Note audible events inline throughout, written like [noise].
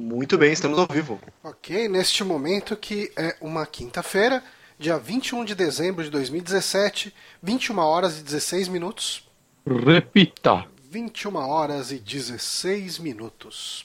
Muito bem, estamos ao vivo. Ok, neste momento que é uma quinta-feira, dia 21 de dezembro de 2017, 21 horas e 16 minutos. Repita. 21 horas e 16 minutos.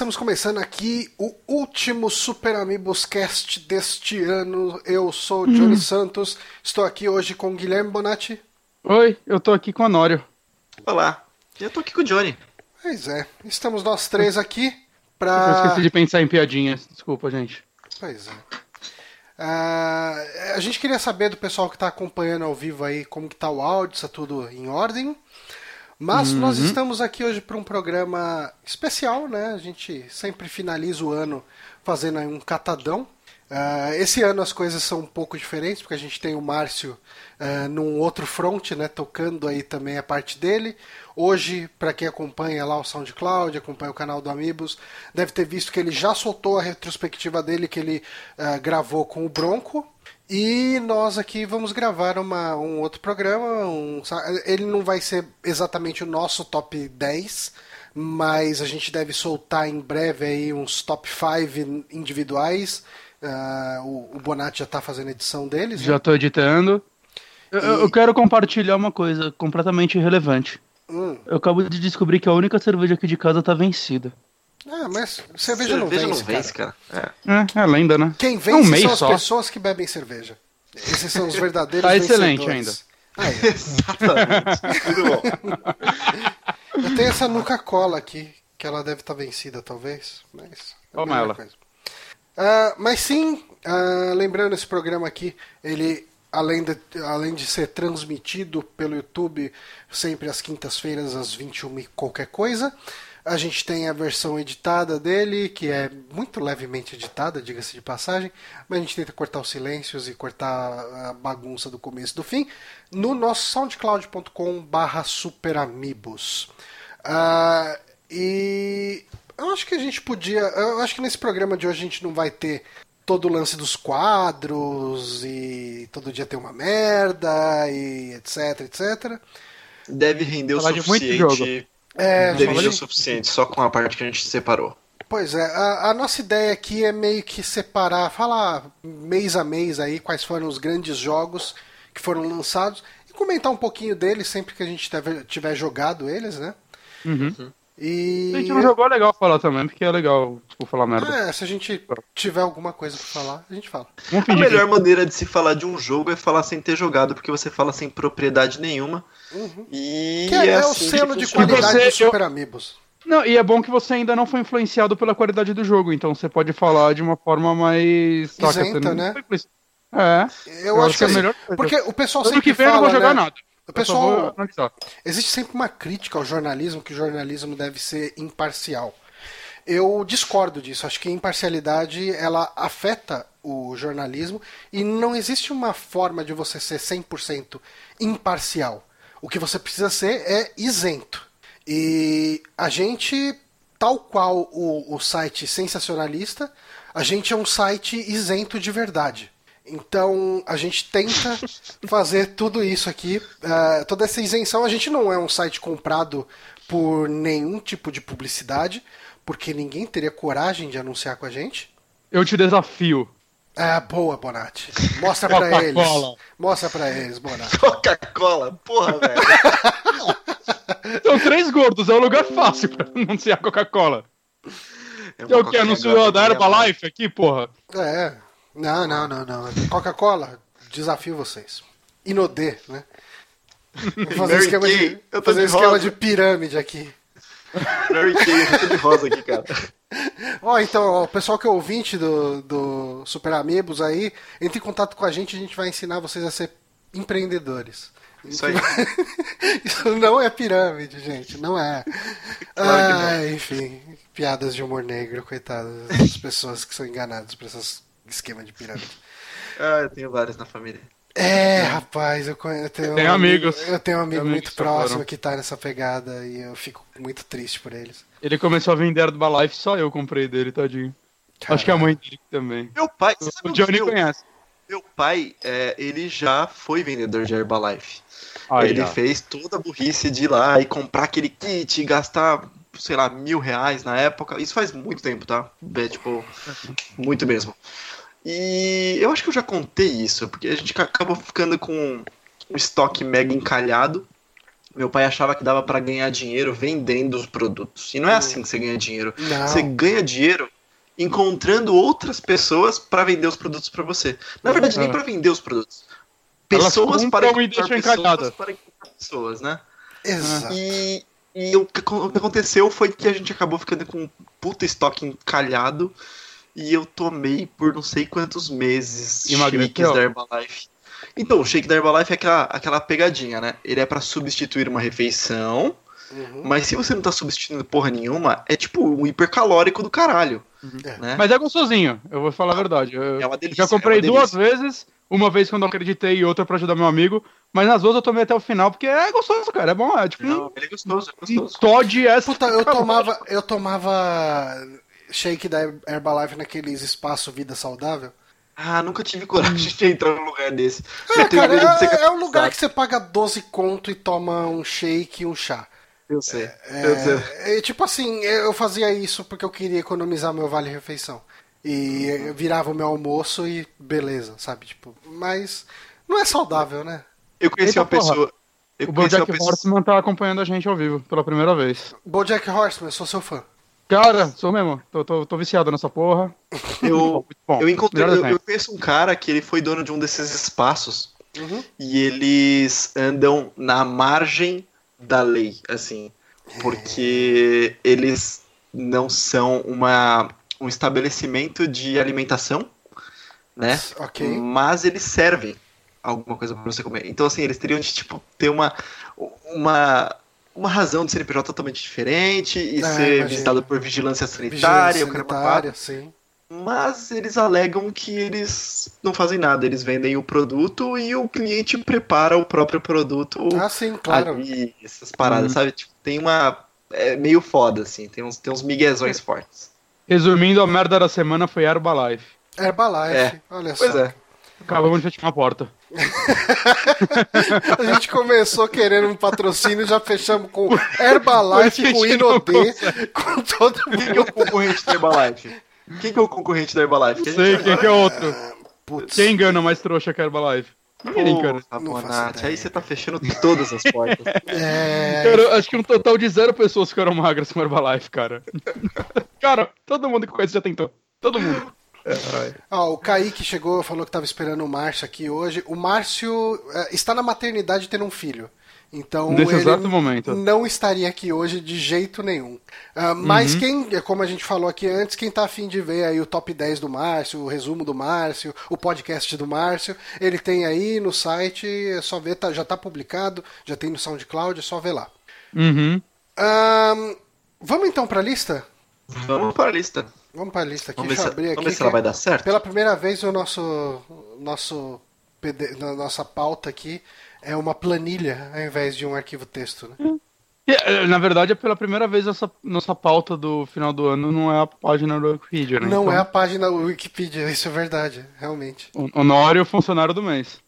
Estamos começando aqui o último Super Amigos Cast deste ano. Eu sou o Johnny Santos, estou aqui hoje com o Guilherme Bonatti. Oi, eu tô aqui com o Honório. Olá, eu tô aqui com o Johnny. Pois é, estamos nós três aqui Eu pra. esqueci de pensar em piadinhas. Desculpa, gente. Pois é. Ah, a gente queria saber do pessoal que está acompanhando ao vivo aí como que tá o áudio, se tá tudo em ordem. Mas nós estamos aqui hoje para um programa especial, né? A gente sempre finaliza o ano fazendo um catadão. Ah, esse ano as coisas são um pouco diferentes, porque a gente tem o Márcio ah, num outro front, né? Tocando aí também a parte dele. Hoje, para quem acompanha lá o SoundCloud, acompanha o canal do Amigos, deve ter visto que ele já soltou a retrospectiva dele que ele ah, gravou com o Bronco. E nós aqui vamos gravar uma, um outro programa. um- ele não vai ser exatamente o nosso top 10, mas a gente deve soltar em breve aí uns top 5 individuais. Ah, o, o Bonatti já está fazendo edição deles. né? Já tô editando. Eu, eu- eu quero compartilhar uma coisa completamente irrelevante. Hum. Eu acabo de descobrir que a única cerveja aqui de casa tá vencida. Ah, mas cerveja, não Cerveja vence, não vence, cara. cara. É. É, é lenda, né? Quem É vence um mês são as só. pessoas que bebem cerveja. Esses são os [laughs] verdadeiros Tá excelente vencedores. ainda. Aí, [laughs] Exatamente. Muito bom. [laughs] eu tenho essa Nuca Cola aqui, que ela deve estar vencida, talvez. Mas. é Toma ela. Ah, mas sim, ah, lembrando esse programa aqui, ele além de, além de ser transmitido pelo YouTube sempre às quintas-feiras às 21 e qualquer coisa, a gente tem a versão editada dele, que é muito levemente editada, diga-se de passagem, mas a gente tenta cortar os silêncios e cortar a bagunça do começo e do fim no nosso soundcloud.com/barra superamigos. Ah, e eu acho que a gente podia. Eu acho que nesse programa de hoje a gente não vai ter todo o lance dos quadros e todo dia tem uma merda e etc, etc. Deve render o Falar de muito jogo. suficiente. É, de- o suficiente só com a parte que a gente separou. Pois é, a, a nossa ideia aqui é meio que separar, falar mês a mês aí quais foram os grandes jogos que foram lançados e comentar um pouquinho deles sempre que a gente tiver, tiver jogado eles, né? Uhum. E. Se a gente não jogou, é legal falar também, porque é legal, tipo, falar merda. É, se a gente tiver alguma coisa pra falar, a gente fala. A melhor maneira de se falar de um jogo é falar sem ter jogado, porque você fala sem propriedade nenhuma. E Que é, é o assim selo de qualidade Você- do Super Amigos. Não, e é bom que você ainda não foi influenciado pela qualidade do jogo, então você pode falar de uma forma mais... Isenta, não né? É. Eu, acho que, é a assim, melhor coisa. Porque o pessoal Ano sempre que vem eu fala, não vou jogar né? nada. O Eu pessoal, existe sempre uma crítica ao jornalismo, que o jornalismo deve ser imparcial. Eu discordo disso. Acho que a imparcialidade ela afeta o jornalismo e não existe uma forma de você ser 100% imparcial. O que você precisa ser é isento. E a gente, tal qual o, o site sensacionalista, a gente é um site isento de verdade. Então a gente tenta [laughs] fazer tudo isso aqui, eh, toda essa isenção. A gente não é um site comprado por nenhum tipo de publicidade, porque ninguém teria coragem de anunciar com a gente. Eu te desafio. Ah, boa, Bonatti. Mostra pra eles. Coca-Cola. Mostra pra eles, Bonatti. Coca-Cola, porra, velho. [laughs] São três gordos, é um lugar fácil pra anunciar Coca-Cola. É É o que? Anunciou da Herbalife aqui, porra? É. Não, não, não, não. Coca-Cola, desafio vocês. Inodê, né? Vou fazer Mary esquema, de, eu tô fazer de esquema de pirâmide aqui. Mary Kay, eu tô de rosa aqui, cara. Ó, então, ó, o pessoal que é ouvinte do, do Super Amigos aí, entre em contato com a gente, a gente vai ensinar vocês a ser empreendedores. Isso aí. [laughs] Isso não é pirâmide, gente, não é. Claro que não. Ah, enfim, piadas de humor negro, coitadas das pessoas que são enganadas por esses esquema de pirâmide. Ah, eu tenho vários na família. É, rapaz, eu, conhe- eu tenho Tem um amigos. amigo- Eu tenho um amigo muito próximo que tá nessa pegada e eu fico muito triste por eles. Ele começou a vender Herbalife, só eu comprei dele, tadinho. Acho que a mãe dele também. Meu pai, você sabe O Johnny meu, conhece. meu pai, é, ele já foi vendedor de Herbalife. Aí, ele ó. fez toda a burrice de ir lá e comprar aquele kit e gastar, sei lá, mil reais na época. Isso faz muito tempo, tá? É, tipo, muito mesmo. E eu acho que eu já contei isso, porque a gente acabou ficando com um estoque mega encalhado. Meu pai achava que dava pra ganhar dinheiro vendendo os produtos. E não é assim que você ganha dinheiro. Não. Você ganha dinheiro encontrando outras pessoas pra vender os produtos pra você. Na verdade, nem É. pra vender os produtos. Pessoas para encontrar pessoas encalhada. para encontrar pessoas, né? Exato. E, e o, que, o que aconteceu foi que a gente acabou ficando com um puta estoque encalhado e eu tomei por não sei quantos meses shakes da Herbalife. Então, o shake da Herbalife é aquela, aquela pegadinha, né? Ele é pra substituir uma refeição, Uhum. mas se você não tá substituindo porra nenhuma, é tipo um hipercalórico do caralho, É. né? Mas é gostosinho, eu vou falar a verdade. Eu É uma delícia, já comprei é uma duas vezes, uma vez quando eu acreditei e outra pra ajudar meu amigo, mas nas duas eu tomei até o final, porque é gostoso, cara, é bom, é tipo Não, ele é gostoso, é gostoso. Todd essa. Puta, eu tomava, eu tomava shake da Herbalife naqueles espaço vida saudável. Ah, nunca tive coragem de entrar num lugar desse. É, cara, é, é um lugar que você paga 12 conto e toma um shake e um chá. Eu sei. eu sei. É, é, tipo assim, eu fazia isso porque eu queria economizar meu vale-refeição. E eu virava o meu almoço e beleza, sabe? Tipo, mas não é saudável, né? Eu conheci Eita uma pessoa. Eu O uma Bojack pessoa. Horseman tá acompanhando a gente ao vivo, pela primeira vez. Bojack Horseman, eu sou seu fã. Cara, sou mesmo, tô, tô, tô viciado nessa porra. Eu, bom. eu encontrei. Eu, eu conheço um cara que ele foi dono de um desses espaços Uhum. e eles andam na margem da lei, assim. Porque eles não são uma, um estabelecimento de alimentação, né? Ok. Mas eles servem alguma coisa pra você comer. Então, assim, eles teriam de, tipo, ter uma, uma, uma razão de CNPJ totalmente diferente e É, ser visitado por vigilância sanitária, Vigilância o caramba sanitária, sim. mas eles alegam que eles não fazem nada, eles vendem o produto e o cliente prepara o próprio produto Ah, sim, claro. ali, essas paradas, Hum. sabe? Tipo, tem uma. É meio foda, assim, tem uns, tem uns miguezões fortes. Resumindo, a merda da semana foi Herbalife. Herbalife, É. olha só. Pois é. Acabamos de fechar uma porta. [laughs] A gente começou querendo um patrocínio, já fechamos com Herbalife, [laughs] com Inodê, [laughs] com todo Quem que é o mundo. concorrente da Herbalife? Quem que é o concorrente da Herbalife? Que a gente Sei quem que é outro. Putz, Quem engana mais trouxa que a Herbalife? Ninguém, cara. Bonatti, ideia. aí você tá fechando todas as portas. é... Cara, acho que um total de zero pessoas ficaram magras com Herbalife, cara. cara, todo mundo que conhece já tentou. Todo mundo. Ó, o Kaique chegou, falou que estava esperando o Márcio aqui hoje. O Márcio eh, está na maternidade tendo um filho. Então Nesse ele exato momento. não estaria aqui hoje de jeito nenhum. Ah, mas quem, como a gente falou aqui antes, quem tá afim de ver aí o top 10 do Márcio, o resumo do Márcio, o podcast do Márcio, ele tem aí no site, é só ver, tá, já tá publicado, já tem no SoundCloud, é só ver lá. Uhum. Ahn, vamos então pra lista? Vamos para a lista. Vamos pra lista aqui, Vamos ver, deixa se, eu abrir vamos aqui. ver se ela que- vai dar certo. Pela primeira vez o nosso nosso PD na nossa pauta aqui é uma planilha ao invés de um arquivo texto, né? E, eh, Na verdade, é pela primeira vez essa nossa pauta do final do ano não é a página do Wikipedia, né? Não Então, é a página Wikipedia, isso é verdade, realmente. o Honório, funcionário do mês.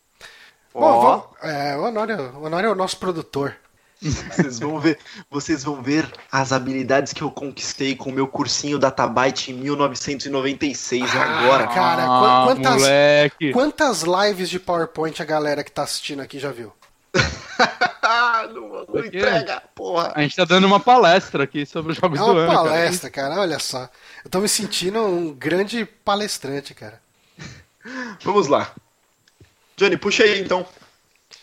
Bom, vamos, é, o Honório, o Honório é o nosso produtor. Vocês vão ver, vocês vão ver as habilidades que eu conquistei com o meu cursinho Databyte em 1996 agora. Cara, ah, quan- quantas, moleque. quantas lives de PowerPoint a galera que tá assistindo aqui já viu? [laughs] Ah, não, não entrega, porra. A gente tá dando uma palestra aqui sobre os jogos É do uma ano, cara. palestra, cara. olha só. Eu tô me sentindo um grande palestrante, cara. Vamos lá. Johnny, puxa aí então.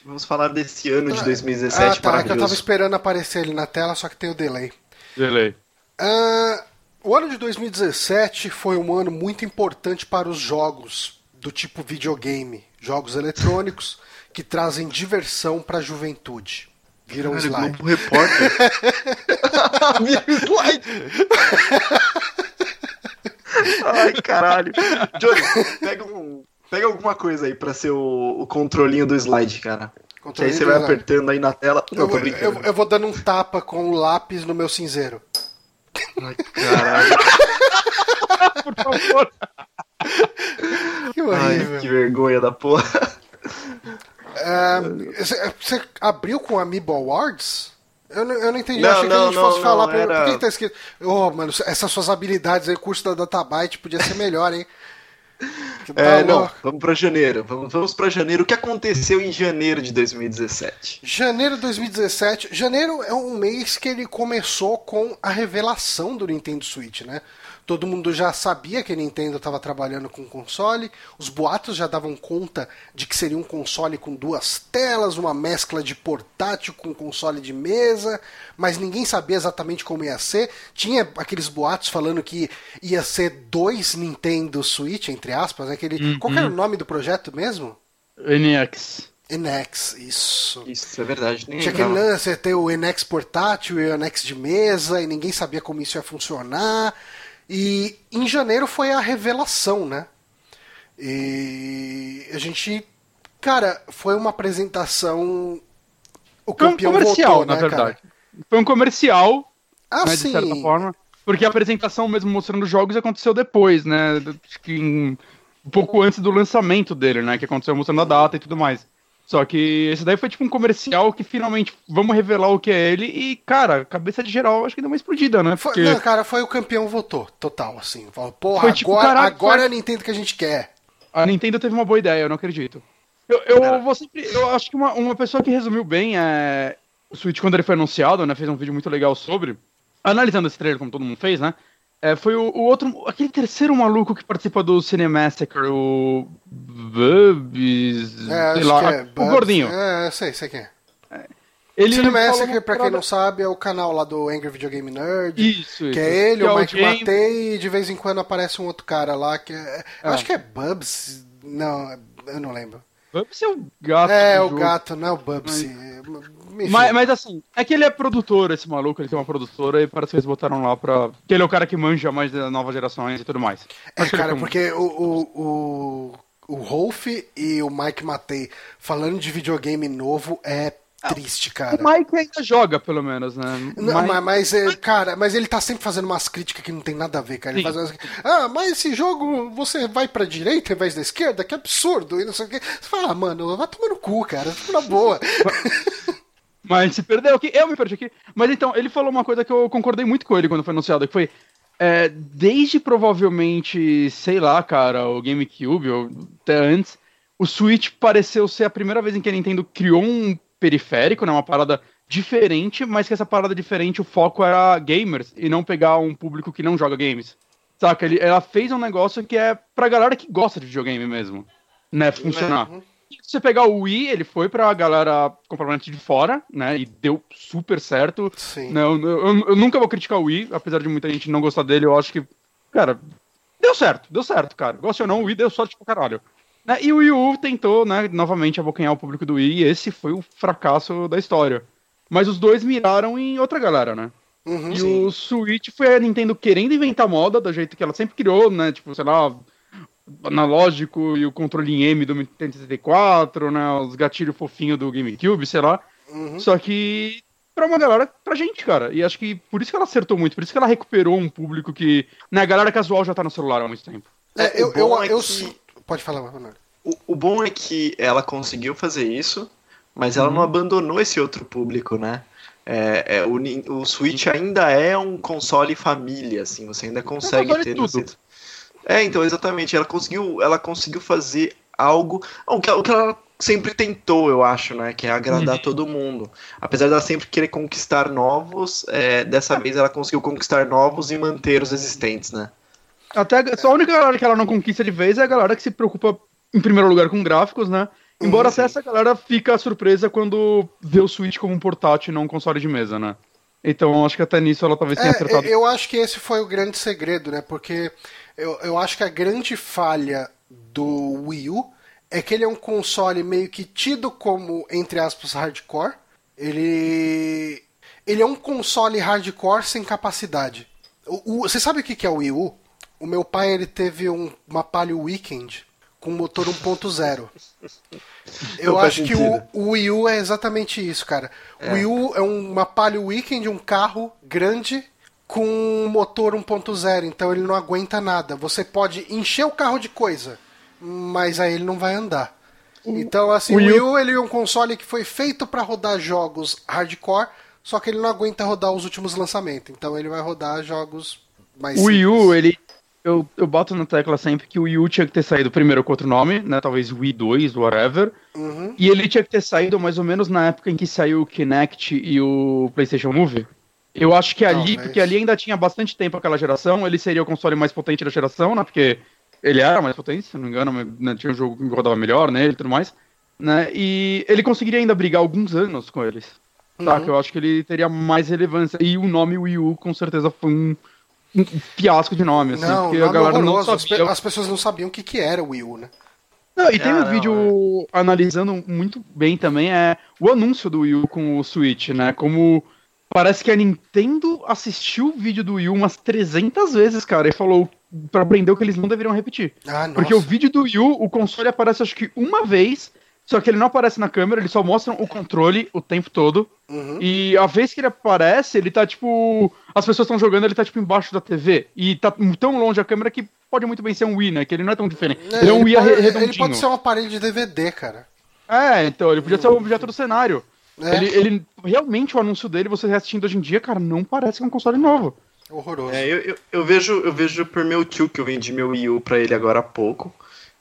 Vamos falar desse ano de 2017 ah, tá, que eu tava maravilhoso. esperando aparecer ele na tela, só que tem o delay. Delay. Ah, o ano de 2017 foi um ano muito importante para os jogos do tipo videogame, jogos eletrônicos que trazem diversão para a juventude. Viram Cara, slide. Globo Repórter. [laughs] Vira o slide. Ai, caralho. Johnny, pega um, pega alguma coisa aí pra ser o, o controlinho do slide, cara. Que aí você vai apertando aí na tela. Não, eu, eu, eu, vou dando um tapa com o lápis no meu cinzeiro. Ai, caralho. [laughs] Por favor. Que horrível. Ai, que vergonha da porra. você abriu com Amiibo Awards? Eu não, eu não entendi. Não, Achei não, que a gente não, fosse não, falar. não, Por, era... por que, tá escrito? Oh, mano, essas suas habilidades aí, o curso da Databyte podia ser melhor, hein? Tá é, não, vamos para janeiro. Vamos, vamos para janeiro. O que aconteceu em janeiro de 2017? Janeiro de 2017. Janeiro é um mês que ele começou com a revelação do Nintendo Switch, né? Todo mundo já sabia que a Nintendo estava trabalhando com console, os boatos já davam conta de que seria um console com duas telas, uma mescla de portátil com console de mesa, mas ninguém sabia exatamente como ia ser. Tinha aqueles boatos falando que ia ser dois Nintendo Switch, entre aspas, aquele. Uhum. Qual era o nome do projeto mesmo? NX. NX, isso. Isso é verdade. Nem Tinha aquele lance, ter o NX portátil e o NX de mesa, e ninguém sabia como isso ia funcionar. E em janeiro foi a revelação, né? E a gente. Cara, foi uma apresentação. O campeão foi um comercial, voltou, na né, verdade. Cara? Foi um comercial, ah, né, de certa forma. Porque a apresentação mesmo mostrando os jogos aconteceu depois, né? Acho que um pouco antes do lançamento dele, né? Que aconteceu mostrando a data e tudo mais. Só que esse daí foi tipo um comercial que finalmente vamos revelar o que é ele e, cara, cabeça de geral acho que deu uma explodida, né? Porque... Foi, não, cara, foi o campeão votou, total, assim. Falou, porra, foi, tipo, agora, caraca, agora foi... é a Nintendo que a gente quer. A Nintendo teve uma boa ideia, eu não acredito. Eu, eu vou sempre. Eu acho que uma, uma pessoa que resumiu bem é. O Switch, quando ele foi anunciado, né? Fez um vídeo muito legal sobre. Analisando esse trailer, como todo mundo fez, né? É, foi o, o, outro, aquele terceiro maluco que participa do Cinemassacre, o Bubs, é, sei lá, é, o gordinho. É, sei, sei quem é. é. Ele Cinemassacre, pra quem não sabe, é o canal lá do Angry Video Game Nerd. Isso, Que isso. é ele, que o é Mike James... Matei, e de vez em quando aparece um outro cara lá que é... Eu acho que é Bubs. Não, eu não lembro. Bubsy é o gato. É, o jogo. gato, não é o Bubsy. Mas... Mas, mas, assim, é que ele é produtor, esse maluco, ele tem uma produtora e parece que eles botaram lá pra. Que ele é o cara que manja mais das novas gerações e tudo mais. É, cara, porque o, o, o, o Rolf e o Mike Matei falando de videogame novo é triste, cara. O Mike ainda joga, pelo menos, né? Não, Mike... mas, mas, cara, mas ele tá sempre fazendo umas críticas que não tem nada a ver, cara. Ele faz umas... Ah, mas esse jogo você vai pra direita em vez da esquerda? Que absurdo! E não sei o que. Você fala, ah, mano, vai tomar no cu, cara. Na boa. [laughs] mas se perdeu aqui, eu me perdi aqui. Mas então, ele falou uma coisa que eu concordei muito com ele quando foi anunciado, que foi. É, desde provavelmente, sei lá, cara, o GameCube, ou até antes, o Switch pareceu ser a primeira vez em que a Nintendo criou um periférico, né? Uma parada diferente, mas que essa parada diferente, o foco era gamers e não pegar um público que não joga games. Saca? Ele, ela fez um negócio que é pra galera que gosta de videogame mesmo, né? Funcionar. Uhum. Se você pegar o Wii, ele foi pra galera completamente de fora, né? E deu super certo. Sim. Né, eu, eu, eu, nunca vou criticar o Wii, apesar de muita gente não gostar dele, eu acho que, cara, deu certo, deu certo, cara. Gosta ou não, o Wii deu sorte pra caralho. Né? E o Wii U tentou, né, novamente abocanhar o público do Wii, e esse foi o fracasso da história. Mas os dois miraram em outra galera, né? Uhum, e sim. o Switch foi a Nintendo querendo inventar moda, do jeito que ela sempre criou, né? Tipo, sei lá, analógico e o controle em M do Nintendo 64, né? Os gatilhos fofinhos do GameCube, sei lá. Uhum. Só que pra uma galera, pra gente, cara. E acho que por isso que ela acertou muito, por isso que ela recuperou um público que. Né, a galera casual já tá no celular há muito tempo. É, eu, eu, é eu, que... Pode falar, Ronaldo. O, o, bom é que ela conseguiu fazer isso, mas ela uhum. não abandonou esse outro público, né? É, é, o, o Switch ainda é um console família, assim, você ainda consegue ter. Tudo. É, então, exatamente. Ela conseguiu, ela conseguiu fazer algo. O que, o que ela sempre tentou, eu acho, né? Que é agradar uhum. todo mundo. Apesar dela sempre querer conquistar novos, é, dessa vez ela conseguiu conquistar novos e manter os existentes, né? Até só a única galera que ela não conquista de vez é a galera que se preocupa em primeiro lugar com gráficos, né? Embora até essa galera fica surpresa quando vê o Switch como um portátil e não um console de mesa, né? Então acho que até nisso ela talvez tenha é, acertado. Eu acho que esse foi o grande segredo, né? Porque eu, eu acho que a grande falha do Wii U é que ele é um console meio que tido como, entre aspas, hardcore. Ele. Ele é um console hardcore sem capacidade. O, o, você sabe o que é o Wii U? O meu pai ele teve um, uma Palio Weekend com motor 1.0. [laughs] Eu acho que o, o, Wii U é exatamente isso, cara. É. O Wii U é uma Palio Weekend, um carro grande com motor 1.0, então ele não aguenta nada. Você pode encher o carro de coisa, mas aí ele não vai andar. Então, assim, o Wii U ele é um console que foi feito para rodar jogos hardcore, só que ele não aguenta rodar os últimos lançamentos. Então ele vai rodar jogos mais O Wii U, ele eu, eu boto na tecla sempre que o Wii U tinha que ter saído primeiro com outro nome, né? Talvez Wii 2, whatever. Uhum. E ele tinha que ter saído mais ou menos na época em que saiu o Kinect e o PlayStation Move. Eu acho que ali, Talvez. porque ali ainda tinha bastante tempo aquela geração, ele seria o console mais potente da geração, né? Porque ele era mais potente, se não me engano, né, tinha um jogo que rodava melhor nele e tudo mais. Né? E ele conseguiria ainda brigar alguns anos com eles. Uhum. Tá? Que eu acho que ele teria mais relevância. E o nome Wii U com certeza foi um um fiasco de nome, assim, não, porque a galera não sabia. As, pessoas não sabiam o que, que era o Wii U, né? Não, e tem um vídeo é. analisando muito bem também, é o anúncio do Wii U com o Switch, né? Como parece que a Nintendo assistiu o vídeo do Wii U umas 300 vezes, cara, e falou para aprender o que eles não deveriam repetir. Ah, Porque o vídeo do Wii U, o console aparece acho que uma vez só que ele não aparece na câmera, eles só mostram o controle o tempo todo. Uhum. E a vez que ele aparece, ele tá tipo. As pessoas estão jogando, ele tá tipo embaixo da TV. E tá tão longe a câmera que pode muito bem ser um Wii, né? Que ele não é tão diferente. É, ele é um Wii pode, redondinho. Ele pode ser um aparelho de DVD, cara. É, então, ele podia ser um objeto do cenário. É. Ele, ele, realmente, o anúncio dele, você assistindo hoje em dia, cara, não parece que é um console novo. Horroroso. É, eu, eu, eu, vejo, eu vejo por meu tio que eu vendi meu Wii U pra ele agora há pouco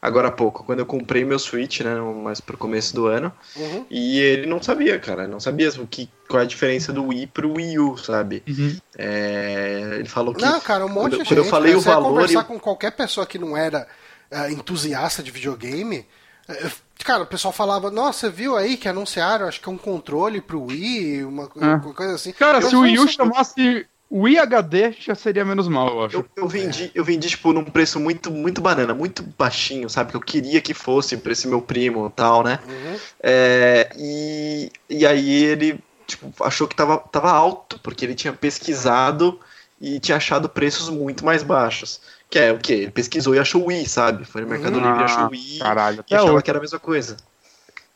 agora há pouco, quando eu comprei meu Switch, né, mais pro começo do ano, uhum. e ele não sabia, cara, não sabia o que, qual é a diferença do Wii pro Wii U, sabe? Uhum. É, ele falou que... Não, cara, um monte quando, de quando gente, eu falei o valor... conversar eu... com qualquer pessoa que não era uh, entusiasta de videogame... Uh, cara, o pessoal falava, nossa, você viu aí que anunciaram, acho que é um controle pro Wii, uma, é. uma coisa assim. Cara, eu se o Wii U chamasse o IHD já seria menos mal, eu acho. Eu, eu, vendi, eu vendi, tipo, num preço muito, muito banana, muito baixinho, sabe? Que eu queria que fosse pra esse meu primo e tal, né? Uhum. É, e, e aí ele, tipo, achou que tava, tava alto, porque ele tinha pesquisado e tinha achado preços muito mais baixos. Que é o quê? Ele pesquisou e achou o Wii, sabe? Foi no Mercado uhum. Livre, achou o Wii caralho, e achava que era a mesma coisa.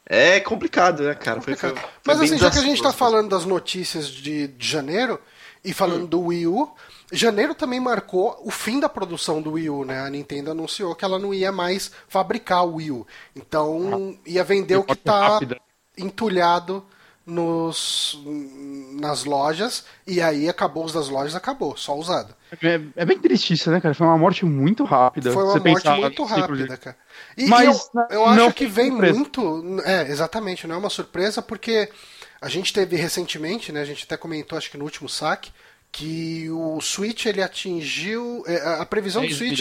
É complicado, né, cara? Foi, foi, foi Mas assim, já que a gente tá falando das notícias de, de janeiro, e falando hum. do Wii U, janeiro também marcou o fim da produção do Wii U, né? A Nintendo anunciou que ela não ia mais fabricar o Wii U. Então ah. ia vender o que está entulhado nos, nas lojas e aí acabou os das lojas, acabou, só usado. É, é, bem triste isso, né, cara? Foi uma morte muito rápida. Foi uma morte muito rápida, cara. E, Mas eu, eu acho que vem surpresa. muito. É, exatamente, não é uma surpresa, porque a gente teve recentemente, né, a gente até comentou, acho que no último saque, que o Switch ele atingiu é, a previsão do Switch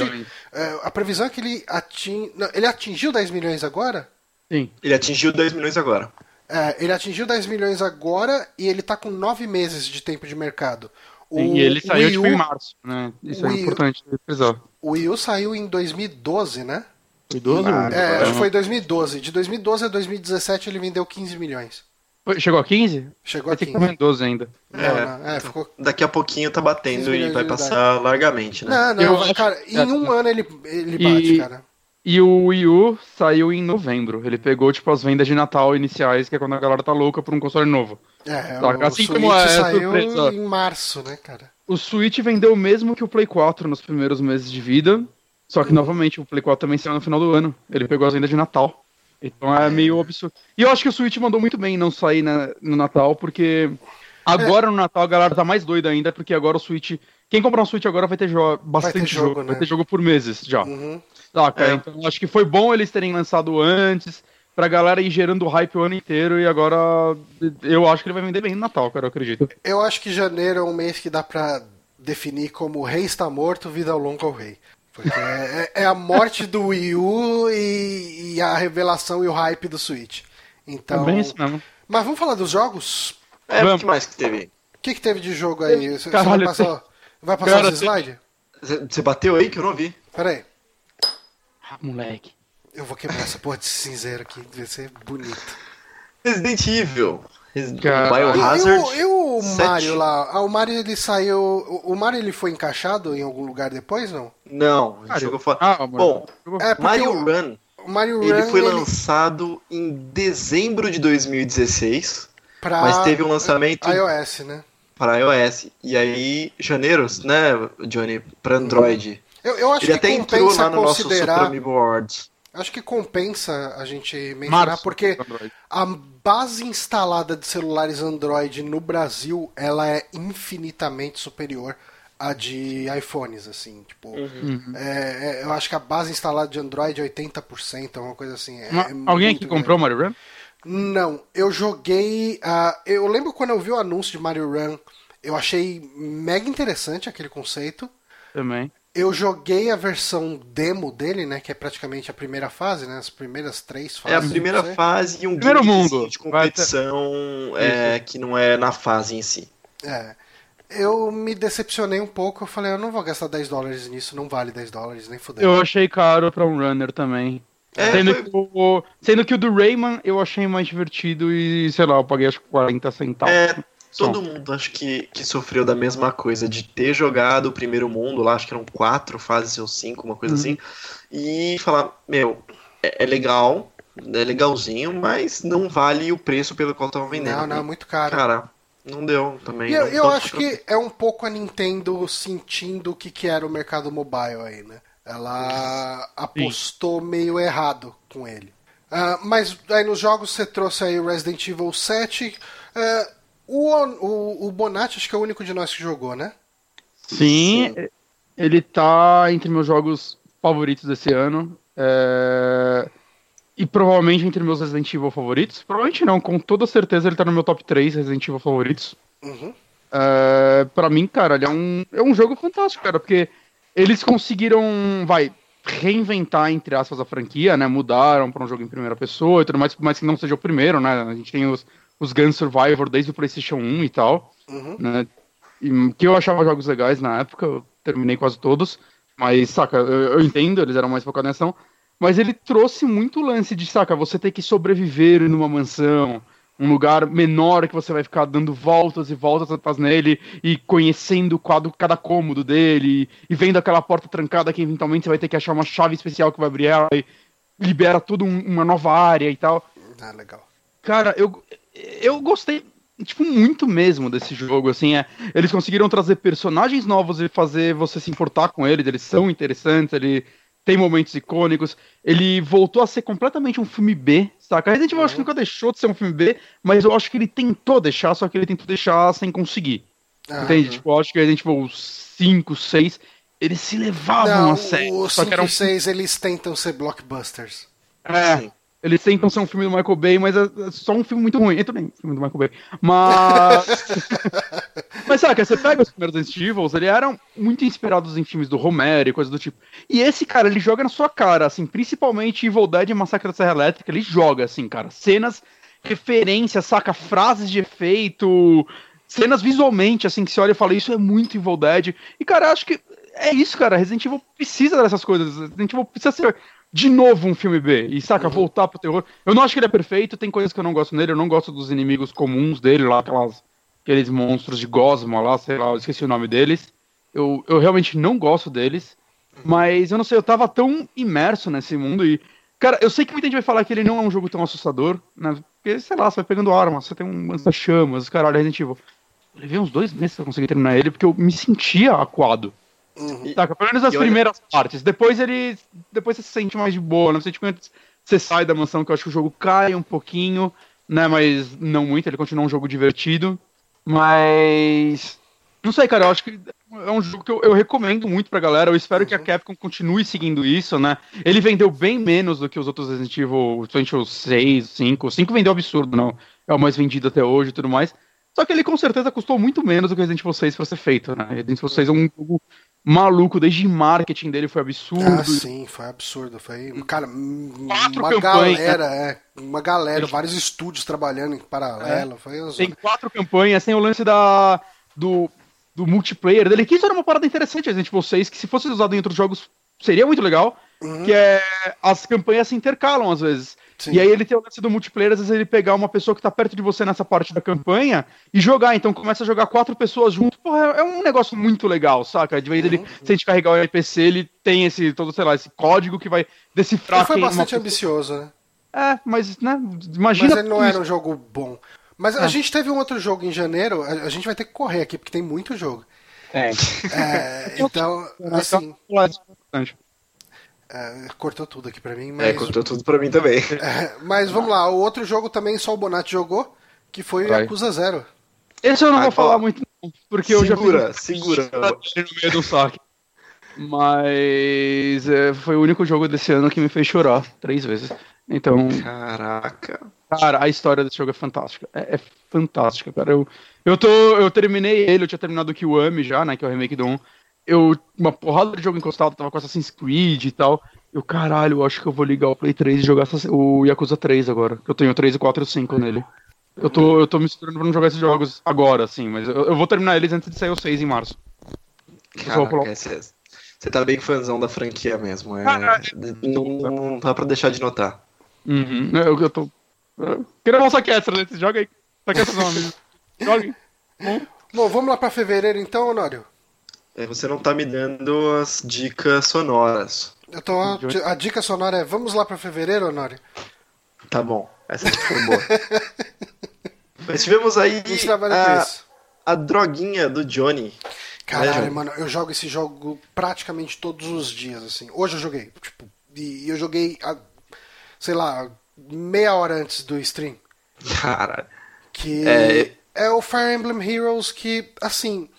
é, a previsão é que ele ating, ele atingiu 10 milhões agora? Sim. Ele atingiu 10 milhões agora. É, ele atingiu 10 milhões agora e ele está com 9 meses de tempo de mercado. O, sim, e ele saiu tipo, em março né? Isso é importante frisar o Wii U saiu em 2012 né? Foi 12? Ah, é, acho que foi 2012 de 2012 a 2017 ele vendeu 15 milhões Chegou a 15? Chegou a 15. Tem que 12 ainda. É, é, ficou... Daqui a pouquinho tá batendo e vai passar largamente, né? Não, não, vai, cara, em um ano ele, ele bate, e, cara. E o Wii U saiu em novembro. Ele pegou, tipo, as vendas de Natal iniciais, que é quando a galera tá louca por um console novo. É, tá? o, assim o como é saiu surpresa, em março, né, cara? O Switch vendeu mesmo que o Play 4 nos primeiros meses de vida. Só que, hum. novamente, o Play 4 também saiu no final do ano. Ele pegou as vendas de Natal. Então é meio absurdo. E eu acho que o Switch mandou muito bem não sair na, no Natal, porque agora é. no Natal a galera tá mais doida ainda, porque agora o Switch. Quem comprar um Switch agora vai ter jo bastante vai ter jogo, jogo né? vai ter jogo por meses já. Uhum. Saca? É. Então acho que foi bom eles terem lançado antes, pra galera ir gerando hype o ano inteiro, e agora eu acho que ele vai vender bem no Natal, cara, eu acredito. Eu acho que janeiro é um mês que dá pra definir como o rei está morto, vida longa ao rei. Porque é, é, a morte do Wii U e, e, a revelação e o hype do Switch. Então. É bem isso mesmo. Mas vamos falar dos jogos? É, o que mais que teve? O que, que teve de jogo aí? Você, Caralho, vai passar, vai passar cara, os slides? Você bateu aí que eu não vi. Pera aí. Ah, moleque. Eu vou quebrar essa porra de cinzeiro aqui, vai ser bonito. Resident Evil. Biohazard. E, e o, o Mario lá? Ah, o Mario ele saiu. O, o, Mario ele foi encaixado em algum lugar depois, não? Não, jogou fora. Ah, Bom, é Mario o, Run. Mario Ele Run, foi lançado em dezembro de 2016, pra mas teve um lançamento iOS, né? para iOS. E aí, janeiro, né, Johnny, para Android. Eu, eu acho Ele que até entrou compensa lá no nosso Super considerar. Amiibo Awards. Acho que compensa a gente mencionar, Março, porque Android. a base instalada de celulares Android no Brasil, ela é infinitamente superior à de iPhones, assim, tipo, Uhum. é- é- eu acho que a base instalada de Android é 80%, uma coisa assim. é- Alguém aqui comprou Mario Run? Não, eu joguei. ah, eu lembro quando eu vi o anúncio de Mario Run, eu achei mega interessante aquele conceito. Também. Eu joguei a versão demo dele, né? Que é praticamente a primeira fase, né? As primeiras três É a fases. primeira fase e um Primeiro mundo. de competição é, que não é na fase em si. É. Eu me decepcionei um pouco. Eu falei, eu não vou gastar 10 dólares nisso, não vale 10 dólares, nem fudeu. Eu achei caro pra um runner também. É, sendo, foi- que o, sendo que o do Rayman eu achei mais divertido e, sei lá, eu paguei acho que 40 centavos. É, Todo mundo acho que, que sofreu da mesma coisa, de ter jogado o primeiro mundo lá, acho que eram quatro fases ou cinco, uma coisa Uhum. assim, e falar, meu, é, é legal, é legalzinho, mas não vale o preço pelo qual estavam vendendo. não, não, é muito caro. Cara, não deu também. E eu, não- eu não acho que é um pouco a Nintendo sentindo o que, que era o mercado mobile aí, né? Ela apostou meio errado com ele. Ah, mas aí nos jogos você trouxe aí o Resident Evil 7. Ah, o, o, o Bonatti acho que é o único de nós que jogou, né? Sim, Sim. ele tá entre meus jogos favoritos desse ano. é, E provavelmente entre meus Resident Evil favoritos. Provavelmente não, com toda certeza ele tá no meu top 3 Resident Evil favoritos. Uhum. É, pra mim, cara, ele é um, é um jogo fantástico, cara, porque eles conseguiram, vai, reinventar, entre aspas, a franquia, né? Mudaram pra um jogo em primeira pessoa e tudo mais, por mais que não seja o primeiro, né? A gente tem os, os Gun Survivor desde o PlayStation 1 e tal, Uhum. né? E, que eu achava jogos legais na época, eu terminei quase todos, mas, saca, eu, eu entendo, eles eram mais focados em ação, mas ele trouxe muito lance de, saca, você ter que sobreviver numa mansão, um lugar menor que você vai ficar dando voltas e voltas atrás nele e conhecendo quadro, cada cômodo dele e vendo aquela porta trancada que eventualmente você vai ter que achar uma chave especial que vai abrir ela e libera toda um- uma nova área e tal. Ah, legal. Cara, eu, eu gostei, tipo, muito mesmo desse jogo, assim, é, eles conseguiram trazer personagens novos e fazer você se importar com eles, eles são interessantes, ele tem momentos icônicos, ele voltou a ser completamente um filme B, saca? Resident Evil acho que nunca deixou de ser um filme B, mas eu acho que ele tentou deixar, só que ele tentou deixar sem conseguir, Ah, entende? Tipo, eu acho que Resident Evil 5, 6, eles se levavam Não, a sério, o só que 5 era um e 6 eles tentam ser blockbusters. é, Sim. Eles tentam ser um filme do Michael Bay, mas é é só um filme muito ruim. Eu também, filme do Michael Bay. Mas. [laughs] mas saca, você pega os primeiros Resident Evil, eles eram muito inspirados em filmes do Romero e coisas do tipo. E esse cara, ele joga na sua cara, assim, principalmente Evil Dead e Massacre da Serra Elétrica, ele joga, assim, cara. Cenas, referências, saca, frases de efeito. Cenas visualmente, assim, que você olha e fala, isso é muito Evil Dead. E, cara, acho que é isso, cara. Resident Evil precisa dessas coisas. Resident Evil precisa ser de novo um filme B. E saca, voltar pro terror. Eu não acho que ele é perfeito, tem coisas que eu não gosto nele. Eu não gosto dos inimigos comuns dele, lá, aquelas, aqueles monstros de Gosma lá, sei lá, eu esqueci o nome deles. Eu, eu realmente não gosto deles. Mas eu não sei, eu tava tão imerso nesse mundo e. Cara, eu sei que muita gente vai falar que ele não é um jogo tão assustador, né? Porque, sei lá, você vai pegando arma, você tem um lança-chamas, caralho, Resident Evil. Eu levei uns dois meses pra conseguir terminar ele, porque eu me sentia aquado. Uhum. Saca? Pelo menos as primeiras partes. Depois ele. Depois você se sente mais de boa, não sei tipo, quando você sai da mansão, que eu acho que o jogo cai um pouquinho, né? Mas não muito, ele continua um jogo divertido. Mas. Não sei, cara, eu acho que é um jogo que eu, eu recomendo muito pra galera. Eu espero que a Capcom continue seguindo isso, né? Ele vendeu bem menos do que os outros Resident Evil, principalmente o 6, 5. O 5 vendeu absurdo, não. É o mais vendido até hoje e tudo mais. Só que ele com certeza custou muito menos do que Resident Evil 6 pra ser feito, né? Resident Evil 6 é um jogo maluco, desde marketing dele foi absurdo. Ah, sim, foi absurdo. Foi, cara, Quatro uma campanhas. galera, é, uma galera, vários estúdios trabalhando em paralelo. Foi uma Tem quatro campanhas, tem o lance da, do, do multiplayer dele, que isso era uma parada interessante, Resident Evil 6, que se fosse usado em outros jogos seria muito legal, Uhum. que é as campanhas se intercalam às vezes. Sim. E aí ele tem o lance do multiplayer, às vezes ele pegar uma pessoa que tá perto de você nessa parte da campanha e jogar. Então começa a jogar quatro pessoas junto. Porra, é, é um negócio muito legal, saca? De vez uhum. ele, se a gente carregar o NPC, ele tem esse, todo, sei lá, esse código que vai decifrar. Ele foi bastante ambicioso, né? É, mas, né, imagina. Mas ele não era um jogo bom. Mas a é. gente teve um outro jogo em janeiro, a, a, gente vai ter que correr aqui, porque tem muito jogo. É. é [laughs] então, assim. É, cortou tudo aqui pra mim, é, mas. É, cortou tudo pra mim também. [laughs] É, mas vamos lá, o outro jogo também só o Bonatti jogou, que foi Vai. Acusa Zero. Esse eu não vou falar muito, porque segura, eu já fiz. Segura, segura. [laughs] No meio do saque. Mas é, foi o único jogo desse ano que me fez chorar três vezes. Então. Caraca. Cara, a história desse jogo é fantástica. É, é fantástica, cara. Eu, eu, tô, eu terminei ele, eu tinha terminado o Kiwami já, né? Que é o remake do 1 eu, uma porrada de jogo encostado, tava com Assassin's Creed e tal. Eu, caralho, eu acho que eu vou ligar o Play 3 e jogar o Yakuza 3 agora. Que eu tenho 3, 4 e 5 nele. Eu tô, eu tô me segurando pra não jogar esses jogos agora, assim, mas eu, eu vou terminar eles antes de sair o 6 em março. Caraca, você tá bem fãzão da franquia mesmo. É, não, não dá pra deixar de notar. Uhum, eu, eu tô. Eu queria mostrar que é essa, né? Joga aí. Tá aqui não, [laughs] amigo. Joga aí. Bom, vamos lá pra fevereiro então, Honório? É, você não tá me dando as dicas sonoras. Eu tô, a dica sonora é vamos lá para fevereiro, Honório? Tá bom, essa dica foi boa. [laughs] Mas tivemos aí a, a, droguinha do Johnny. Caralho, né, mano, eu jogo esse jogo praticamente todos os dias, assim. Hoje eu joguei, tipo, e eu joguei, a, sei lá, meia hora antes do stream. Caralho. Que é... é o Fire Emblem Heroes que, assim,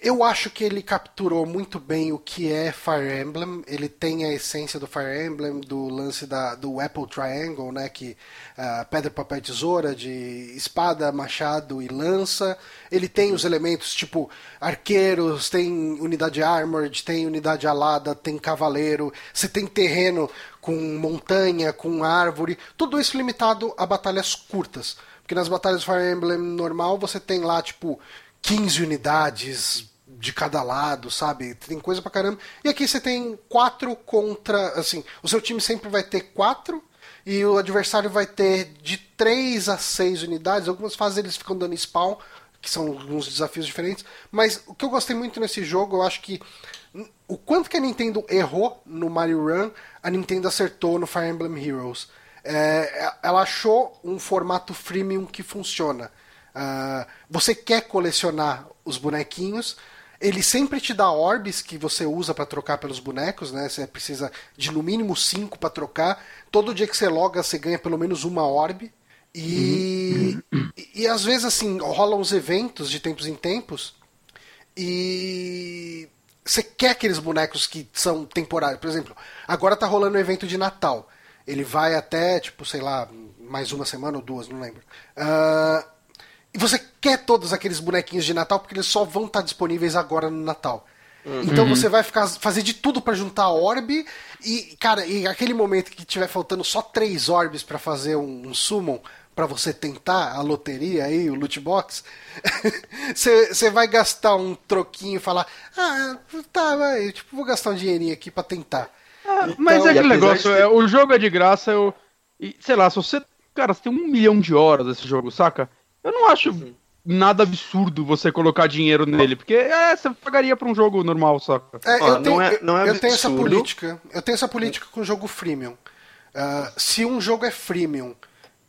eu acho que ele capturou muito bem o que é Fire Emblem. Ele tem a essência do Fire Emblem, do lance da, do Apple Triangle, né? Que uh, pedra, papel tesoura, de espada, machado e lança. Ele tem os elementos tipo arqueiros, tem unidade armored, tem unidade alada, tem cavaleiro. Você tem terreno com montanha, com árvore. Tudo isso limitado a batalhas curtas. Porque nas batalhas Fire Emblem normal você tem lá, tipo, 15 unidades de cada lado, sabe? Tem coisa pra caramba. E aqui você tem quatro contra. Assim, o seu time sempre vai ter quatro e o adversário vai ter de 3 a 6 unidades. Algumas fases eles ficam dando spawn, que são alguns desafios diferentes. Mas o que eu gostei muito nesse jogo, eu acho que o quanto que a Nintendo errou no Mario Run, a Nintendo acertou no Fire Emblem Heroes. É, ela achou um formato freemium que funciona. Uh, você quer colecionar os bonequinhos, ele sempre te dá orbes que você usa para trocar pelos bonecos, né? Você precisa de no mínimo 5 para trocar. Todo dia que você loga, você ganha pelo menos uma orbe. E, uhum. e, e, às vezes assim, rolam uns eventos de tempos em tempos e você quer aqueles bonecos que são temporários. Por exemplo, agora tá rolando um evento de Natal. Ele vai até, tipo, sei lá, mais uma semana ou duas, não lembro. Uh, e você quer todos aqueles bonequinhos de Natal porque eles só vão estar disponíveis agora no Natal. Uhum. Então você vai ficar fazer de tudo para juntar a orbe e, cara, e aquele momento que tiver faltando só três orbes para fazer um, um summon para você tentar a loteria aí, o loot box, [laughs] você vai gastar um troquinho e falar: "Ah, tá, vai, tipo, vou gastar um dinheirinho aqui para tentar". Ah, então, mas é aquele negócio, de... é, o jogo é de graça, eu e, sei lá, se você, cara, você tem um milhão de horas desse jogo, saca? Eu não acho uhum. nada absurdo você colocar dinheiro nele, porque é, você pagaria pra um jogo normal, saca? É, eu, tenho, não é, não é eu tenho essa política. Eu tenho essa política com o jogo freemium. Uh, se um jogo é freemium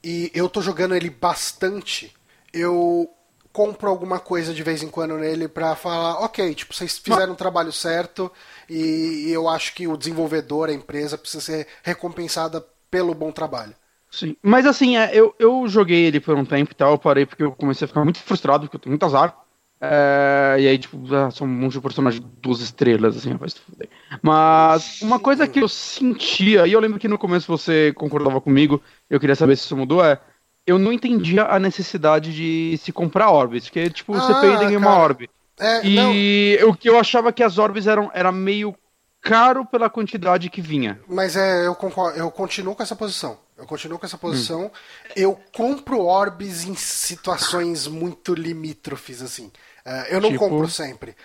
e eu tô jogando ele bastante, eu compro alguma coisa de vez em quando nele pra falar, ok, tipo, vocês fizeram o trabalho certo e eu acho que o desenvolvedor, a empresa, precisa ser recompensada pelo bom trabalho. Sim. Mas assim, é, eu, eu joguei ele por um tempo e tal, eu parei porque eu comecei a ficar muito frustrado, porque eu tenho muito azar. É, e aí, tipo, ah, são um monte de personagens duas estrelas, assim, vai se fuder. Mas uma coisa que eu sentia, e eu lembro que no começo você concordava comigo, eu queria saber se isso mudou, é. Eu não entendia a necessidade de se comprar orbes, porque, tipo, ah, você perde em uma orbe. É, e não. o que eu achava que as orbes eram era meio caro pela quantidade que vinha. Mas é, eu concordo, eu continuo com essa posição. Eu continuo com essa posição. Hum. Eu compro orbes em situações muito limítrofes, assim. Uh, eu não tipo... compro sempre.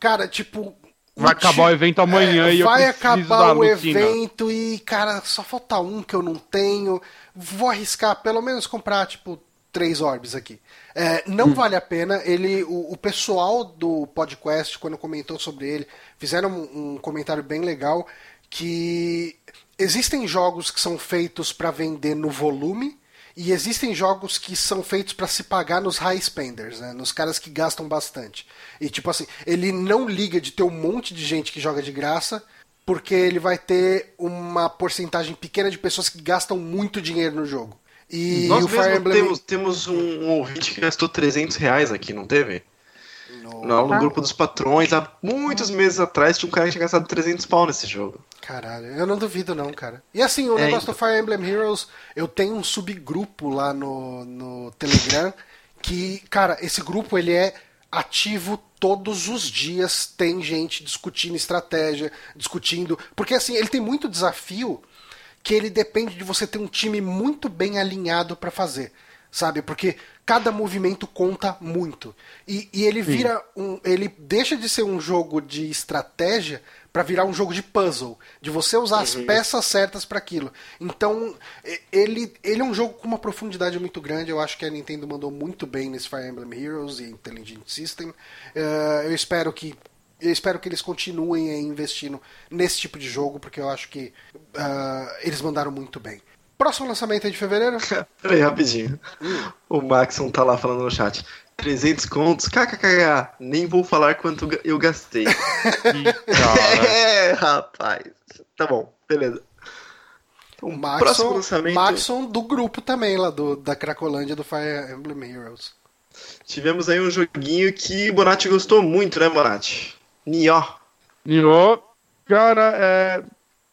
Cara, tipo, vai acabar o evento amanhã é, e eu Vai acabar o evento e, cara, só falta um que eu não tenho. Vou arriscar pelo menos comprar, tipo, três orbes aqui. É, não hum. vale a pena. Ele, o, o, pessoal do podcast, quando comentou sobre ele, fizeram um, um comentário bem legal que existem jogos que são feitos para vender no volume e existem jogos que são feitos para se pagar nos high spenders, né? nos caras que gastam bastante. E tipo assim, ele não liga de ter um monte de gente que joga de graça, porque ele vai ter uma porcentagem pequena de pessoas que gastam muito dinheiro no jogo. E Nós o Fire Emblem... temos, temos um, um ouvinte que gastou 300 reais aqui, não teve? No, no grupo dos patrões, há muitos meses atrás, tinha um cara que tinha gastado 300 pau nesse jogo. Caralho, eu não duvido não, cara. E assim, o é, negócio então... do Fire Emblem Heroes, eu tenho um subgrupo lá no, no Telegram que, cara, esse grupo ele é ativo todos os dias, tem gente discutindo estratégia, discutindo, porque assim, ele tem muito desafio que ele depende de você ter um time muito bem alinhado para fazer, sabe? Porque cada movimento conta muito. E, e ele vira Sim. um. Ele deixa de ser um jogo de estratégia para virar um jogo de puzzle, de você usar uhum. as peças certas para aquilo. Então, ele, ele é um jogo com uma profundidade muito grande. Eu acho que a Nintendo mandou muito bem nesse Fire Emblem Heroes e Intelligent System. Uh, eu espero que eu espero que eles continuem investindo nesse tipo de jogo, porque eu acho que uh, eles mandaram muito bem. Próximo lançamento é de fevereiro? [laughs] Peraí, rapidinho. Hum. O Maxon tá lá falando no chat. 300 contos? KKK. Nem vou falar quanto eu gastei. [laughs] [laughs] é, rapaz. Tá bom, beleza. Então, o Maxon, próximo lançamento... Maxon do grupo também, lá do, da Cracolândia do Fire Emblem Heroes. Tivemos aí um joguinho que o Bonatti gostou muito, né, Bonatti? Nioh. Nioh, cara, é...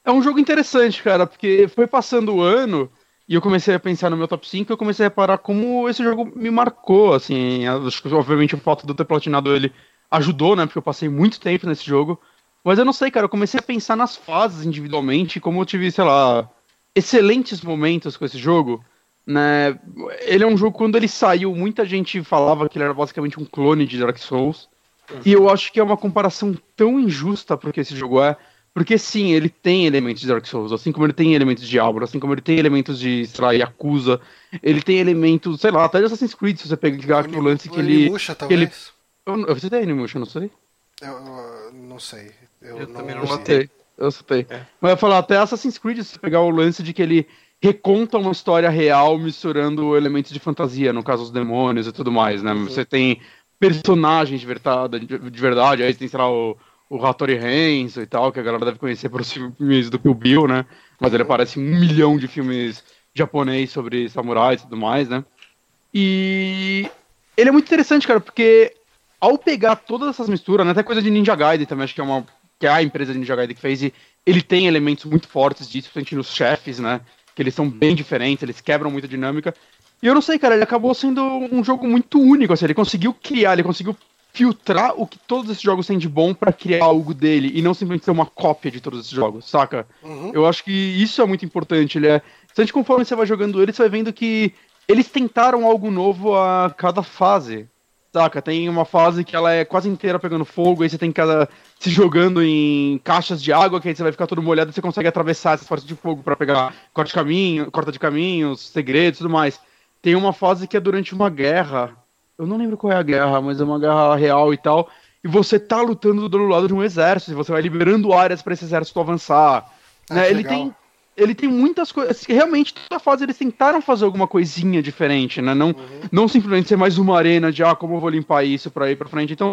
é um jogo interessante, cara, porque foi passando o ano e eu comecei a pensar no meu top 5 e eu comecei a reparar como esse jogo me marcou, assim, acho que obviamente o fato de eu ter platinado ele ajudou, né, porque eu passei muito tempo nesse jogo, mas eu não sei, cara, eu comecei a pensar nas fases individualmente, como eu tive, sei lá, excelentes momentos com esse jogo, né, ele é um jogo, quando ele saiu, muita gente falava que ele era basicamente um clone de Dark Souls, e eu acho que é uma comparação tão injusta porque esse jogo é, porque sim, ele tem elementos de Dark Souls, assim como ele tem elementos de Diablo, assim como ele tem elementos de, sei lá, Yakuza, ele tem elementos, sei lá, até de Assassin's Creed, se você pegar o, o lance que ele... Talvez? Ele, eu, eu citei Animusha, não sei? Eu, eu não sei. Eu, eu não, também não notei. Eu citei. É. Mas eu falar, até Assassin's Creed, se você pegar o lance de que ele reconta uma história real misturando elementos de fantasia, no caso os demônios e tudo mais, né? Uhum. Você tem personagens de verdade, de verdade, aí tem, sei lá, o o Hattori Hanzo e tal, que a galera deve conhecer pelos filmes do Kill Bill, né? Mas ele aparece em um milhão de filmes japonês sobre samurais e tudo mais, né? E ele é muito interessante, cara, porque ao pegar todas essas misturas, né, até coisa de Ninja Gaiden também, acho que é uma que é a empresa de Ninja Gaiden que fez, e ele tem elementos muito fortes disso, principalmente nos chefes, né? Que eles são bem diferentes, eles quebram muito a dinâmica. E eu não sei, cara, ele acabou sendo um jogo muito único, assim, ele conseguiu criar, ele conseguiu filtrar o que todos esses jogos têm de bom para criar algo dele e não simplesmente ser uma cópia de todos esses jogos, saca? Uhum. Eu acho que isso é muito importante. Ele é. Bastante conforme você vai jogando ele, você vai vendo que eles tentaram algo novo a cada fase. Saca? Tem uma fase que ela é quase inteira pegando fogo, aí você tem que se jogando em caixas de água, que aí você vai ficar todo molhado e você consegue atravessar essas partes de fogo para pegar corte de caminho, corta de caminhos, segredos e tudo mais. Tem uma fase que é durante uma guerra, eu não lembro qual é a guerra, mas é uma guerra real e tal. E você tá lutando do lado de um exército, e você vai liberando áreas para esse exército avançar. Ah, né? Ele tem ele tem muitas coisas. Realmente, toda fase eles tentaram fazer alguma coisinha diferente, né? Não, uhum. não simplesmente ser mais uma arena de, ah, como eu vou limpar isso pra ir pra frente. Então,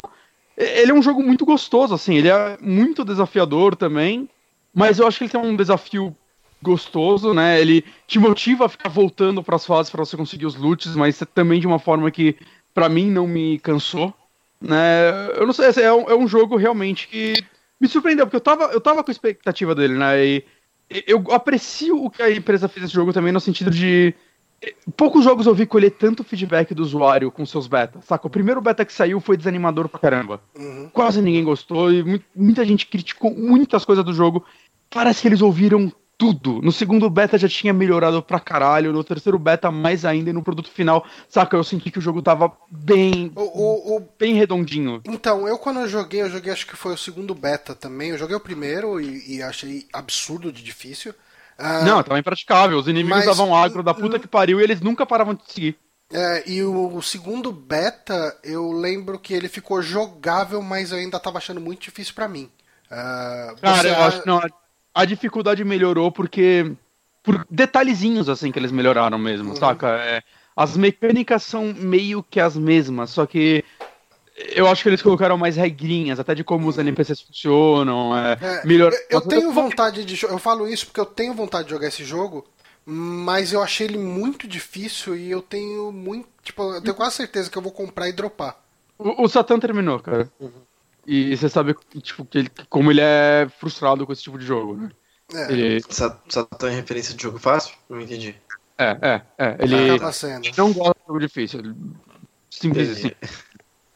ele é um jogo muito gostoso, assim. Ele é muito desafiador também. Mas eu acho que ele tem um desafio gostoso, né? Ele te motiva a ficar voltando para as fases para você conseguir os loots, mas também de uma forma que para mim não me cansou. Né? Eu não sei, assim, é um, é um jogo realmente que me surpreendeu, porque eu tava, eu tava com a expectativa dele, né? E eu aprecio o que a empresa fez nesse jogo também, no sentido de. Poucos jogos eu vi colher tanto feedback do usuário com seus betas, saca? O primeiro beta que saiu foi desanimador pra caramba. Uhum. Quase ninguém gostou e muita gente criticou muitas coisas do jogo. Parece que eles ouviram tudo. No segundo beta já tinha melhorado pra caralho, no terceiro beta mais ainda, e no produto final, saca? Eu senti que o jogo tava bem. O, o, o... bem redondinho. Então, eu quando eu joguei, eu joguei acho que foi o segundo beta também. Eu joguei o primeiro e, e achei absurdo de difícil. Uh, não, tava impraticável. Os inimigos mas, davam agro da puta que pariu e eles nunca paravam de seguir. É, e o, o, segundo beta, eu lembro que ele ficou jogável, mas eu ainda tava achando muito difícil para mim. Uh, Cara, eu acho que não, a dificuldade melhorou porque. Por detalhezinhos assim que eles melhoraram mesmo, uhum. saca? É, as mecânicas são meio que as mesmas, só que eu acho que eles colocaram mais regrinhas, até de como os NPCs funcionam. É, é, melhor... Eu, eu tenho vontade de. Eu falo isso porque eu tenho vontade de jogar esse jogo, mas eu achei ele muito difícil e eu tenho muito. Tipo, eu tenho quase certeza que eu vou comprar e dropar. O, o Satan terminou, cara. Uhum. E você sabe tipo, que ele, como ele é frustrado com esse tipo de jogo, né? É. Ele... Satan é referência de jogo fácil? Não entendi. É, é, é. Ele, ele não gosta de jogo difícil. Simples assim.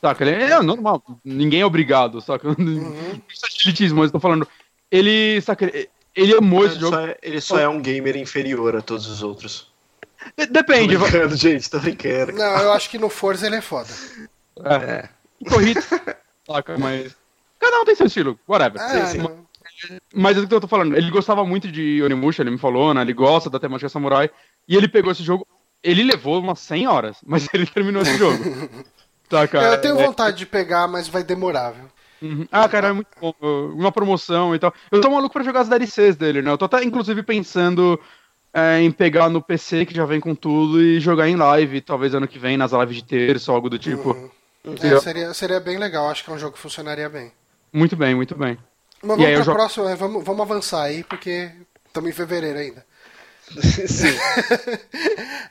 Saca? Ele é normal. Ninguém é obrigado, saca? Uhum. Isso é elitismo, mas eu tô falando. Ele, saca? Ele amou esse jogo. É, ele só é um gamer inferior a todos os outros. Depende. Tô brincando, gente, tô brincando. Não, eu acho que no Forza ele é foda. É. é. Corrida. [laughs] saca, mas. Cada um tem seu estilo, whatever. É, sim, sim. Mas é o que eu tô falando, ele gostava muito de Onimusha, ele me falou, né? Ele gosta da temática samurai. E ele pegou esse jogo. Ele levou umas 100 horas, [laughs] mas ele terminou esse jogo. [laughs] tá, cara. Eu tenho é... vontade de pegar, mas vai demorar, viu? Uhum. Ah, cara, é muito bom. Uma promoção e tal. Eu tô maluco pra jogar as DLCs dele, né? Eu tô até, inclusive, pensando é, em pegar no PC, que já vem com tudo, e jogar em live, talvez ano que vem, nas lives de terça ou algo do tipo. Uhum. É, seria, seria bem legal, acho que é um jogo que funcionaria bem. Muito bem, muito bem. Mas vamos pra jogo... próxima, é, vamos, vamos avançar aí, porque estamos em fevereiro ainda. [laughs] [laughs] Sim.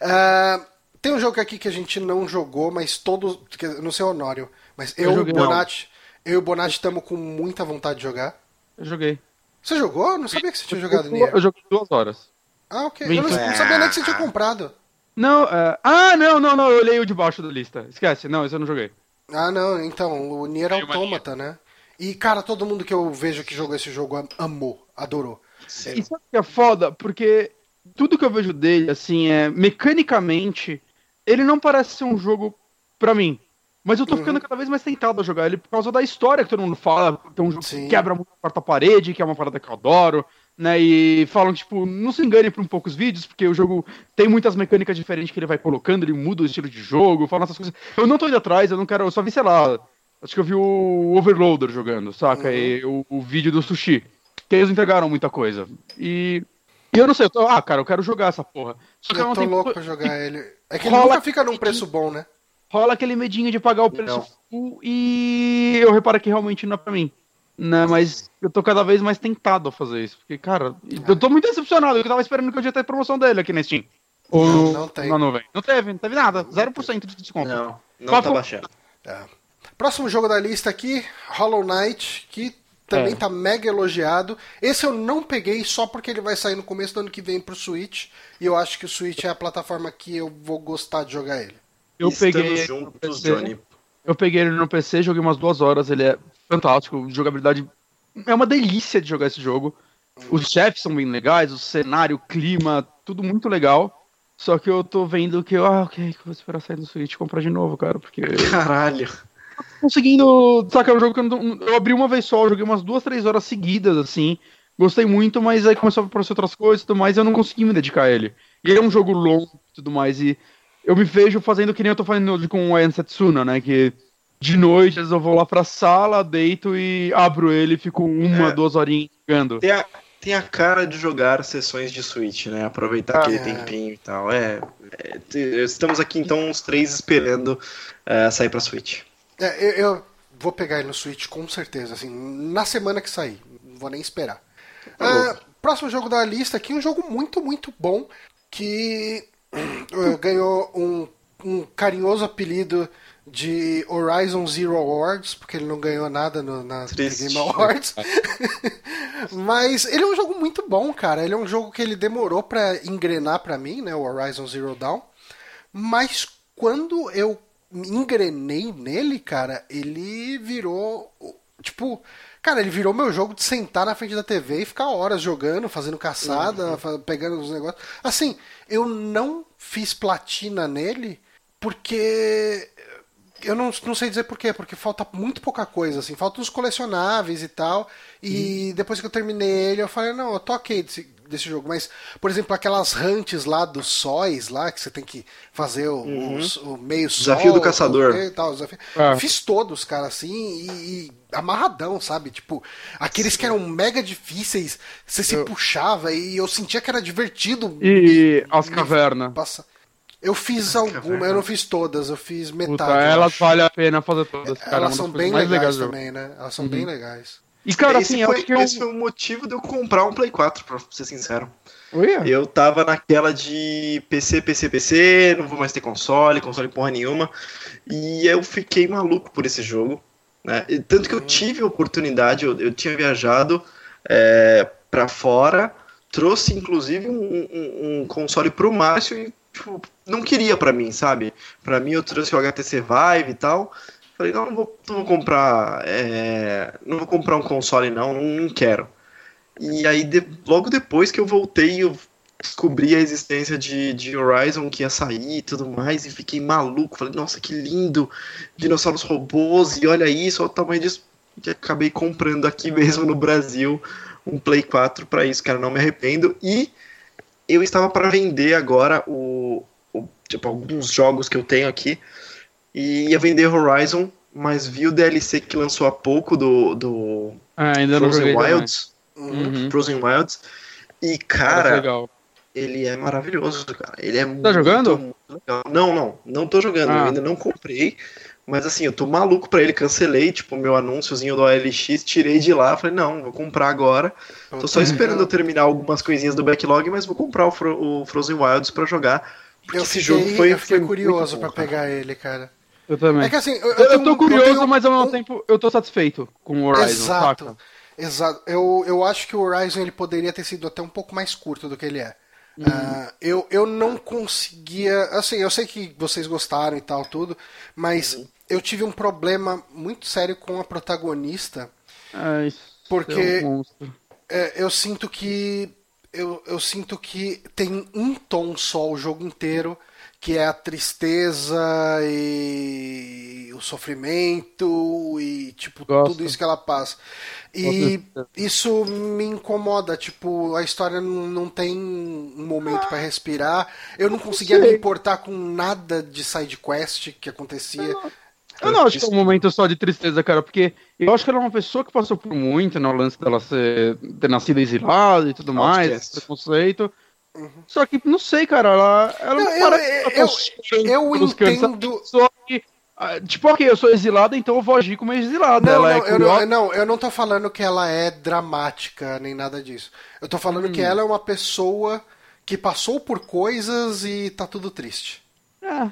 uh, tem um jogo aqui que a gente não jogou, mas todos. Não sei o Honório, mas eu, eu o Bonatti. Eu e o Bonatti estamos com muita vontade de jogar. Eu joguei. Você jogou? Eu não sabia que você tinha jogado Nier. Eu joguei duas horas. Ah, ok. Eu não, não, sabia nem que você tinha comprado. Não, uh... ah, não, não, não. Eu olhei o de baixo da lista. Esquece, não, esse eu não joguei. Ah, não, então, o Nier Automata, né? E, cara, todo mundo que eu vejo que jogou esse jogo amou, adorou. Sim. Isso é foda, porque tudo que eu vejo dele, assim, é mecanicamente, ele não parece ser um jogo pra mim. Mas eu tô uhum. ficando cada vez mais tentado a jogar ele por causa da história que todo mundo fala, que é um jogo Sim. que quebra muito a quarta parede, que é uma parada que eu adoro, né? E falam, tipo, não se engane por um poucos vídeos, porque o jogo tem muitas mecânicas diferentes que ele vai colocando, ele muda o estilo de jogo, falam essas coisas. Eu não tô indo atrás, eu não quero, eu só vi, sei lá, Acho que eu vi o Overloader jogando, saca? Uhum. E o, o, vídeo do sushi. Que eles entregaram muita coisa. E. E eu não sei, eu tô, ah, cara, eu quero jogar essa porra. Só que eu, eu tô louco pra jogar ele. É que ele nunca fica num preço bom, né? Rola aquele medinho de pagar o preço full e eu reparo que realmente não é pra mim. Né, mas eu tô cada vez mais tentado a fazer isso. Porque, cara, eu tô muito decepcionado. Eu tava esperando que eu ia ter promoção dele aqui na Steam. Ou não, não tem. na nuvem. Não teve, não teve nada. 0% de desconto. Não, não Papo... tá baixando. É. Próximo jogo da lista aqui, Hollow Knight, que também é. tá mega elogiado. Esse eu não peguei só porque ele vai sair no começo do ano que vem pro Switch. E eu acho que o Switch é a plataforma que eu vou gostar de jogar ele. Eu Estamos peguei juntos, Johnny. Eu peguei ele no PC, joguei umas duas horas, ele é fantástico, jogabilidade. É uma delícia de jogar esse jogo. Os chefes são bem legais, o cenário, o clima, tudo muito legal. Só que eu tô vendo que, ah, ok, que eu vou esperar sair do Switch e comprar de novo, cara, porque. [laughs] Caralho conseguindo. Saca, é um jogo que eu, não, eu abri uma vez só, joguei umas duas, três horas seguidas, assim. Gostei muito, mas aí começou a aparecer outras coisas e tudo mais, e eu não consegui me dedicar a ele. E ele é um jogo longo e tudo mais, e eu me vejo fazendo que nem eu tô fazendo com o Ayan Setsuna, né? Que de noite eu vou lá pra sala, deito e abro ele e fico uma, é, duas horinhas jogando. Tem a, tem a cara de jogar sessões de Switch, né? Aproveitar ah, aquele é. tempinho e tal. É, é, estamos aqui então os três esperando uh, sair pra Switch. É, eu, eu, vou pegar ele no Switch com certeza, assim, na semana que sair. Não vou nem esperar. Uh, próximo jogo da lista aqui, um jogo muito, muito bom que [clears throat] ganhou um, um carinhoso apelido de Horizon Zero Awards, porque ele não ganhou nada no, na Game Awards. [laughs] [laughs] Mas ele é um jogo muito bom, cara. Ele é um jogo que ele demorou para engrenar para mim, né, o Horizon Zero Dawn. Mas quando eu engrenei nele, cara, ele virou. Tipo, Cara, ele virou meu jogo de sentar na frente da TV e ficar horas jogando, fazendo caçada, uhum. pegando os negócios. Assim, eu não fiz platina nele porque eu não, não sei dizer porquê, porque falta muito pouca coisa, assim, faltam uns colecionáveis e tal. E uhum. depois que eu terminei ele, eu falei, não, eu tô ok desse, desse jogo. Mas, por exemplo, aquelas hunts lá dos sóis lá, que você tem que fazer o, uhum. o, o meio Desafio do caçador. E tal, desafio. Ah. Fiz todos, cara, assim, e, e, amarradão, sabe? Tipo, aqueles Sim. que eram mega difíceis, você se eu... puxava e eu sentia que era divertido. E, e as cavernas. Passa... Eu fiz algumas, eu não fiz todas, eu fiz metade. Puta, elas valem a pena fazer todas. Cara, elas são bem legais, legais também, né? Elas são uhum. bem legais. E, cara, esse, assim, foi, eu... esse foi o motivo de eu comprar um Play 4, pra ser sincero. Uia. Eu tava naquela de PC, PC, PC, não vou mais ter console, console porra nenhuma. E eu fiquei maluco por esse jogo. Né? Tanto que eu tive a oportunidade, eu, eu tinha viajado é, para fora, trouxe inclusive um, um, um console pro Márcio e tipo, não queria para mim, sabe? Para mim eu trouxe o HTC Vive e tal. Falei, não, não vou, não vou comprar. É, não vou comprar um console, não, não quero. E aí, de, logo depois que eu voltei, eu descobri a existência de, de Horizon que ia sair e tudo mais, e fiquei maluco. Falei, nossa, que lindo! Dinossauros robôs, e olha isso, olha o tamanho disso. E acabei comprando aqui mesmo no Brasil um Play 4 para isso, cara, não me arrependo. E eu estava para vender agora o, o, tipo alguns jogos que eu tenho aqui e ia vender Horizon, mas vi o DLC que lançou há pouco do, do ah, ainda Frozen Wilds, uhum. Frozen Wilds e cara, ele é maravilhoso, cara. Ele é tá muito, jogando? Muito legal. Não, não, não tô jogando, ah. eu ainda não comprei. Mas assim, eu tô maluco pra ele, cancelei, tipo, meu anúnciozinho do OLX, tirei de lá, falei, não, vou comprar agora. Tô só esperando eu terminar algumas coisinhas do backlog, mas vou comprar o, Fro o Frozen Wilds pra jogar. Porque eu esse fiquei, jogo foi, eu fiquei foi curioso para pegar ele, cara. Eu também. É que assim, eu, eu, eu tô curioso, eu tenho... mas ao mesmo um... tempo eu tô satisfeito com o Horizon. Exato. Saca? Exato. Eu, eu acho que o Horizon ele poderia ter sido até um pouco mais curto do que ele é. Uhum. Uh, eu, eu não conseguia. Assim, eu sei que vocês gostaram e tal, tudo, mas uhum. Eu tive um problema muito sério com a protagonista. Ai, porque é um eu sinto que. Eu, eu sinto que tem um tom só o jogo inteiro, que é a tristeza e o sofrimento e tipo Gosto. tudo isso que ela passa. E isso me incomoda, tipo, a história não, não tem um momento para respirar. Eu não conseguia me importar com nada de side quest que acontecia. Eu não acho que é um momento só de tristeza, cara, porque eu acho que ela é uma pessoa que passou por muito no lance dela ser, ter nascido exilada e tudo mais, preconceito. Uhum. Só que, não sei, cara, ela, ela não, eu, eu, eu, eu entendo. Só que ah, tipo, ok, eu sou exilada, então eu vou agir como exilada. Não, ela não, é eu não, não, eu não tô falando que ela é dramática, nem nada disso. Eu tô falando hum. que ela é uma pessoa que passou por coisas e tá tudo triste. É.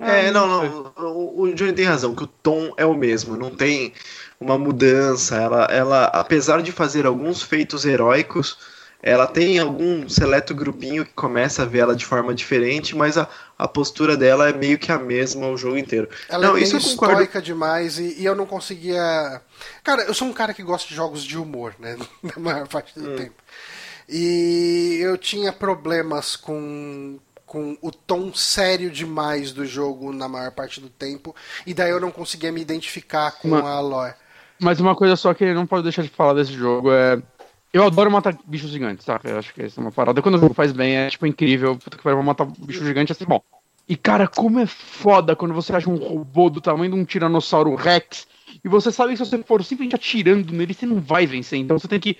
É, é não, não. O, o Johnny tem razão, que o tom é o mesmo, não tem uma mudança. Ela, ela, apesar de fazer alguns feitos heróicos, ela tem algum seleto grupinho que começa a ver ela de forma diferente, mas a, a postura dela é meio que a mesma o jogo inteiro. Ela não, é isso estoica demais e, e, eu não conseguia. Cara, eu sou um cara que gosta de jogos de humor, né? [laughs] Na maior parte do hum. tempo. E eu tinha problemas com, com o tom sério demais do jogo na maior parte do tempo, e daí eu não conseguia me identificar com Uma... a lore. Mas uma coisa só que não pode deixar de falar desse jogo é eu adoro matar bichos gigantes, tá? Eu acho que essa é uma parada. Quando o jogo faz bem, é tipo incrível. Puta que pariu, matar bicho gigante assim, bom. E cara, como é foda quando você acha um robô do tamanho de um Tiranossauro Rex e você sabe que se você for simplesmente atirando nele, você não vai vencer. Então você tem que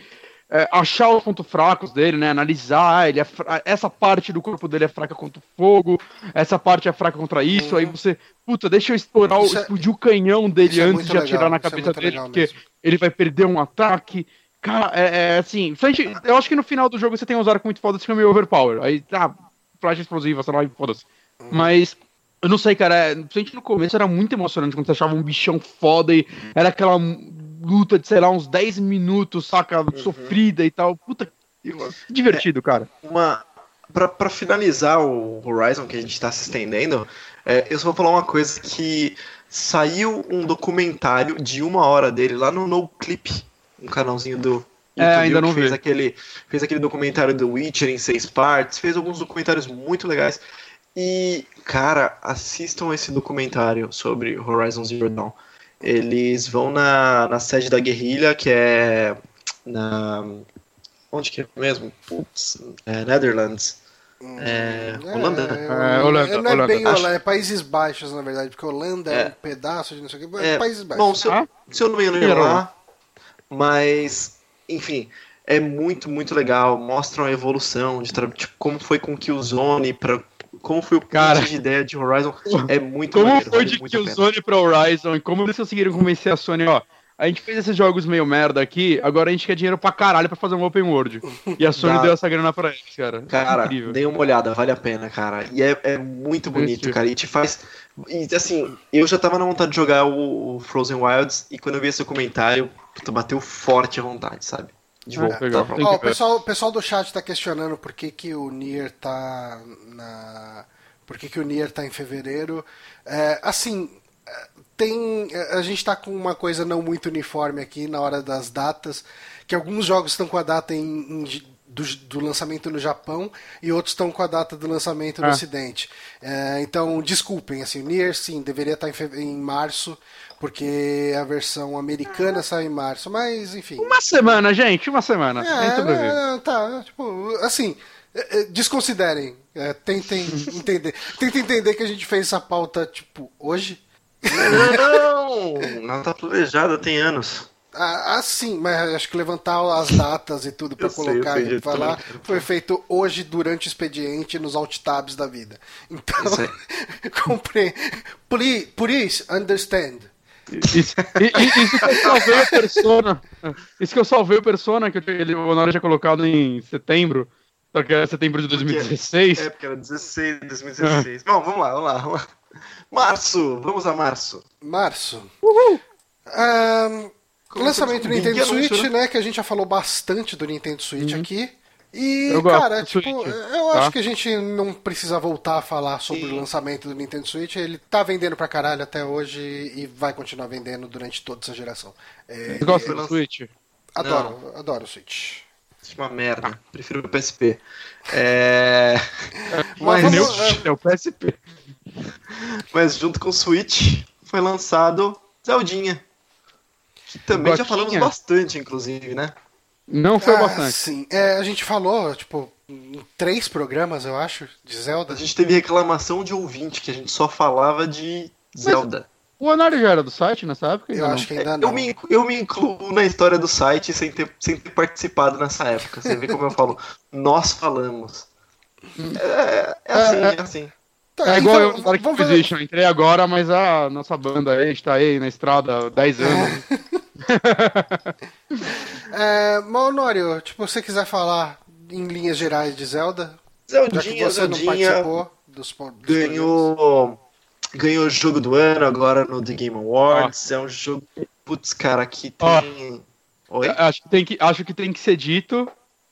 é, achar os pontos fracos dele, né? Analisar, ah, ele é essa parte do corpo dele é fraca contra o fogo, essa parte é fraca contra isso, uhum. aí você, puta, deixa eu estourar, isso é explodir é... o canhão dele é antes de atirar legal. na é cabeça dele, porque mesmo. ele vai perder um ataque. Cara, é, assim. Frente, eu acho que no final do jogo você tem uns arcos muito foda, fica meio overpower. Aí, tá, flash explosiva, sei lá, foda-se. Uhum. Mas, eu não sei, cara. É, frente no começo era muito emocionante quando você achava um bichão foda e era aquela luta de, sei lá, uns 10 minutos, saca? Uhum. Sofrida e tal. Puta, divertido, cara. É, uma. Pra, pra finalizar o Horizon que a gente tá se estendendo, é, eu só vou falar uma coisa que saiu um documentário de uma hora dele lá no No Clip um canalzinho do é, ainda não fez vi. aquele fez aquele documentário do Witcher em seis partes, fez alguns documentários muito legais. E, cara, assistam esse documentário sobre Horizon Zero Dawn. Eles vão na, na sede da guerrilha, que é na. Onde que é mesmo? Putz, é Netherlands. É, Holanda, né? É, Holanda, não é Holanda. bem Holanda, é Países Baixos, na verdade, porque Holanda é, É. um pedaço de não sei o que, é, É, Países Baixos. Bom, se eu, Ah? se eu não me engano, é lá. Mas, enfim, é muito, muito legal. Mostram a evolução de tipo, como foi com Killzone, pra, como foi o Cara. de ideia de Horizon. É muito Como maneiro, foi de. Killzone pra Horizon e como eles conseguiram convencer a Sony, ó. A gente fez esses jogos meio merda aqui, agora a gente quer dinheiro pra caralho pra fazer um open world. E a Sony Dá. deu essa grana pra eles, cara. Cara, Incrível. dê uma olhada, vale a pena, cara. E é, é muito bonito, cara. E te faz. E assim, eu já tava na vontade de jogar o, o Frozen Wilds e quando eu vi esse comentário, puta, bateu forte a vontade, sabe? De Tem Ó, que o pessoal, o pessoal do chat tá questionando por que, que o Nier tá na. Por que, que o Nier tá em fevereiro. É, assim, é, tem. é, A gente tá com uma coisa não muito uniforme aqui na hora das datas. Que alguns jogos estão com a data em, em- do, do lançamento no Japão e outros estão com a data do lançamento no Ah. Ocidente. É, então, desculpem, assim, o Nier sim, deveria estar em, fe- em março, porque a versão americana saiu em março, mas enfim. Uma semana, gente, uma semana. Nem sobrevive. É, tá, tipo, assim, é, é, desconsiderem, é, tentem [laughs] entender. Tentem entender que a gente fez essa pauta, tipo, hoje. Não! Não tá planejada, tem anos. Ah, ah, sim, mas acho que levantar as datas e tudo sei, colocar sei, e falar foi feito hoje durante o expediente nos alt tabs da vida. Então, [laughs] compre. Please, please understand. Isso, isso que eu salvei o Persona. Isso que eu salvei o Persona, que ele, o Honório tinha colocado em setembro. Só que era setembro de 2016. É, porque era 16, 2016. Bom, vamos lá, vamos lá, vamos lá. Março, vamos a março. Março. Ahn, lançamento do Nintendo Switch, né? né? Que a gente já falou bastante do Nintendo Switch aqui. E, Eu cara, tipo, Switch, eu tá? acho que a gente não precisa voltar a falar sobre Sim. o lançamento do Nintendo Switch. Ele tá vendendo pra caralho até hoje e vai continuar vendendo durante toda essa geração. É, Você gosta Não. do Switch? adoro, adoro o Switch. Isso é uma merda. Prefiro o PSP. É... [laughs] Mas Mas, vamos- eu- É o PSP. mas junto com o Switch foi lançado Zeldinha. Que também já Gotinha. falamos bastante, inclusive, né? Não foi Ah, bastante. Sim, É, a gente falou, tipo, em três programas, eu acho, de Zelda. A gente teve reclamação de ouvinte que a gente só falava de Zelda. O Honório já era do site nessa época? Eu acho que É, ainda não. eu, me, eu me incluo na história do site sem ter, sem ter participado nessa época. Você vê como eu falo, [laughs] nós falamos. É, é assim, é assim. Tá, não? É igual então, eu no Dark Inquisition. Entrei agora, mas a nossa banda aí, a gente tá aí na estrada há 10 anos. [laughs] [laughs] É, Honório, tipo, se você quiser falar em linhas gerais de Zelda, já que Zeldinha, você não Zeldinha participou dos, dos programas. ganhou, ganhou o jogo do ano agora no The Game Awards. É um jogo. Putz, cara, que tem. Oi? acho, que tem que, acho que tem que ser dito.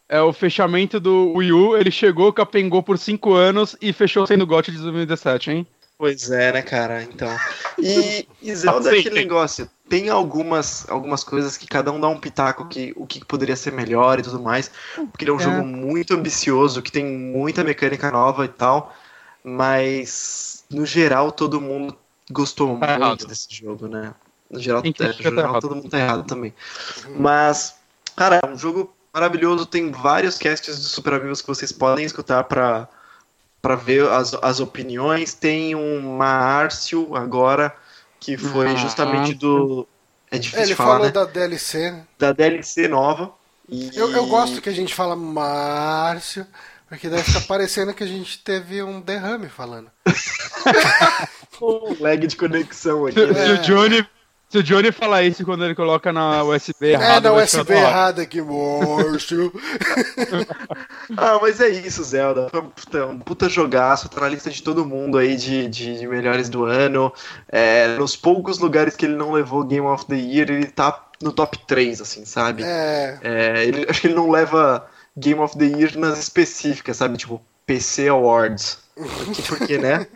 É o fechamento do Wii U, ele chegou, capengou por 5 anos e fechou sendo GOT de 2017, hein? Pois é, né, cara? Então. E, e Zelda é Sim. aquele negócio. Tem algumas, algumas coisas que cada um dá um pitaco que o que poderia ser melhor e tudo mais. Porque ele é um É. jogo muito ambicioso, que tem muita mecânica nova e tal. Mas no geral todo mundo gostou Tá muito errado. desse jogo, né? No geral, é, no tá geral errado. todo mundo tá errado também. Mas, cara, é um jogo maravilhoso. Tem vários casts de Super Amigos que vocês podem escutar pra, pra ver as, as opiniões. Tem um Márcio agora, que foi Ah. justamente do. É difícil É, ele falar, falou né? da DLC, né? Da DLC nova. E... Eu, eu gosto que a gente fala Márcio, porque daí fica parecendo que a gente teve um derrame falando. [laughs] um lag de conexão aqui, Se, [laughs] né? se o Johnny, se o Johnny falar isso quando ele coloca na USB É, errada, na vai ficar USB errada aqui, Márcio. [laughs] Ah, mas é isso, Zelda. Foi um puta, um puta jogaço. Tá na lista de todo mundo aí de, de, de melhores do ano. É, nos poucos lugares que ele não levou Game of the Year, ele tá no top 3, assim, sabe? É, É, ele, [laughs] acho que ele não leva Game of the Year nas específicas, sabe? Tipo, PC Awards. Porque, [laughs] porque né?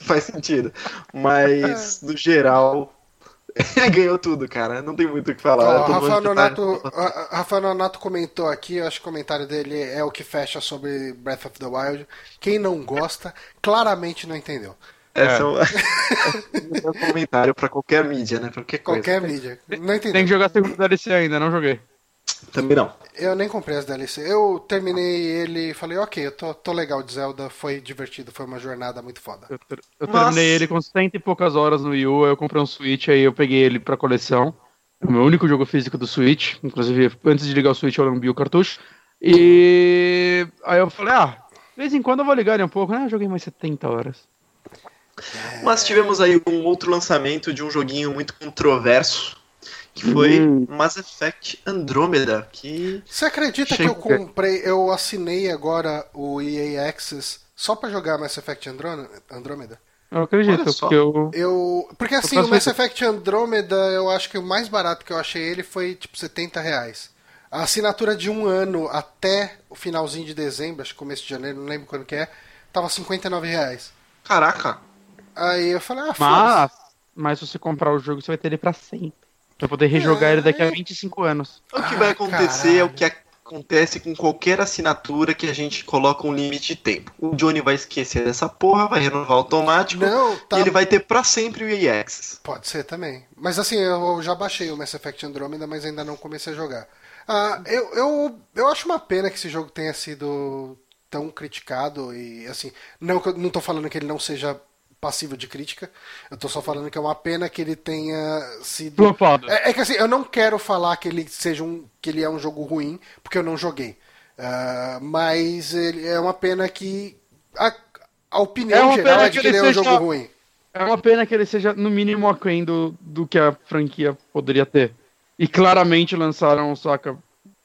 Faz sentido. Mas, no geral, [laughs] ele ganhou tudo, cara. Não tem muito o que falar. Ó, Rafael, Nonato, tá... Rafael Nonato comentou aqui, acho que o comentário dele é o que fecha sobre Breath of the Wild. Quem não gosta, claramente não entendeu. Esse é, [laughs] é um comentário pra qualquer mídia, né? Pra qualquer, qualquer mídia. Não entendi. Tem que jogar segundo DLC ainda, não joguei. Também não. Eu nem comprei as DLC. Eu terminei ele e falei, ok, eu tô, tô legal de Zelda, foi divertido, foi uma jornada muito foda. Eu, ter, eu Mas... terminei ele com cento e poucas horas no Wii U, eu comprei um Switch, aí eu peguei ele pra coleção. É o meu único jogo físico do Switch. Inclusive, antes de ligar o Switch, eu lambi o cartucho. E aí eu falei, ah, de vez em quando eu vou ligar ele um pouco, né? Eu joguei mais 70 horas. Mas tivemos aí um outro lançamento de um joguinho muito controverso, que foi hum. Mass Effect Andromeda. Que Você acredita que eu comprei, eu assinei agora o EA Access só para jogar Mass Effect Andromeda? Eu acredito, porque eu... eu. Porque assim, o Mass Effect Andromeda, eu acho que o mais barato que eu achei ele foi tipo 70 reais. A assinatura de um ano até o finalzinho de dezembro, acho que começo de janeiro, não lembro quando que é, tava 59 reais. Caraca! Aí eu falei, ah, Mas, mas se você comprar o jogo, você vai ter ele pra sempre. Pra poder rejogar é... ele daqui a 25 anos. O que vai acontecer ah, é o que acontece com qualquer assinatura que a gente coloca um limite de tempo. O Johnny vai esquecer dessa porra, vai renovar automático Não, tá... e ele vai ter para sempre o EA Access. Pode ser também. Mas assim, eu já baixei o Mass Effect Andromeda, mas ainda não comecei a jogar. Ah, eu, eu, eu acho uma pena que esse jogo tenha sido tão criticado e assim, não não tô falando que ele não seja passivo de crítica. Eu tô só falando que é uma pena que ele tenha sido. É, é, que assim, eu não quero falar que ele seja um. que ele é um jogo ruim, porque eu não joguei. Uh, mas ele, é uma pena que. A, a opinião é geral é de que ele, ele é um jogo ruim. É uma pena que ele seja, no mínimo, aquém do, do que a franquia poderia ter. E claramente lançaram, saca,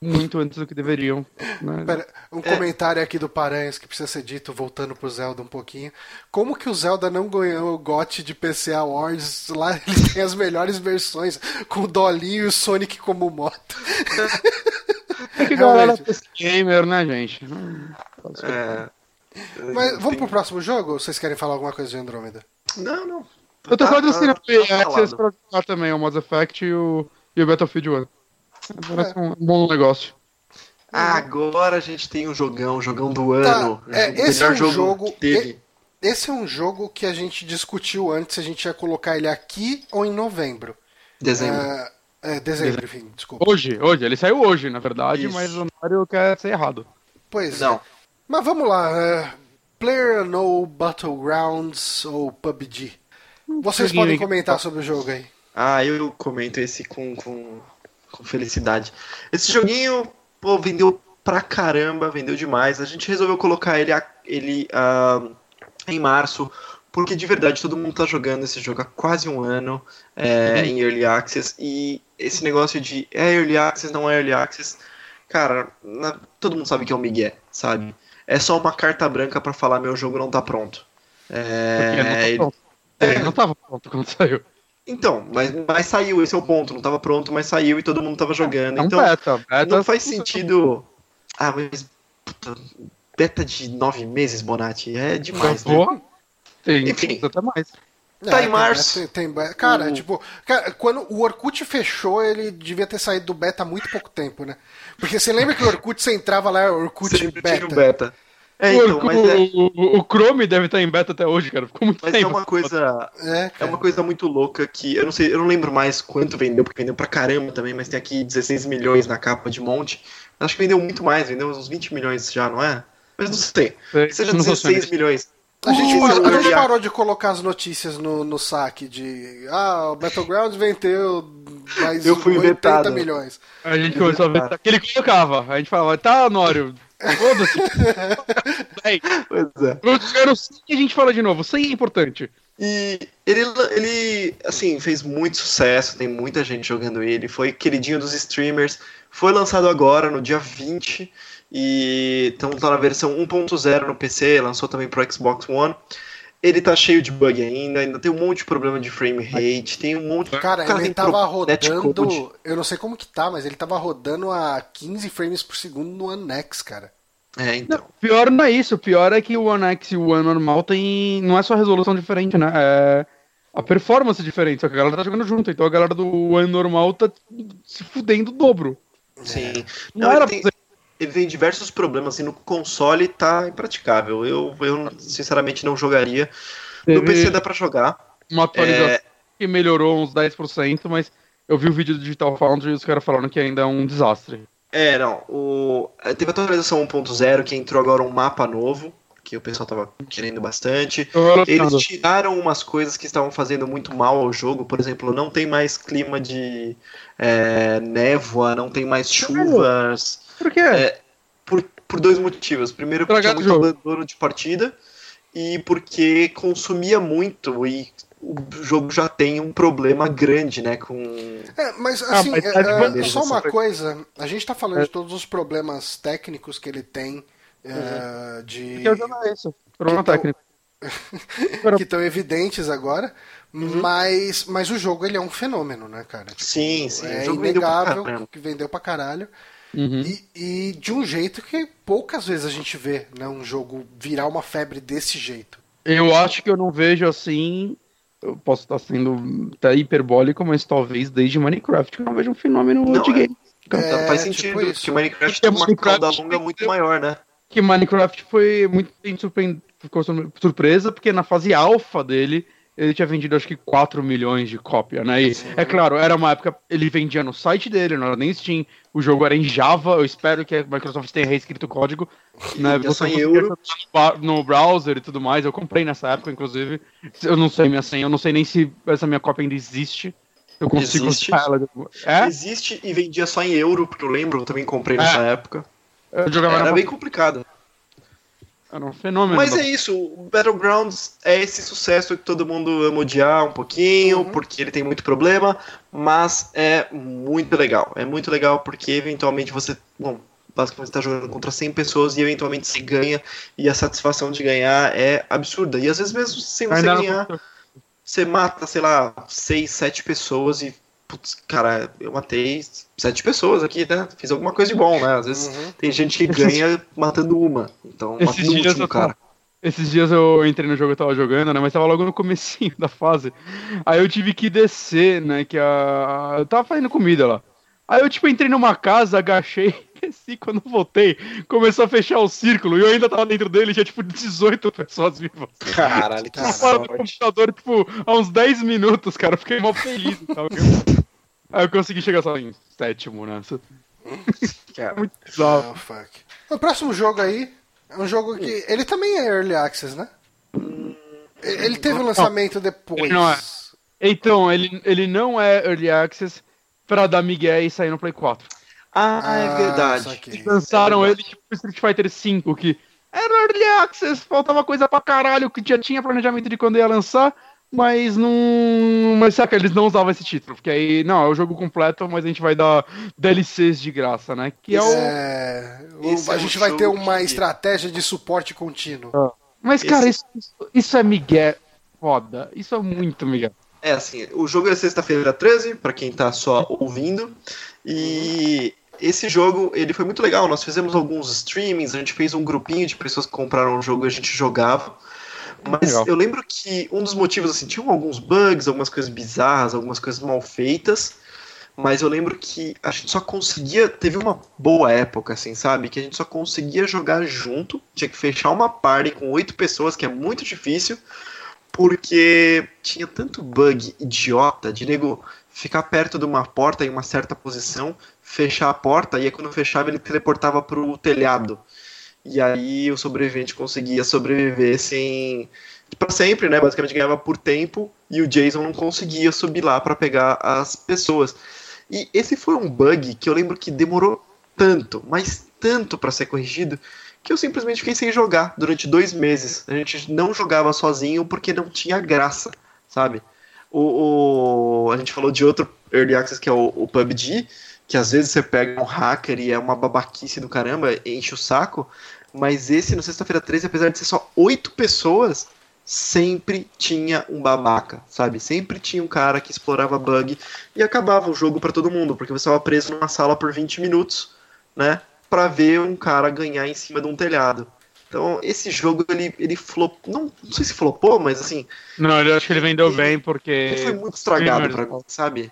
muito antes do que deveriam. Né? Pera, um é. comentário aqui do Paranhas que precisa ser dito, voltando pro Zelda um pouquinho. Como que o Zelda não ganhou o GOT de PC Awards? Lá ele tem as melhores versões, com o Dolinho e o Sonic como moto. É que galera gamer, né, gente? É. Mas vamos pro próximo jogo? Ou vocês querem falar alguma coisa de Andrômeda? Não, não. Eu tô falando assim, tá, tá Access pra jogar também, o Mass Effect e o, e o Battlefield 1. Parece é. um bom negócio. agora a gente tem um jogão, um jogão do tá, ano. Tá. É, esse é um jogo, jogo esse é um jogo que a gente discutiu antes se a gente ia colocar ele aqui ou em novembro. Dezembro. É, é dezembro, enfim, desculpa. Hoje, hoje, ele saiu hoje, na verdade, Isso. mas o Mario quer ser errado. Pois Não. É. Mas vamos lá. Uh, Player No Battlegrounds ou PUBG. Vocês podem comentar sobre o jogo aí. Ah, eu comento esse com, com com felicidade. Esse joguinho, pô, vendeu pra caramba, vendeu demais. A gente resolveu colocar ele, ele uh, em março, porque de verdade todo mundo tá jogando esse jogo há quase um ano é, uhum. em Early Access. E esse negócio de é Early Access, não é Early Access, cara, na, todo mundo sabe que é um Miguel, sabe? É só uma carta branca para falar meu jogo não tá pronto. É, não, tá pronto. É, não tava pronto quando saiu. Então, mas, mas saiu, esse é o ponto. Não estava pronto, mas saiu e todo mundo estava jogando. É um então, beta, beta não faz sentido. Ah, mas. Puta, beta de nove meses, Bonatti. É demais, né? Tem, Enfim. Até mais. Tá é, em março. Tem, tem, cara, uhum. tipo, cara, quando o Orkut fechou, ele devia ter saído do beta há muito pouco tempo, né? Porque você lembra que o Orkut você entrava lá, Orkut Sempre beta. beta. É, então, o, mas é... o, o, Chrome deve estar em beta até hoje, cara. Ficou muito mas tempo. é uma coisa. É, é, uma coisa muito louca que. Eu não sei, eu não lembro mais quanto vendeu, porque vendeu pra caramba também, mas tem aqui 16 milhões na capa de monte. Acho que vendeu muito mais, vendeu uns 20 milhões já, não é? Mas não sei. É, Seja 16 milhões. A gente, parou, a gente parou de colocar as notícias no, no saque de. Ah, o Battlegrounds vendeu mais eu fui 80 vetado. milhões. A gente começou a ver. Que ele colocava. A gente falava, tá, Nório, Foda-se. [laughs] pois é. Eu não sei que a gente fala de novo, isso aí é importante. E ele, ele, assim, fez muito sucesso, tem muita gente jogando ele, foi queridinho dos streamers, foi lançado agora, no dia 20, e então tá na versão 1.0 no PC, lançou também pro Xbox One. Ele tá cheio de bug ainda, ainda tem um monte de problema de frame rate, tem um monte Cara, cara ele tava rodando. Eu não sei como que tá, mas ele tava rodando a 15 frames por segundo no One X, cara. É, então. Não, pior não é isso, o pior é que o One X e o One normal tem. Não é só resolução diferente, né? É, a performance é diferente, só que a galera tá jogando junto, então a galera do ano normal tá se fudendo o dobro. Sim. Não, não era tem, ele tem diversos problemas, assim, no console tá impraticável. Eu, eu sinceramente não jogaria. Teve no PC dá pra jogar. Uma atualização é... que melhorou uns 10%, mas eu vi o vídeo do Digital Foundry e os caras falando que ainda é um desastre. É, não. O... Teve a atualização 1.0 que entrou agora um mapa novo, que o pessoal tava querendo bastante. Eles tiraram umas coisas que estavam fazendo muito mal ao jogo, por exemplo, não tem mais clima de é, névoa, não tem mais chuvas. Por quê? É, por, por dois motivos. Primeiro, porque tinha muito abandono de partida, e porque consumia muito e o jogo já tem um problema grande, né, com... É, mas ah, assim, ah, mas é, é, só uma coisa, a gente tá falando de todos os problemas técnicos que ele tem, uhum. uh, de... Que é isso, problema técnico. [laughs] que estão evidentes agora, uhum. mas, mas o jogo ele é um fenômeno, né, cara? Tipo, sim, sim. É inegável vendeu que vendeu pra caralho. Uhum. E, e, de um jeito que poucas vezes a gente vê né, um jogo virar uma febre desse jeito. Eu acho que eu não vejo assim eu posso estar sendo até hiperbólico, mas talvez desde Minecraft eu não vejo um fenômeno não, de é, game. É, faz tipo sentido, tipo porque Minecraft tem uma cauda longa muito maior, né? Que Minecraft foi muito surpresa, porque na fase alfa dele ele tinha vendido acho que 4 milhões de cópia, né? E, é claro, era uma época, ele vendia no site dele, não era nem Steam, o jogo era em Java, eu espero que a Microsoft tenha reescrito o código, né? Você em euro. no browser e tudo mais, eu comprei nessa época, inclusive, eu não sei minha senha, eu não sei nem se essa minha cópia ainda existe, eu consigo existe, ela. É? Existe e vendia só em euro, porque eu lembro, eu também comprei nessa é. época. Era bem complicado. Era um fenômeno. Mas é isso, o Battlegrounds é esse sucesso que todo mundo ama odiar um pouquinho, uhum. porque ele tem muito problema, mas é muito legal. É muito legal porque eventualmente você. Bom, basicamente está jogando contra 100 pessoas e eventualmente se ganha, e a satisfação de ganhar é absurda. E às vezes mesmo sem você ganhar, você mata, sei lá, 6, 7 pessoas e putz, cara, eu matei sete pessoas aqui, né? Fiz alguma coisa de bom, né? Às vezes uhum. tem gente que ganha [laughs] matando uma. Então, Esses dias último, eu cara. Esses dias eu entrei no jogo e tava jogando, né? Mas tava logo no comecinho [laughs] da fase. Aí eu tive que descer, né? Que a. Eu tava fazendo comida lá. Aí eu, tipo, entrei numa casa, agachei, desci, quando voltei, começou a fechar o círculo, e eu ainda tava dentro dele, tinha, tipo, 18 pessoas vivas. Caralho, que fora do computador, tipo, há uns 10 minutos, cara, eu fiquei mó feliz e tal. Aí eu consegui chegar só em sétimo nessa. Cara, Muito bizarro. Oh, fuck. O próximo jogo aí é um jogo que. Ele também é Early Access, né? Ele teve um lançamento depois. Ele não é. Então, ele, ele não é Early Access pra dar Miguel e sair no Play 4. Ah, ah é verdade. Eles lançaram é verdade. ele tipo Street Fighter V, que era Early Access, faltava coisa pra caralho, que já tinha planejamento de quando ia lançar mas não. Mas que eles não usavam esse título? Porque aí, não, é o jogo completo, mas a gente vai dar DLCs de graça, né? Que é o. É, o a é gente vai ter uma que... estratégia de suporte contínuo. Ah. Mas, cara, esse... isso, isso é Miguel foda. Isso é muito Miguel. É assim, o jogo é sexta-feira 13, para quem tá só ouvindo. E esse jogo, ele foi muito legal. Nós fizemos alguns streamings, a gente fez um grupinho de pessoas que compraram o jogo e a gente jogava. Mas Legal. eu lembro que um dos motivos, assim, tinham alguns bugs, algumas coisas bizarras, algumas coisas mal feitas. Mas eu lembro que a gente só conseguia. Teve uma boa época, assim, sabe? Que a gente só conseguia jogar junto. Tinha que fechar uma party com oito pessoas, que é muito difícil. Porque tinha tanto bug idiota de nego ficar perto de uma porta em uma certa posição, fechar a porta, e aí quando fechava ele teleportava pro telhado. E aí o sobrevivente conseguia sobreviver sem. para sempre, né? Basicamente ganhava por tempo e o Jason não conseguia subir lá para pegar as pessoas. E esse foi um bug que eu lembro que demorou tanto, mas tanto para ser corrigido, que eu simplesmente fiquei sem jogar durante dois meses. A gente não jogava sozinho porque não tinha graça, sabe? O, o a gente falou de outro Early Access que é o, o PUBG, que às vezes você pega um hacker e é uma babaquice do caramba, enche o saco, mas esse no Sexta-feira 13, apesar de ser só oito pessoas, sempre tinha um babaca, sabe? Sempre tinha um cara que explorava bug e acabava o jogo para todo mundo, porque você estava preso numa sala por 20 minutos, né? Pra ver um cara ganhar em cima de um telhado. Então, esse jogo, ele, ele flop... não, não sei se flopou, mas assim. Não, eu acho que ele vendeu ele, bem porque. Ele foi muito estragado pra mim, sabe?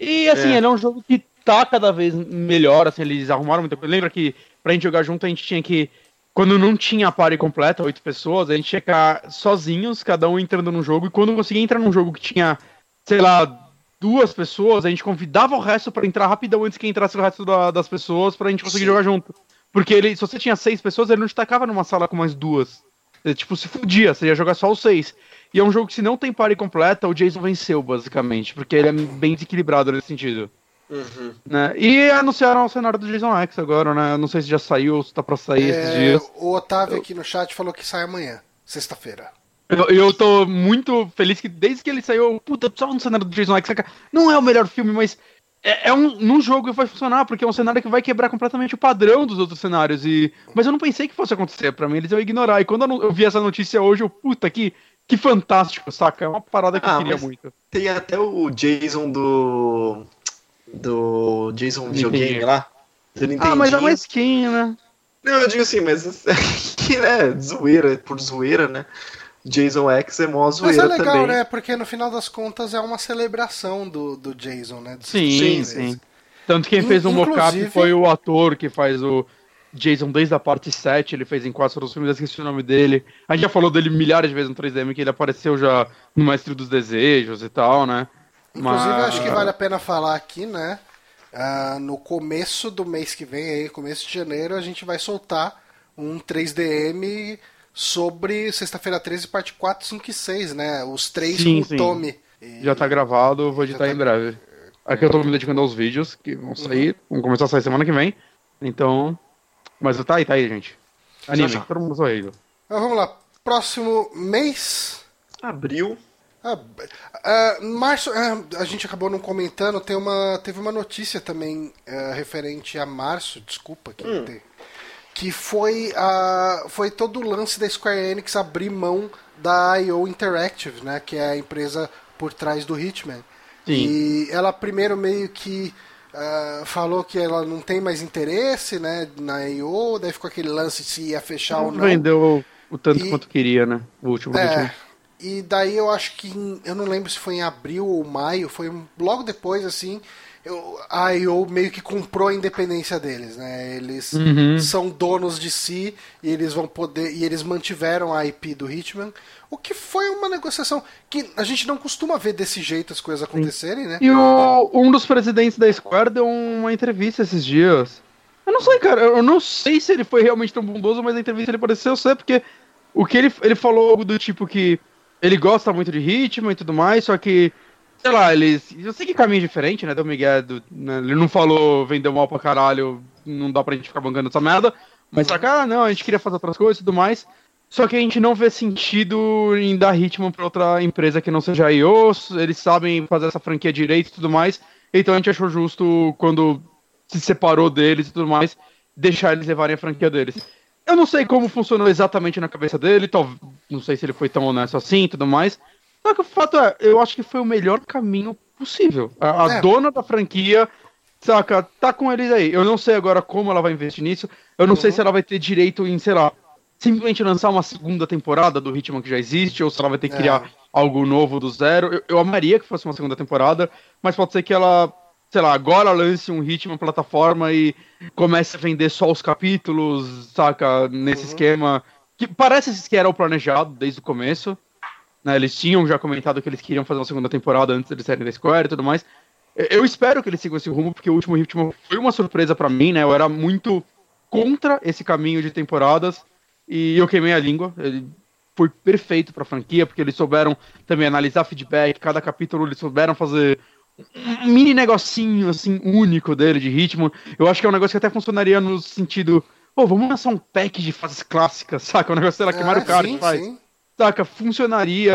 E assim, é. ele é um jogo que tá cada vez melhor, assim, eles arrumaram muita coisa. Lembra que pra gente jogar junto a gente tinha que. Quando não tinha a party completa, oito pessoas, a gente tinha que ficar sozinhos, cada um entrando num jogo, e quando conseguia entrar num jogo que tinha, sei lá, duas pessoas, a gente convidava o resto para entrar rapidão antes que entrasse o resto da, das pessoas pra gente conseguir Sim. jogar junto. Porque ele, se você tinha seis pessoas, ele não te tacava numa sala com mais duas. Ele, tipo, se fudia, você ia jogar só os seis. E é um jogo que se não tem party completa, o Jason venceu, basicamente. Porque ele é bem desequilibrado nesse sentido. Uhum. Né? E anunciaram o cenário do Jason X agora, né? Não sei se já saiu ou se tá pra sair é, esses dias. O Otávio aqui no chat falou que sai amanhã, sexta-feira. Eu, eu tô muito feliz que desde que ele saiu, puta, precisava no cenário do Jason X. Não é o melhor filme, mas é, é um, num jogo que vai funcionar, porque é um cenário que vai quebrar completamente o padrão dos outros cenários. E, mas eu não pensei que fosse acontecer. Pra mim, eles iam ignorar. E quando eu, eu vi essa notícia hoje, eu, puta, que, que fantástico, saca? É uma parada que ah, eu queria muito. Tem até o Jason do. Do Jason videogame lá. Ah, mas é uma skin, né? Não, eu digo assim, mas [laughs] que né, zoeira, por zoeira, né? Jason X é mó zoeira Mas é legal, também. né? Porque no final das contas é uma celebração do, do Jason, né? Sim, sim. Tanto que quem fez o mocap foi o ator que faz o Jason desde a parte 7, ele fez em quase todos os filmes, esqueci o nome dele. A gente já falou dele milhares de vezes no 3DM, que ele apareceu já no Mestre dos Desejos e tal, né? Inclusive, Mas... acho que vale a pena falar aqui, né? Uh, no começo do mês que vem, aí, começo de janeiro, a gente vai soltar um 3DM sobre Sexta-feira 13, parte 4, 5 e 6, né? Os três sim, com sim. o Tommy. E... Já tá gravado, vou editar tá... em breve. Aqui eu tô me dedicando aos vídeos que vão sair, uhum. vão começar a sair semana que vem. Então. Mas tá aí, tá aí, gente. Anime, todo mundo sorrindo. Então, vamos lá. Próximo mês. Abril. Ah, uh, março, uh, a gente acabou não comentando, tem uma, teve uma notícia também uh, referente a março, desculpa que hum. tem, que foi, a, foi todo o lance da Square Enix abrir mão da IO Interactive, né, que é a empresa por trás do Hitman. Sim. E ela primeiro meio que uh, falou que ela não tem mais interesse né, na IO, daí ficou aquele lance se ia fechar não ou não. Vendeu o tanto e, quanto queria, né? O último é. E daí eu acho que, em, eu não lembro se foi em abril ou maio, foi logo depois, assim, eu, a IO meio que comprou a independência deles, né? Eles uhum. são donos de si e eles vão poder e eles mantiveram a IP do Hitman, o que foi uma negociação que a gente não costuma ver desse jeito as coisas acontecerem, né? E o, um dos presidentes da Square deu uma entrevista esses dias. Eu não sei, cara, eu não sei se ele foi realmente tão bondoso, mas a entrevista ele pareceu ser porque o que ele, ele falou algo do tipo que ele gosta muito de Hitman e tudo mais, só que sei lá, eles. Eu sei que caminho diferente, né? Do Miguel. Do, né, ele não falou vendeu mal pra caralho, não dá pra gente ficar bancando essa merda. Mas que, ah, não, a gente queria fazer outras coisas e tudo mais. Só que a gente não vê sentido em dar ritmo pra outra empresa que não seja a iOS. Eles sabem fazer essa franquia direito e tudo mais. Então a gente achou justo, quando se separou deles e tudo mais, deixar eles levarem a franquia deles. Eu não sei como funcionou exatamente na cabeça dele, tal, não sei se ele foi tão honesto assim e tudo mais. Só que o fato é, eu acho que foi o melhor caminho possível. A, a é. dona da franquia, saca, tá com eles aí. Eu não sei agora como ela vai investir nisso. Eu não uhum. sei se ela vai ter direito em, sei lá, simplesmente lançar uma segunda temporada do Hitman que já existe, ou se ela vai ter que criar é. algo novo do zero. Eu, eu amaria que fosse uma segunda temporada, mas pode ser que ela, sei lá, agora lance um Hitman plataforma e comece a vender só os capítulos, saca, nesse uhum. esquema. Que parece que era o planejado desde o começo. Né, eles tinham já comentado que eles queriam fazer uma segunda temporada antes de saírem da Square e tudo mais. Eu espero que eles sigam esse rumo, porque o último ritmo foi uma surpresa para mim, né? Eu era muito contra esse caminho de temporadas e eu queimei a língua. Ele foi perfeito pra franquia, porque eles souberam também analisar feedback, cada capítulo eles souberam fazer um mini negocinho, assim, único dele, de ritmo. Eu acho que é um negócio que até funcionaria no sentido, pô, vamos lançar um pack de fases clássicas, saca? Um negócio, sei lá, que Mario Kart sim, faz. Sim saca, funcionaria.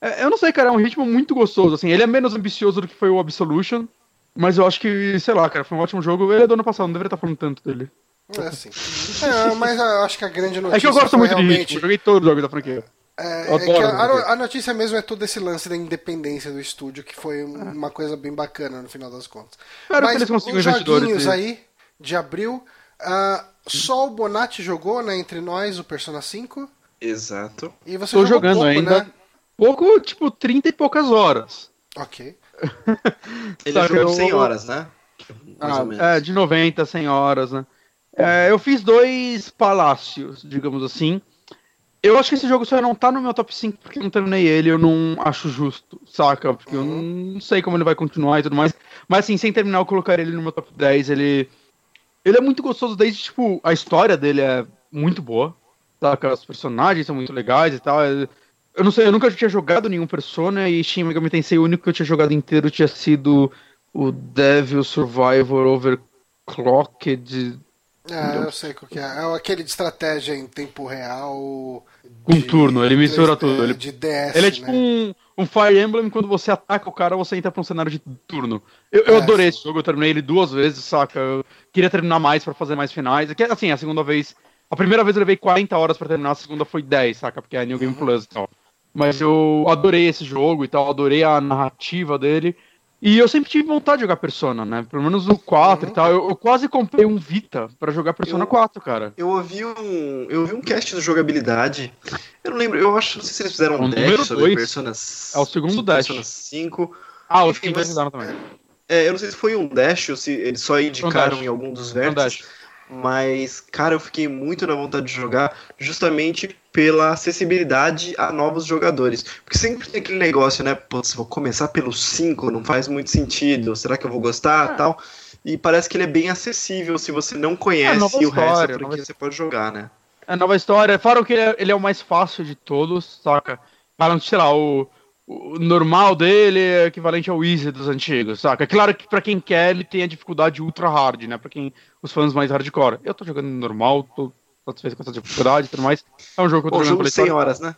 É, é, eu não sei, cara, é um ritmo muito gostoso, assim. Ele é menos ambicioso do que foi o Absolution, mas eu acho que, sei lá, cara, foi um ótimo jogo. Ele é do ano passado, não deveria estar falando tanto dele. É, sim. é, mas eu acho que a grande notícia. É que eu gosto muito realmente... de ritmo, joguei todos os jogos da franquia. É, é a, a, notícia mesmo é todo esse lance da independência do estúdio, que foi uma coisa bem bacana no final das contas. Cara, Mas os joguinhos aí, de abril, Uh, só o Bonatti jogou, né, entre nós, o Persona 5. Exato. E você Tô jogando pouco, ainda. né? Pouco, tipo, 30 e poucas horas. Ok. [laughs] Ele jogou eu- 100 horas, né? Mais Ah, ou menos. é, de 90, 100 horas, né? É, eu fiz dois palácios, digamos assim. Eu acho que esse jogo só não tá no meu top 5 porque eu não terminei ele, eu não acho justo, saca? Porque eu não sei como ele vai continuar e tudo mais. Mas assim, sem terminar, eu colocaria ele no meu top 10. Ele. Ele é muito gostoso desde, tipo, a história dele é muito boa. Saca? Os personagens são muito legais e tal. é- Eu não sei, eu nunca tinha jogado nenhum Persona e Shin Megami Tensei, o único que eu tinha jogado inteiro tinha sido o Devil Survivor Overclocked Ah, eu sei qual que é. É aquele de estratégia em tempo real. Com de- turno, ele mistura 3D, tudo, ele- De DS, Ele é tipo né? um, um Fire Emblem quando você ataca o cara, você entra pra um cenário de turno. Eu, eu É, adorei sim. esse jogo, eu terminei ele duas vezes, saca? Eu queria terminar mais pra fazer mais finais. É assim, a segunda vez. A primeira vez eu levei 40 horas pra terminar, a segunda foi 10, saca? Porque é New Game Plus e tal. Mas eu adorei esse jogo e tal, adorei a narrativa dele. E eu sempre tive vontade de jogar Persona, né? Pelo menos o 4 e tal. Eu, eu quase comprei um Vita pra jogar Persona Eu- 4, cara. Eu ouvi um. Eu ouvi um cast do jogabilidade. Eu não lembro, eu acho, não sei se eles fizeram É o um dash sobre dois. Persona. É o segundo dash. Persona 5. Ah, os Enfim, que ajudaram também. É, eu não sei se foi um dash ou se eles só indicaram dash. em algum dos Um vértices. dash. Mas, cara, eu fiquei muito na vontade de jogar justamente pela acessibilidade a novos jogadores. Porque sempre tem aquele negócio, né? Putz, vou começar pelo 5, não faz muito sentido. Será que eu vou gostar Ah. tal? E parece que ele é bem acessível se você não conhece É, o resto franquia, nova- você pode jogar, né? É nova história. Falam que ele é, ele é o mais fácil de todos, saca? Que, sei lá, o, o normal dele é equivalente ao Easy dos antigos, saca? É claro que pra quem quer, ele tem a dificuldade ultra hard, né? Pra quem. Os fãs mais hardcore. Eu tô jogando no normal, tô satisfeito com essa dificuldade e tudo mais. É um jogo que eu tô jogando jogo pela de 100 história. horas, né?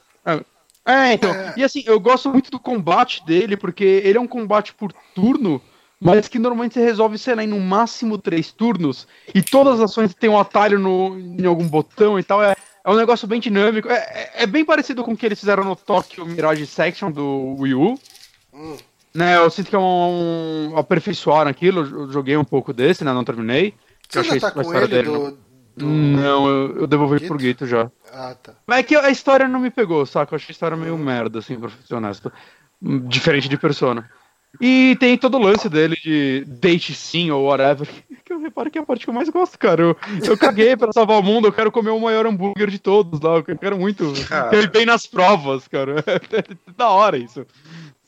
É, então. É. E assim, eu gosto muito do combate dele, porque ele é um combate por turno, mas que normalmente você resolve, sei lá, em no máximo três turnos, e todas as ações têm um atalho no, em algum botão e tal. É, é um negócio bem dinâmico. É, é- é bem parecido com o que eles fizeram no Tokyo Mirage Section do Wii U. Hum. Né, eu sinto que é um, um aperfeiçoar aquilo. Eu joguei um pouco desse, né? Não terminei. Você Eu tá com ele dele, do. do- Não, eu, eu devolvi Guito? pro Guito já. Ah, tá. Mas é que a história não me pegou, saca? Eu achei a história meio merda, assim, pra ser honesto. Hum, Diferente de Persona. E tem todo o lance dele de date sim ou whatever. [laughs] Que eu reparo que é a parte que eu mais gosto, cara. Eu, eu caguei pra salvar o mundo, eu quero comer o maior hambúrguer de todos lá. Eu quero muito. Cara. Ir bem nas provas, cara. É [laughs] da hora isso.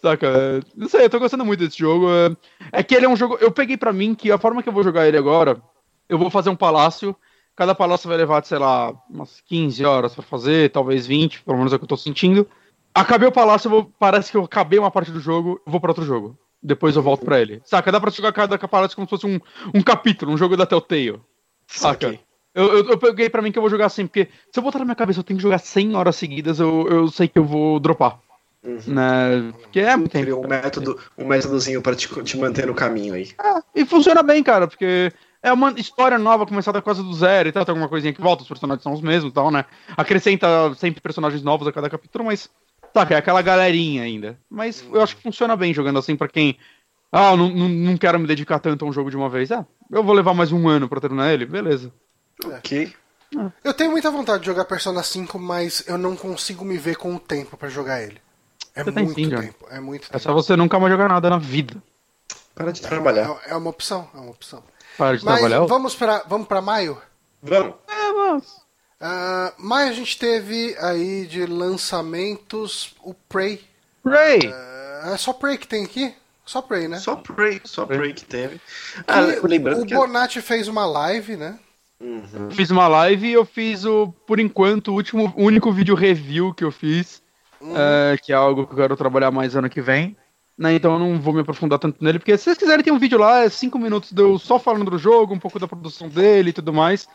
Saca? Não sei, eu tô gostando muito desse jogo. É- É que ele é um jogo. Eu peguei pra mim que a forma que eu vou jogar ele agora, eu vou fazer um palácio. Cada palácio vai levar, sei lá, umas 15 horas pra fazer, talvez 20, pelo menos é o que eu tô sentindo. Acabei o palácio, vou- parece que eu acabei uma parte do jogo, vou pra outro jogo. Depois eu volto pra ele. Saca? Dá pra jogar cada palácio como se fosse um, um capítulo, um jogo da Telltale. Saca? Eu, eu, eu peguei pra mim que eu vou jogar assim, porque se eu botar na minha cabeça eu tenho que jogar 100 horas seguidas, eu, eu sei que eu vou dropar. Uhum. Né? Porque é muito Criou tempo. um método, um métodozinho pra te, te manter no caminho aí. É, e funciona bem, cara, porque é uma história nova, começada quase do zero e tal, tem alguma coisinha que volta, os personagens são os mesmos e tal, né? Acrescenta sempre personagens novos a cada capítulo, mas saca, é aquela galerinha ainda. Mas eu acho que funciona bem jogando assim pra quem. Ah, não, não, não quero me dedicar tanto a um jogo de uma vez. Ah, eu vou levar mais um ano pra terminar ele, beleza. Ok. Eu tenho muita vontade de jogar Persona 5, mas eu não consigo me ver com o tempo pra jogar ele. É Você tem muito sim, tempo, é muito É tempo. só você nunca mais jogar nada na vida. Para de trabalhar. É, é uma opção, é uma opção. Para de Mas trabalhar. vamos pra, vamos pra maio? Vamos. É, mas... Ah, maio a gente teve aí de lançamentos o Prey. Prey! Ah, é só Prey que tem aqui? Só Prey, né? Só Prey, só Prey. Prey que teve. Que Ah, lembrando o que. Bonatti fez uma live, né? Uhum. Fiz uma live e eu fiz o, por enquanto, o último, o único vídeo review que eu fiz, é, que é algo que eu quero trabalhar mais ano que vem. Né, então eu não vou me aprofundar tanto nele, porque se vocês quiserem tem um vídeo lá, é 5 minutos de eu só falando do jogo, um pouco da produção dele e tudo mais.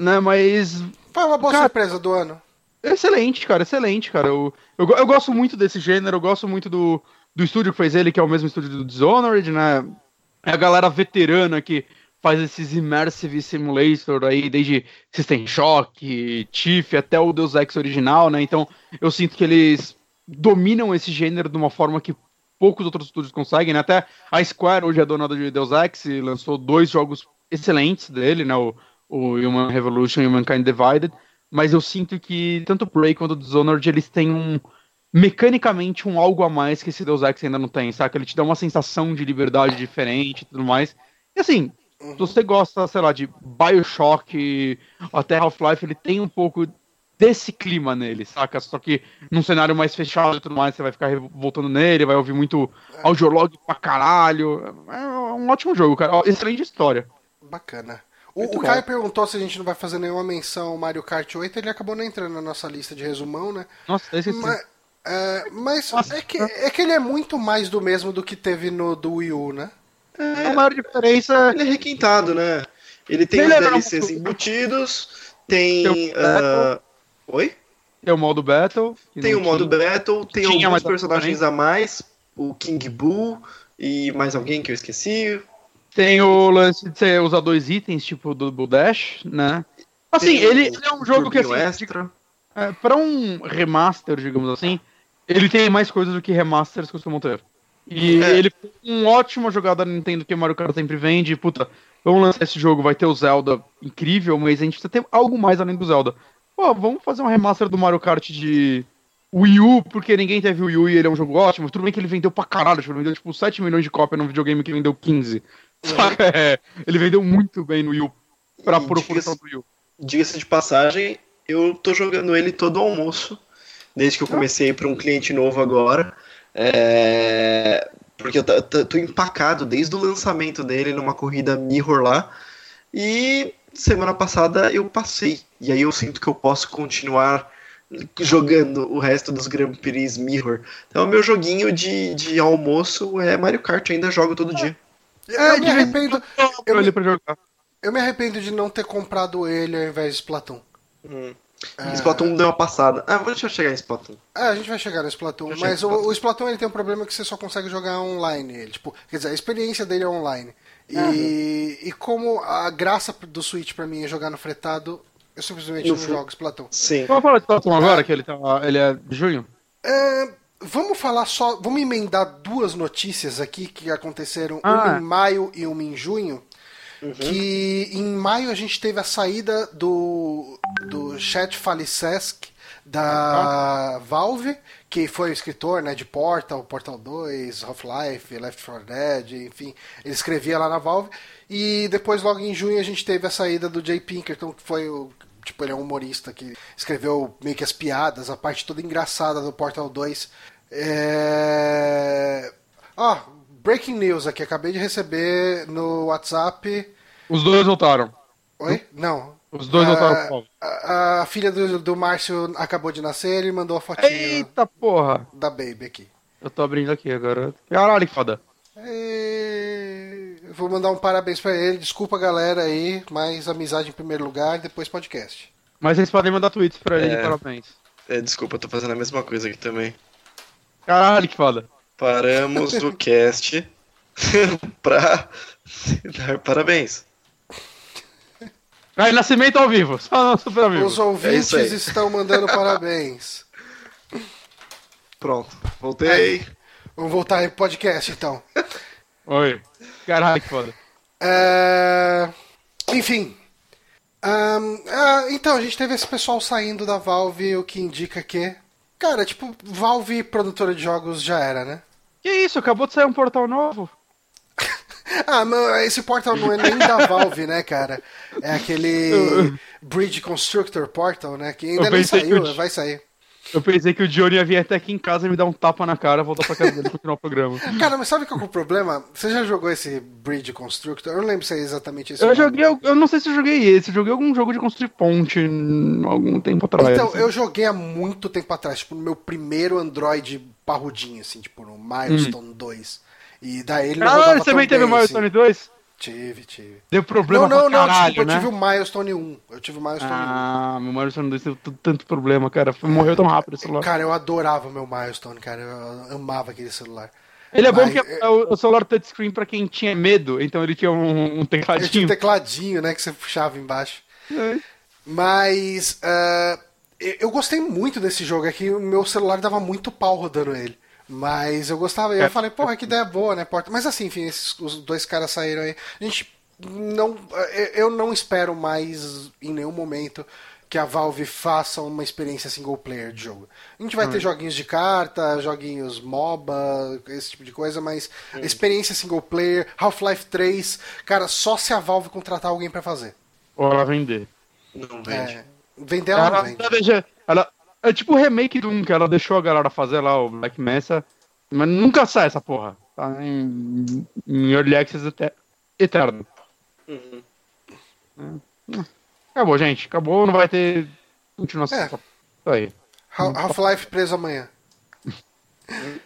Né, mas Foi uma boa Cara- surpresa do ano. Excelente, cara, excelente, cara. Eu, eu, eu gosto muito desse gênero, eu gosto muito do, do estúdio que fez ele, que é o mesmo estúdio do Dishonored, né? É a galera veterana que faz esses Immersive Simulator aí, desde System Shock, Tiff, até o Deus Ex original, né? Então eu sinto que eles dominam esse gênero de uma forma que poucos outros estúdios conseguem, né? Até a Square, hoje é dona de Deus Ex, e lançou dois jogos excelentes dele, né? O, o Human Revolution e o Mankind Divided, mas eu sinto que tanto o Prey quanto o Dishonored, eles têm um mecanicamente um algo a mais que esse Deus Ex ainda não tem, saca? Ele te dá uma sensação de liberdade diferente e tudo mais. E assim, se você gosta, sei lá, de Bioshock, até Half-Life, ele tem um pouco desse clima nele, saca? Só que num cenário mais fechado e tudo mais, você vai ficar voltando nele, vai ouvir muito audiolog pra caralho. É um ótimo jogo, cara. Excelente história. Bacana. O, o Caio perguntou se a gente não vai fazer nenhuma menção ao Mario Kart 8, ele acabou não entrando na nossa lista de resumão, né? Nossa, esse Mas, é, mas é, que, é que ele é muito mais do mesmo do que teve no do Wii U, né? É, a maior diferença. Ele é requintado, né? Ele tem ele os DLCs embutidos, tem. tem uh... Oi? Tem o modo Battle. Tem o modo tinha. Battle, tem alguns personagens a mais, o King Boo e mais alguém que eu esqueci. Tem o lance de você usar dois itens, tipo do, do Dash, né? Assim, ele, ele, é um jogo que assim. Extra. É, pra um remaster, digamos assim, ele tem mais coisas do que remasters costumam ter. E é. ele foi um ótima jogada da Nintendo que o Mario Kart sempre vende. Puta, vamos lançar esse jogo, vai ter o Zelda incrível, mas a gente precisa ter algo mais além do Zelda. Pô, vamos fazer um remaster do Mario Kart de Wii U, porque ninguém teve Wii U e ele é um jogo ótimo. Tudo bem que ele vendeu pra caralho, ele vendeu tipo 7 milhões de cópias num videogame que vendeu 15. É. ele vendeu muito bem no Wii U, pra proporção do Wii U. Diga-se de passagem, eu tô jogando ele todo almoço desde que eu comecei para um cliente novo agora. É, porque eu tô empacado desde o lançamento dele numa corrida Mirror lá. E semana passada eu passei. E aí eu sinto que eu posso continuar jogando o resto dos Grand Prix Mirror. Então, o meu joguinho de, de almoço é Mario Kart, ainda jogo todo dia. [laughs] É, eu me arrependo. Eu me, eu me arrependo de não ter comprado ele ao invés de Splatoon. Hum. É... Splatoon deu uma passada. Ah, deixa eu chegar em Splatoon. É, a gente vai chegar no Splatoon. Mas o, o, Splatoon ele tem um problema que você só consegue jogar online. Ele, tipo, quer dizer, a experiência dele é online. E, uhum. e como a graça do Switch pra mim é jogar no fretado, eu simplesmente no não jogo Splatoon. Sim. Vamos falar de Splatoon agora, que ele, tá, ele é de junho? É, vamos falar só. Vamos emendar duas notícias aqui que aconteceram, ah. uma em maio e uma em junho. Uhum. Que em maio a gente teve a saída do, do Chet Falisesk da uhum. Valve, que foi o escritor né, de Portal, Portal 2, Half-Life, Left 4 Dead, enfim, ele escrevia lá na Valve. E depois, logo em junho, a gente teve a saída do Jay Pinkerton, que foi o. Tipo, ele é um humorista que escreveu meio que as piadas, a parte toda engraçada do Portal 2. É. Ó, oh, breaking news aqui, acabei de receber no WhatsApp. Os dois voltaram. Oi? Não. Os dois a, voltaram a, a, filha do, do Márcio acabou de nascer e mandou a fotinha. Eita porra! Da Baby aqui. Eu tô abrindo aqui agora. Caralho, que foda. E... Vou mandar um parabéns pra ele. Desculpa, galera, aí. Mas amizade em primeiro lugar, depois podcast. Mas vocês podem mandar tweets pra ele, é... parabéns. É, desculpa, eu tô fazendo a mesma coisa aqui também. Caralho, que foda. Paramos o cast [laughs] pra dar parabéns. Aí, nascimento ao vivo, só Super Amigo. Os ouvintes é estão mandando parabéns. Pronto, voltei. É. Vamos voltar em podcast então. Oi. Caralho, que foda. É... Enfim. Um, uh, então, a gente teve esse pessoal saindo da Valve, o que indica que. Cara, tipo, Valve produtora de jogos já era, né? Que isso, acabou de sair um portal novo. [laughs] ah, mas esse portal não é nem da Valve, né, cara? É aquele [laughs] Bridge Constructor Portal, né? Que ainda nem saiu, vai sair. Eu pensei que o Johnny ia vir até aqui em casa e me dar um tapa na cara, voltar pra casa dele e continuar o programa. [laughs] Cara, mas sabe qual é o problema? Você já jogou esse Bridge Constructor? Eu não lembro se é exatamente esse. Eu joguei, eu, eu, não sei se eu joguei esse, eu joguei algum jogo de construir ponte algum tempo atrás. Então, assim. eu joguei há muito tempo atrás, tipo, no meu primeiro Android parrudinho, assim, tipo, no Milestone hum. 2. E daí ele não Ah, você também teve o Milestone assim. 2? Tive, tive. Deu problema não, não, pra caralho, não, tipo, né? eu tive o Milestone 1. Eu tive o Milestone ah, 1. Ah, meu Milestone 2 teve tanto problema, cara. Morreu tão rápido esse celular. Cara, eu adorava o meu Milestone, cara. Eu amava aquele celular. Ele é Mas, bom que é o celular touchscreen pra quem tinha medo, então ele tinha um, um tecladinho. Ele tinha um tecladinho, né, que você puxava embaixo. É. Mas uh, eu gostei muito desse jogo, é que o meu celular dava muito pau rodando ele. Mas eu gostava, eu é. falei, porra, que ideia boa, né, Porta? Mas assim, enfim, esses, os dois caras saíram aí. A gente não, eu não espero mais em nenhum momento que a Valve faça uma experiência single player de jogo. A gente vai ter joguinhos de carta, joguinhos MOBA, esse tipo de coisa, mas experiência single player, Half-Life 3, cara, só se a Valve contratar alguém para fazer. Ou ela vender. Não vende. É, vender ela, Ela, não vende. ela- é tipo o remake do 1 que ela deixou a galera fazer lá, o Black Mesa, mas nunca sai essa porra. Tá em, em Early Access ete- eterno. Uhum. Acabou, gente. Acabou, não vai ter continuação. É. Isso aí. Ha- Half-Life preso amanhã. [laughs]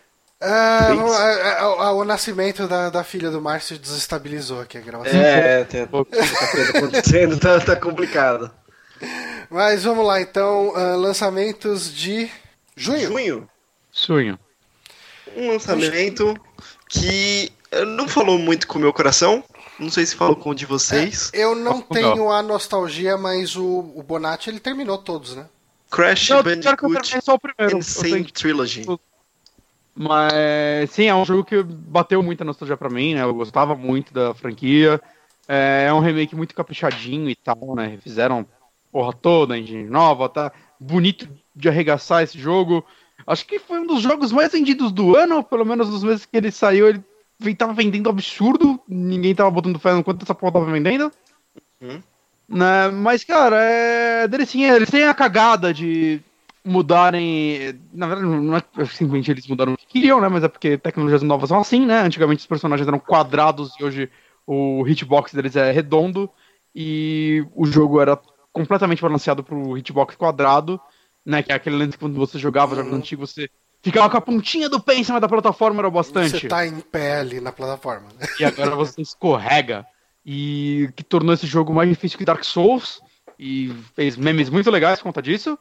Ah, é, é, o, o nascimento da, da filha do Márcio desestabilizou aqui a gravação. É, tem muita coisa acontecendo, tá, tá complicado. Mas vamos lá então, ah, lançamentos de junho. Junho, Sonho. um lançamento que eh, não falou muito com o meu coração. Não sei se falou com o de vocês. Eu não Não. tenho a nostalgia, mas o, o Bonatti ele terminou todos, né? Crash Não, Bandicoot só o primeiro. Insane Trilogy. Mas sim, é um jogo que bateu muita nostalgia pra mim, né? Eu gostava muito da franquia. É, é um remake muito caprichadinho e tal, né? Fizeram porra toda, engine nova, tá bonito de arregaçar esse jogo. Acho que foi um dos jogos mais vendidos do ano, pelo menos nos meses que ele saiu, ele tava vendendo absurdo, ninguém tava botando fé no quanto essa porra tava vendendo. Uhum. Né? Mas, cara, é. Deles sim, eles têm a cagada de mudarem. Na verdade, não é simplesmente eles mudaram o que queriam, né? Mas é porque tecnologias novas são assim, né? Antigamente os personagens eram quadrados e hoje o hitbox deles é redondo. E o jogo era completamente balanceado pro hitbox quadrado, né? Que é aquele lance que quando você jogava jogos antigos, você ficava com a pontinha do pé em cima da plataforma, era bastante. Você tá em pé ali na plataforma. né? E agora você escorrega. E que tornou esse jogo mais difícil que Dark Souls. E fez memes muito legais por conta disso.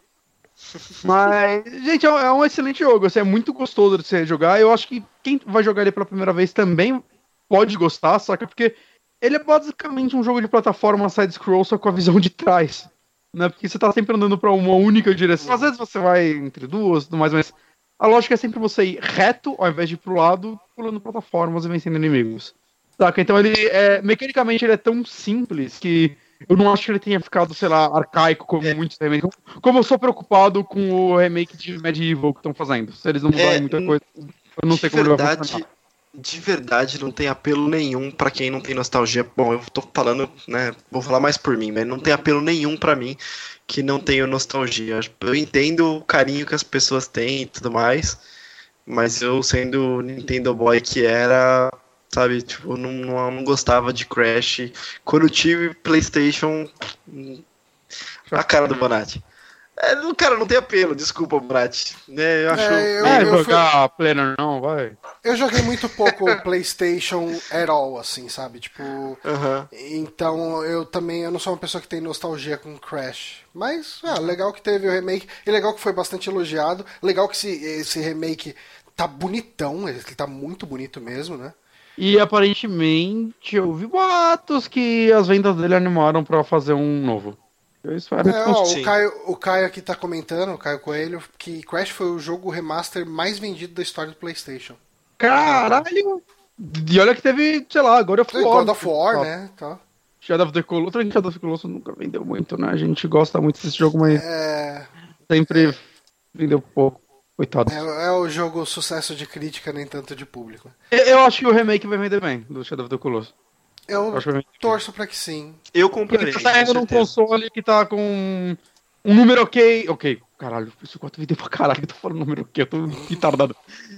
[laughs] Mas, gente, é um- é um excelente jogo. Assim, é muito gostoso de você jogar. Eu acho que quem vai jogar ele pela primeira vez também pode gostar, saca? Porque ele é basicamente um jogo de plataforma side-scroll, só com a visão de trás. Né? Porque você tá sempre andando pra uma única direção. Às vezes você vai entre duas e tudo mais, mas a lógica é sempre você ir reto ao invés de ir pro lado, pulando plataformas e vencendo inimigos. Saca? Então ele é. Mecanicamente ele é tão simples que eu não acho que ele tenha ficado, sei lá, arcaico como muitos remakes. Como eu sou preocupado com o remake de Medieval que estão fazendo. Se eles não mudarem É, muita coisa, eu não sei como ele vai verdade, funcionar. De verdade não tem apelo nenhum pra quem não tem nostalgia. Bom, eu tô falando, né? Vou falar mais por mim, mas não tem apelo nenhum pra mim que não tenha nostalgia. Eu entendo o carinho que as pessoas têm e tudo mais, mas eu sendo Nintendo Boy que era, sabe, tipo, não, não, não gostava de Crash. Quando eu tive PlayStation, hum, a cara do Bonatti. É, cara, não tem apelo, desculpa, Bonatti. Né, eu acho. É, eu- É, eu fui- jogar Planner não, vai. Eu joguei muito pouco PlayStation at all, assim, sabe? Tipo. Aham. Então eu também eu não sou uma pessoa que tem nostalgia com Crash. Mas, ah, legal que teve o remake. E legal que foi bastante elogiado. Legal que esse, esse remake tá bonitão, ele tá muito bonito mesmo, né? E aparentemente eu vi boatos que as vendas dele animaram pra fazer um novo. Eu espero É, ó, o, Caio, o Caio aqui tá comentando, o Caio Coelho, que Crash foi o jogo remaster mais vendido da história do PlayStation. Caralho! E olha que teve, sei lá, God of War. God of War, né? Tá. Shadow of the Colossus, a gente Shadow of the Colossus nunca vendeu muito, né? A gente gosta muito desse jogo, mas É, sempre vendeu pouco. Coitado. é, é o jogo sucesso de crítica, nem tanto de público. Eu, eu acho que o remake vai vender bem, do Shadow of the Colossus. Eu torço pra que sim. Eu comprei. ele tá saindo num console que tá com um número ok. Ok, caralho, isso 4 vendeu pra caralho, eu tô falando número ok, eu tô retardado.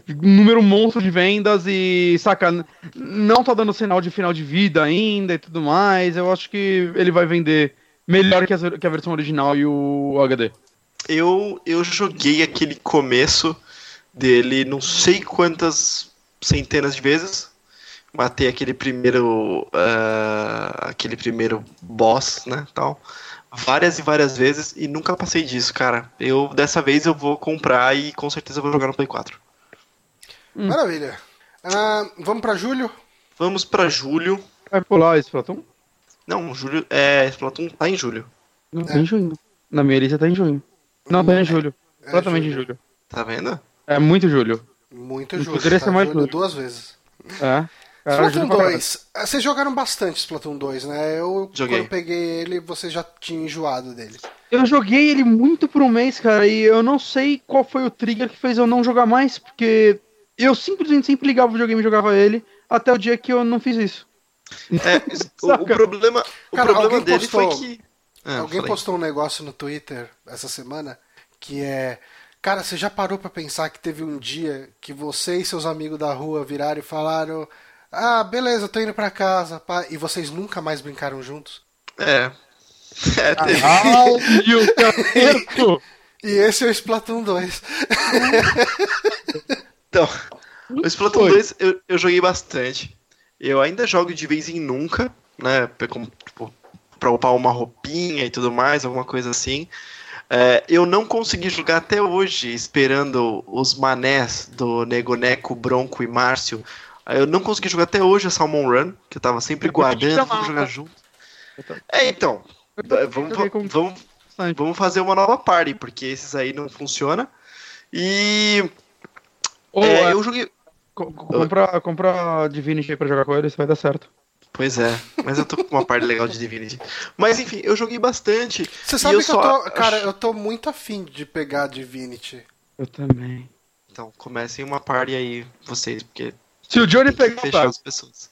Um número monstro de vendas e, saca, não tá dando sinal de final de vida ainda e tudo mais. Eu acho que ele vai vender melhor que a, que a versão original e o HD. Eu, eu joguei aquele começo dele não sei quantas centenas de vezes. Matei aquele primeiro. ah, aquele primeiro boss, né? Tal. Várias e várias vezes e nunca passei disso, cara. Eu dessa vez eu vou comprar e com certeza vou jogar no Play 4. Hum. Maravilha. Ah, vamos pra julho? Vamos pra julho. Vai pular esse Platão? Não, julho. É, Splatoon tá em julho. Não, tá em junho. Na minha lista tá em junho. Não, tá em julho. É Completamente em julho. julho. Tá vendo? É muito julho. Muito julho. poderia tá? ser mais julho. duas vezes. É. Splatoon ajuda pra 2. eh, Vocês jogaram bastante Splatoon 2, né? Eu, Joguei. quando peguei ele, você já tinha enjoado dele. Eu joguei ele muito por um mês, cara, e eu não sei qual foi o trigger que fez eu não jogar mais, porque eu simplesmente sempre ligava o videogame e jogava ele, até o dia que eu não fiz isso. É, [laughs] o, o problema, o Cara, problema dele postou- foi que. Ah, Alguém falei. postou um negócio no Twitter essa semana que é. Cara, você já parou pra pensar que teve um dia que você e seus amigos da rua viraram e falaram: Ah, beleza, eu tô indo pra casa, pá", e vocês nunca mais brincaram juntos? É. [laughs] É, teve. Caralho, que acerto! E esse é o Splatoon 2. Então, o Splatoon Foi. 2 eu, eu joguei bastante. Eu ainda jogo de vez em nunca, né? pra- como, Tipo, pra upar uma roupinha e tudo mais, alguma coisa assim. É, eu não consegui jogar até hoje, esperando os manés do Negoneco, Bronco e Márcio. Eu não consegui jogar até hoje a Salmon Run, que eu tava sempre Eu guardando, vamos jogar junto. Tô- É, então. Vamos, vamos, bastante. vamos fazer uma nova party, porque esses aí não funcionam. E Ô, é, é, eu joguei. co- co- compra, compra Divinity aí pra jogar com ele, isso vai dar certo. Pois é, mas eu tô com uma parte legal de Divinity. Mas enfim, eu joguei bastante. Você sabe eu que só eu tô. Cara, eu tô muito afim de pegar Divinity. Eu também. Então, comecem uma party aí, vocês, porque Se o Johnny pegar, fechar tá. as pessoas.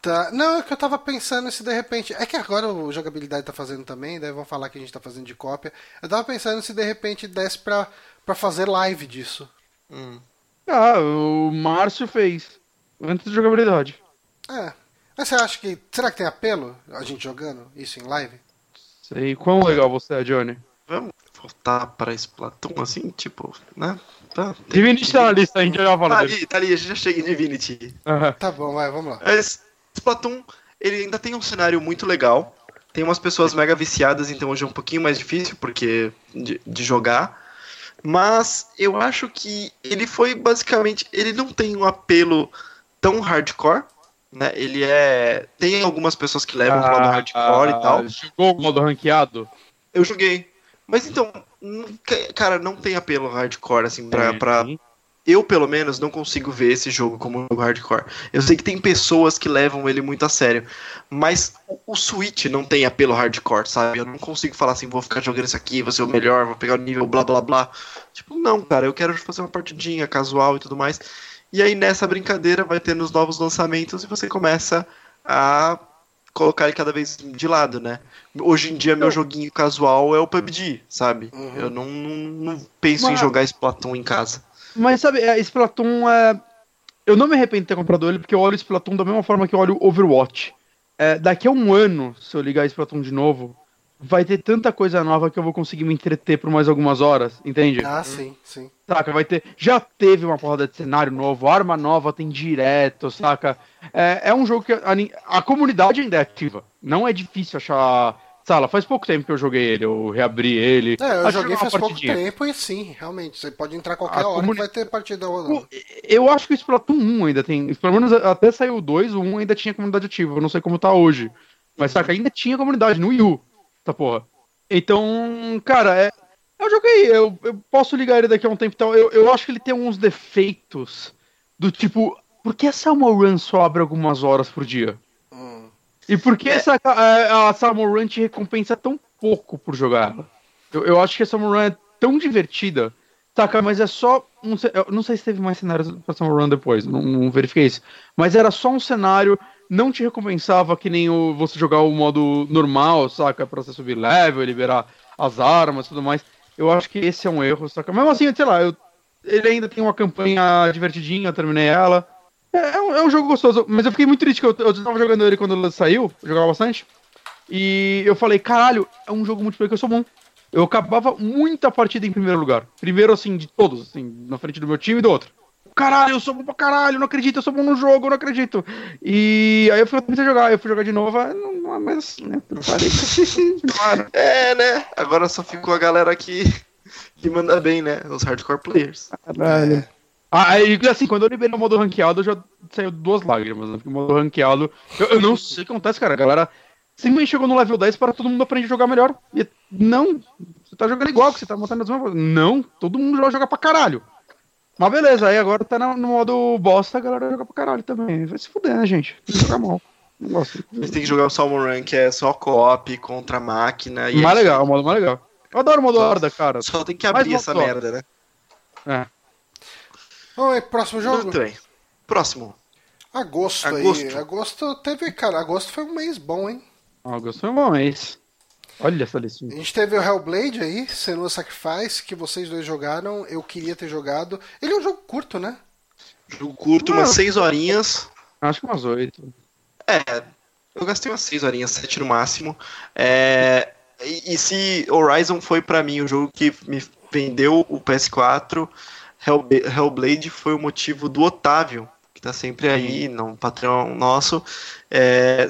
Tá. Não, é que eu tava pensando se de repente. É que agora o jogabilidade tá fazendo também, daí vão falar que a gente tá fazendo de cópia. Eu tava pensando se de repente desse pra, pra fazer live disso. Hum. Ah, o Márcio fez. Antes da jogabilidade. É. Mas você acha que. Será que tem apelo a gente jogando isso em live? Sei quão legal você é, Johnny. Vamos voltar pra Splatoon, assim, tipo, né? Tá, Divinity tá na lista, a gente já Tá fala dele. ali, tá ali, a gente já chega em Divinity. Aham. Tá bom, vai, vamos lá. Mas Splatoon, ele ainda tem um cenário muito legal. Tem umas pessoas mega viciadas, então hoje é um pouquinho mais difícil porque de, de jogar. Mas eu acho que ele foi basicamente. Ele não tem um apelo tão hardcore. Né? Ele é. Tem algumas pessoas que levam pro modo hardcore e tal. Ah, Jogou o modo ranqueado? Eu joguei. Mas então, cara, não tem apelo hardcore, assim, pra, Tem, pra, eu, pelo menos, não consigo ver esse jogo como um jogo hardcore. Eu sei que tem pessoas que levam ele muito a sério, mas o, o Switch não tem apelo hardcore, sabe? Eu não consigo falar assim, vou ficar jogando isso aqui, vou ser o melhor, vou pegar o nível blá blá blá. Tipo, não, cara, eu quero fazer uma partidinha casual e tudo mais. E aí nessa brincadeira vai ter nos novos lançamentos e você começa a colocar ele cada vez de lado, né? Hoje em dia meu joguinho casual é o PUBG, sabe? Uhum. Eu não, não, não penso em Mas- jogar Splatoon em casa. Mas sabe, é, Splatoon é. Eu não me arrependo de ter comprado ele, porque eu olho Splatoon da mesma forma que eu olho Overwatch. É, daqui a um ano, se eu ligar Splatoon de novo, vai ter tanta coisa nova que eu vou conseguir me entreter por mais algumas horas, entende? Ah, sim, sim. Saca, vai ter. Já teve uma porrada de cenário novo, arma nova tem direto, saca? É, é um jogo que a, a comunidade ainda é ativa. Não é difícil achar. Sala, faz pouco tempo que eu joguei ele, eu reabri ele. É, eu joguei faz pouco partidinha. tempo e sim, realmente. Você pode entrar qualquer A hora comuni- vai ter partida ou não. Eu acho que o Splatoon 1 ainda tem. Pelo menos até saiu o 2, o 1 ainda tinha comunidade ativa. Eu não sei como tá hoje. Mas saca, ainda tinha comunidade no Wii U. Essa porra. Então, cara, é. Eu joguei, eu, eu posso ligar ele daqui a um tempo e tal. Eu, eu acho que ele tem uns defeitos do tipo. Por que a Salmon Run só abre algumas horas por dia? Hum. É. E por que essa, a, a Salmon Run te recompensa tão pouco por jogar? Eu, eu acho que a Salmon Run é tão divertida, saca? Mas é só. Um, não sei se teve mais cenários pra Salmon Run depois, não, não verifiquei isso. Mas era só um cenário, não te recompensava que nem o, você jogar o modo normal, saca? Pra você subir level, liberar as armas e tudo mais. Eu acho que esse é um erro, saca? Mesmo assim, sei lá, eu, ele ainda tem uma campanha divertidinha, eu terminei ela. É, é um, é um jogo gostoso, mas eu fiquei muito triste que eu, eu tava jogando ele quando ele saiu, eu jogava bastante. E eu falei, caralho, é um jogo multiplayer que eu sou bom. Eu acabava muita partida em primeiro lugar. Primeiro, assim, de todos, assim, na frente do meu time e do outro. Caralho, eu sou bom pra caralho, não acredito, eu sou bom no jogo, eu não acredito. E aí eu fui comecei a jogar, eu fui jogar de novo, não, não, mas, né, parei. [laughs] É, né? Agora só ficou a galera que, que manda bem, né? Os hardcore players. Caralho. Ah, aí, assim, quando eu liberei o modo ranqueado, já saiu duas lágrimas, né? Porque o modo ranqueado. Eu, eu não sei o que acontece, cara. A galera simplesmente chegou no level 10 para todo mundo aprender a jogar melhor. E não, você tá jogando igual, que você tá montando as mesmas coisas. Não, todo mundo vai jogar pra caralho. Mas beleza, aí agora tá no, modo bosta, a galera joga pra caralho também. Vai se fuder, né, gente? Tem que jogar mal. Não gosto. Você tem que jogar o Salmon Run, que é só co-op contra a máquina. E mais legal, o modo mais legal. Eu adoro o modo horda, cara. Só tem que abrir essa merda, né? É. Oi, próximo jogo? Muito bem. Próximo. Agosto, agosto aí. Agosto teve, cara, agosto foi um mês bom, hein? Agosto foi um bom mês. Olha essa listinha. A gente teve o Hellblade aí, Senua Sacrifice, que vocês dois jogaram. Eu queria ter jogado. Ele é um jogo curto, né? Jogo curto, umas 6 horinhas. Acho que umas 8. É, eu gastei umas 6 horinhas, 7 no máximo. É, e, e, se Horizon foi para mim o jogo que me vendeu o PS4, Hellblade foi o motivo do Otávio, que tá sempre aí, no patrão nosso, é,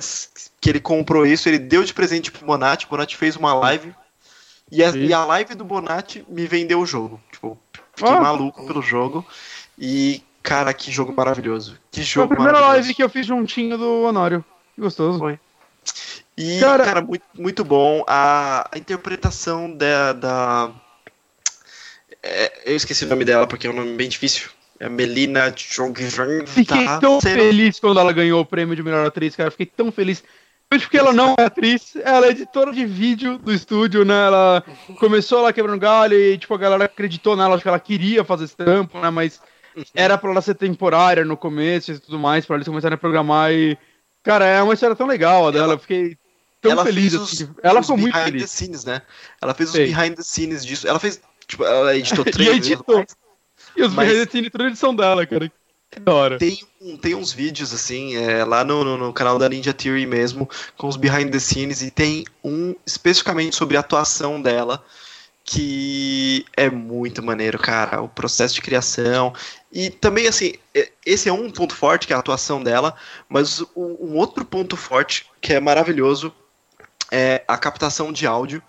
que ele comprou isso, ele deu de presente pro Bonatti, o Bonatti fez uma live, e a, e a live do Bonatti me vendeu o jogo. Tipo, fiquei ah. maluco pelo jogo. E, cara, que jogo maravilhoso. Que jogo Foi a primeira live que eu fiz juntinho do Honório. Que gostoso. Foi. E, cara, cara muito, muito bom. A, a interpretação da. da é, eu esqueci o nome dela porque é um nome bem difícil. É Melina Jongvan. Fiquei tá tão feliz quando ela ganhou o prêmio de melhor atriz, cara. Fiquei tão feliz. Porque ela não é atriz, ela é editora de vídeo do estúdio, né? Ela começou lá quebrando galho e, tipo, a galera acreditou nela, acho que ela queria fazer esse trampo, né? Mas era pra ela ser temporária no começo e tudo mais, pra eles começarem a programar e. Cara, é uma história tão legal a dela, eu fiquei tão ela feliz. Os, assim, ela ficou muito feliz. The scenes, né? Ela fez os behind the scenes disso. Ela fez, tipo, ela [laughs] editou três e editou. E os mas... behind the scenes, toda edição dela, cara. [laughs] Tem, tem uns vídeos, assim, é, lá no, no, no, canal da Ninja Theory mesmo, com os behind the scenes, e tem um especificamente sobre a atuação dela que é muito maneiro, cara. O processo de criação. E também, assim, esse é um ponto forte, que é a atuação dela, mas um outro ponto forte, que é maravilhoso, é a captação de áudio.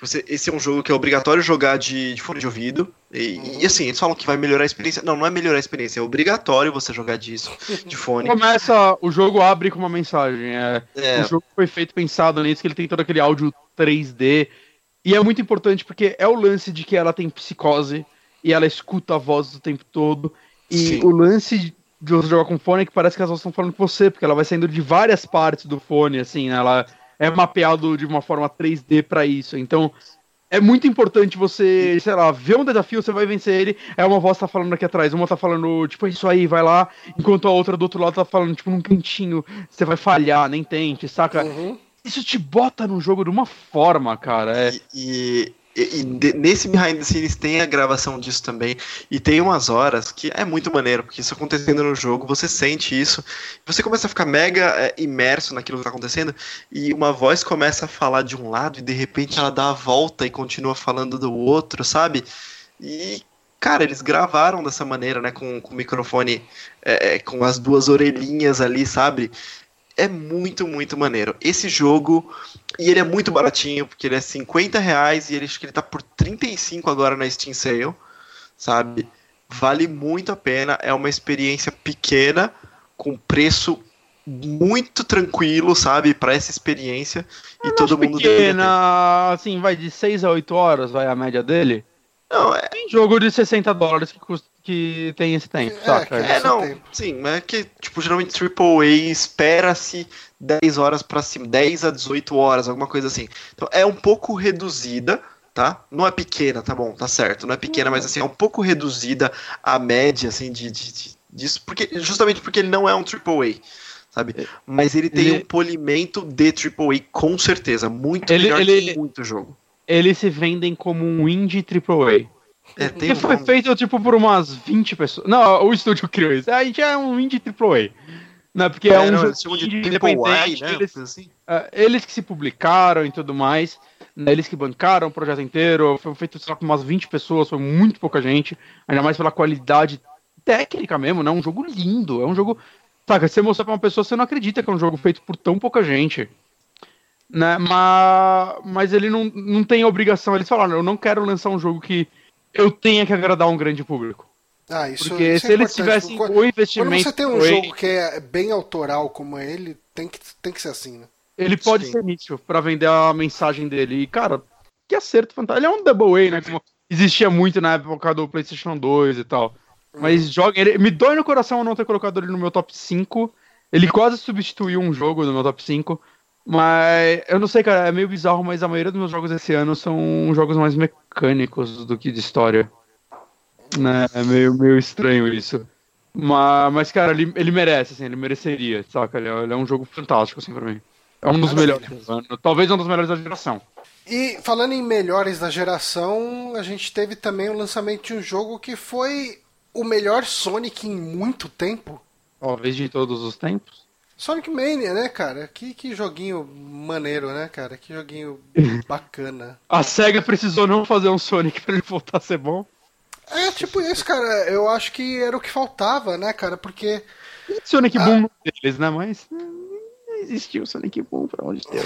Você, esse é um jogo que é obrigatório jogar de, de fone de ouvido. E, uhum. e, assim, eles falam que vai melhorar a experiência. Não, não é melhorar a experiência, é obrigatório você jogar disso, de fone. Começa, o jogo abre com uma mensagem. É, é. O jogo foi feito pensado nisso, que ele tem todo aquele áudio 3D e é muito importante porque é o lance de que ela tem psicose e ela escuta a voz o tempo todo. E Sim. o lance de você jogar com fone é que parece que as vozes estão falando com você, porque ela vai saindo de várias partes do fone, assim, né? Ela é mapeado de uma forma 3D para isso. Então, é muito importante você, sei lá, ver um desafio, você vai vencer ele. É uma voz tá falando aqui atrás, uma tá falando, tipo, é isso aí, vai lá, enquanto a outra do outro lado tá falando, tipo, num cantinho, você vai falhar, nem tente, saca? Uhum isso te bota no jogo de uma forma, cara. É... E, e, e de, nesse Behind the Scenes tem a gravação disso também. E tem umas horas que é muito maneiro, porque isso acontecendo no jogo, você sente isso. Você começa a ficar mega é, imerso naquilo que tá acontecendo. E uma voz começa a falar de um lado e de repente ela dá a volta e continua falando do outro, sabe? E, cara, eles gravaram dessa maneira, né? Com, com o microfone, é, é com as duas orelhinhas ali, sabe? É muito, muito maneiro. Esse jogo, e ele é muito baratinho, porque ele é 50 reais e ele, acho que ele tá por 35 agora na Steam Sale, sabe? Vale muito a pena, é uma experiência pequena, com preço muito tranquilo, sabe, para essa experiência. Eu e todo mundo pequena, assim, vai de 6 a 8 horas, vai a média dele. Não, é... Tem jogo de 60 dólares que custa que tem esse tempo, é, saca? É, não, tempo. sim, mas é que, tipo, geralmente AAA espera-se 10 horas pra cima, 10 a 18 horas, alguma coisa assim. Então é um pouco reduzida, tá? Não é pequena, tá bom, tá certo, não é pequena, mas assim, é um pouco reduzida a média, assim, de, de, de disso, porque, justamente porque ele não é um AAA sabe? É, mas ele tem ele... um polimento de AAA, com certeza. Muito ele, melhor ele, que muito jogo. Eles se vendem como um indie AAA. É, que um foi feito, tipo, por umas 20 pessoas. Não, o estúdio criou isso. Aí já é um indie AAA. Né, porque é, é um não, jogo de independente. né? Eles, assim. uh, eles que se publicaram e tudo mais. Né, eles que bancaram o projeto inteiro. Foi feito só com umas 20 pessoas, foi muito pouca gente. Ainda mais pela qualidade técnica mesmo, né? Um jogo lindo. É um jogo. Saca, você mostrar pra uma pessoa, você não acredita que é um jogo feito por tão pouca gente. Né? Mas, mas ele não, não tem obrigação. Eles falaram, eu não quero lançar um jogo que eu tenha que agradar um grande público. Ah, isso, Porque isso se é eles tivessem o investimento. Quando você tem um jogo que é bem autoral como ele, tem que, tem que ser assim, né? Ele pode ser nítido para vender a mensagem dele. E, cara, que acerto fantástico. Ele é um double A, né? Como existia muito na época do PlayStation 2 e tal. Mas joga. Ele, me dói no coração eu não ter colocado ele no meu top 5. Ele quase substituiu um jogo no meu top 5. Mas eu não sei, cara, é meio bizarro, mas a maioria dos meus jogos esse ano são jogos mais mecânicos do que de história. Né? É meio, meio estranho isso. Mas, mas cara, ele, ele merece, assim, ele mereceria, saca? Ele é, ele é um jogo fantástico, assim, pra mim. É um dos melhores. Talvez um dos melhores da geração. E falando em melhores da geração, a gente teve também o lançamento de um jogo que foi o melhor Sonic em muito tempo. Talvez de todos os tempos. Sonic Mania, né, cara? Que, que joguinho maneiro, né, cara? Que joguinho [laughs] bacana. A SEGA precisou não fazer um Sonic pra ele voltar a ser bom. É tipo isso, cara. Eu acho que era o que faltava, né, cara? Porque. Sonic Ah. Boom deles, né? Mas hum, não existiu Sonic Boom pra onde deu.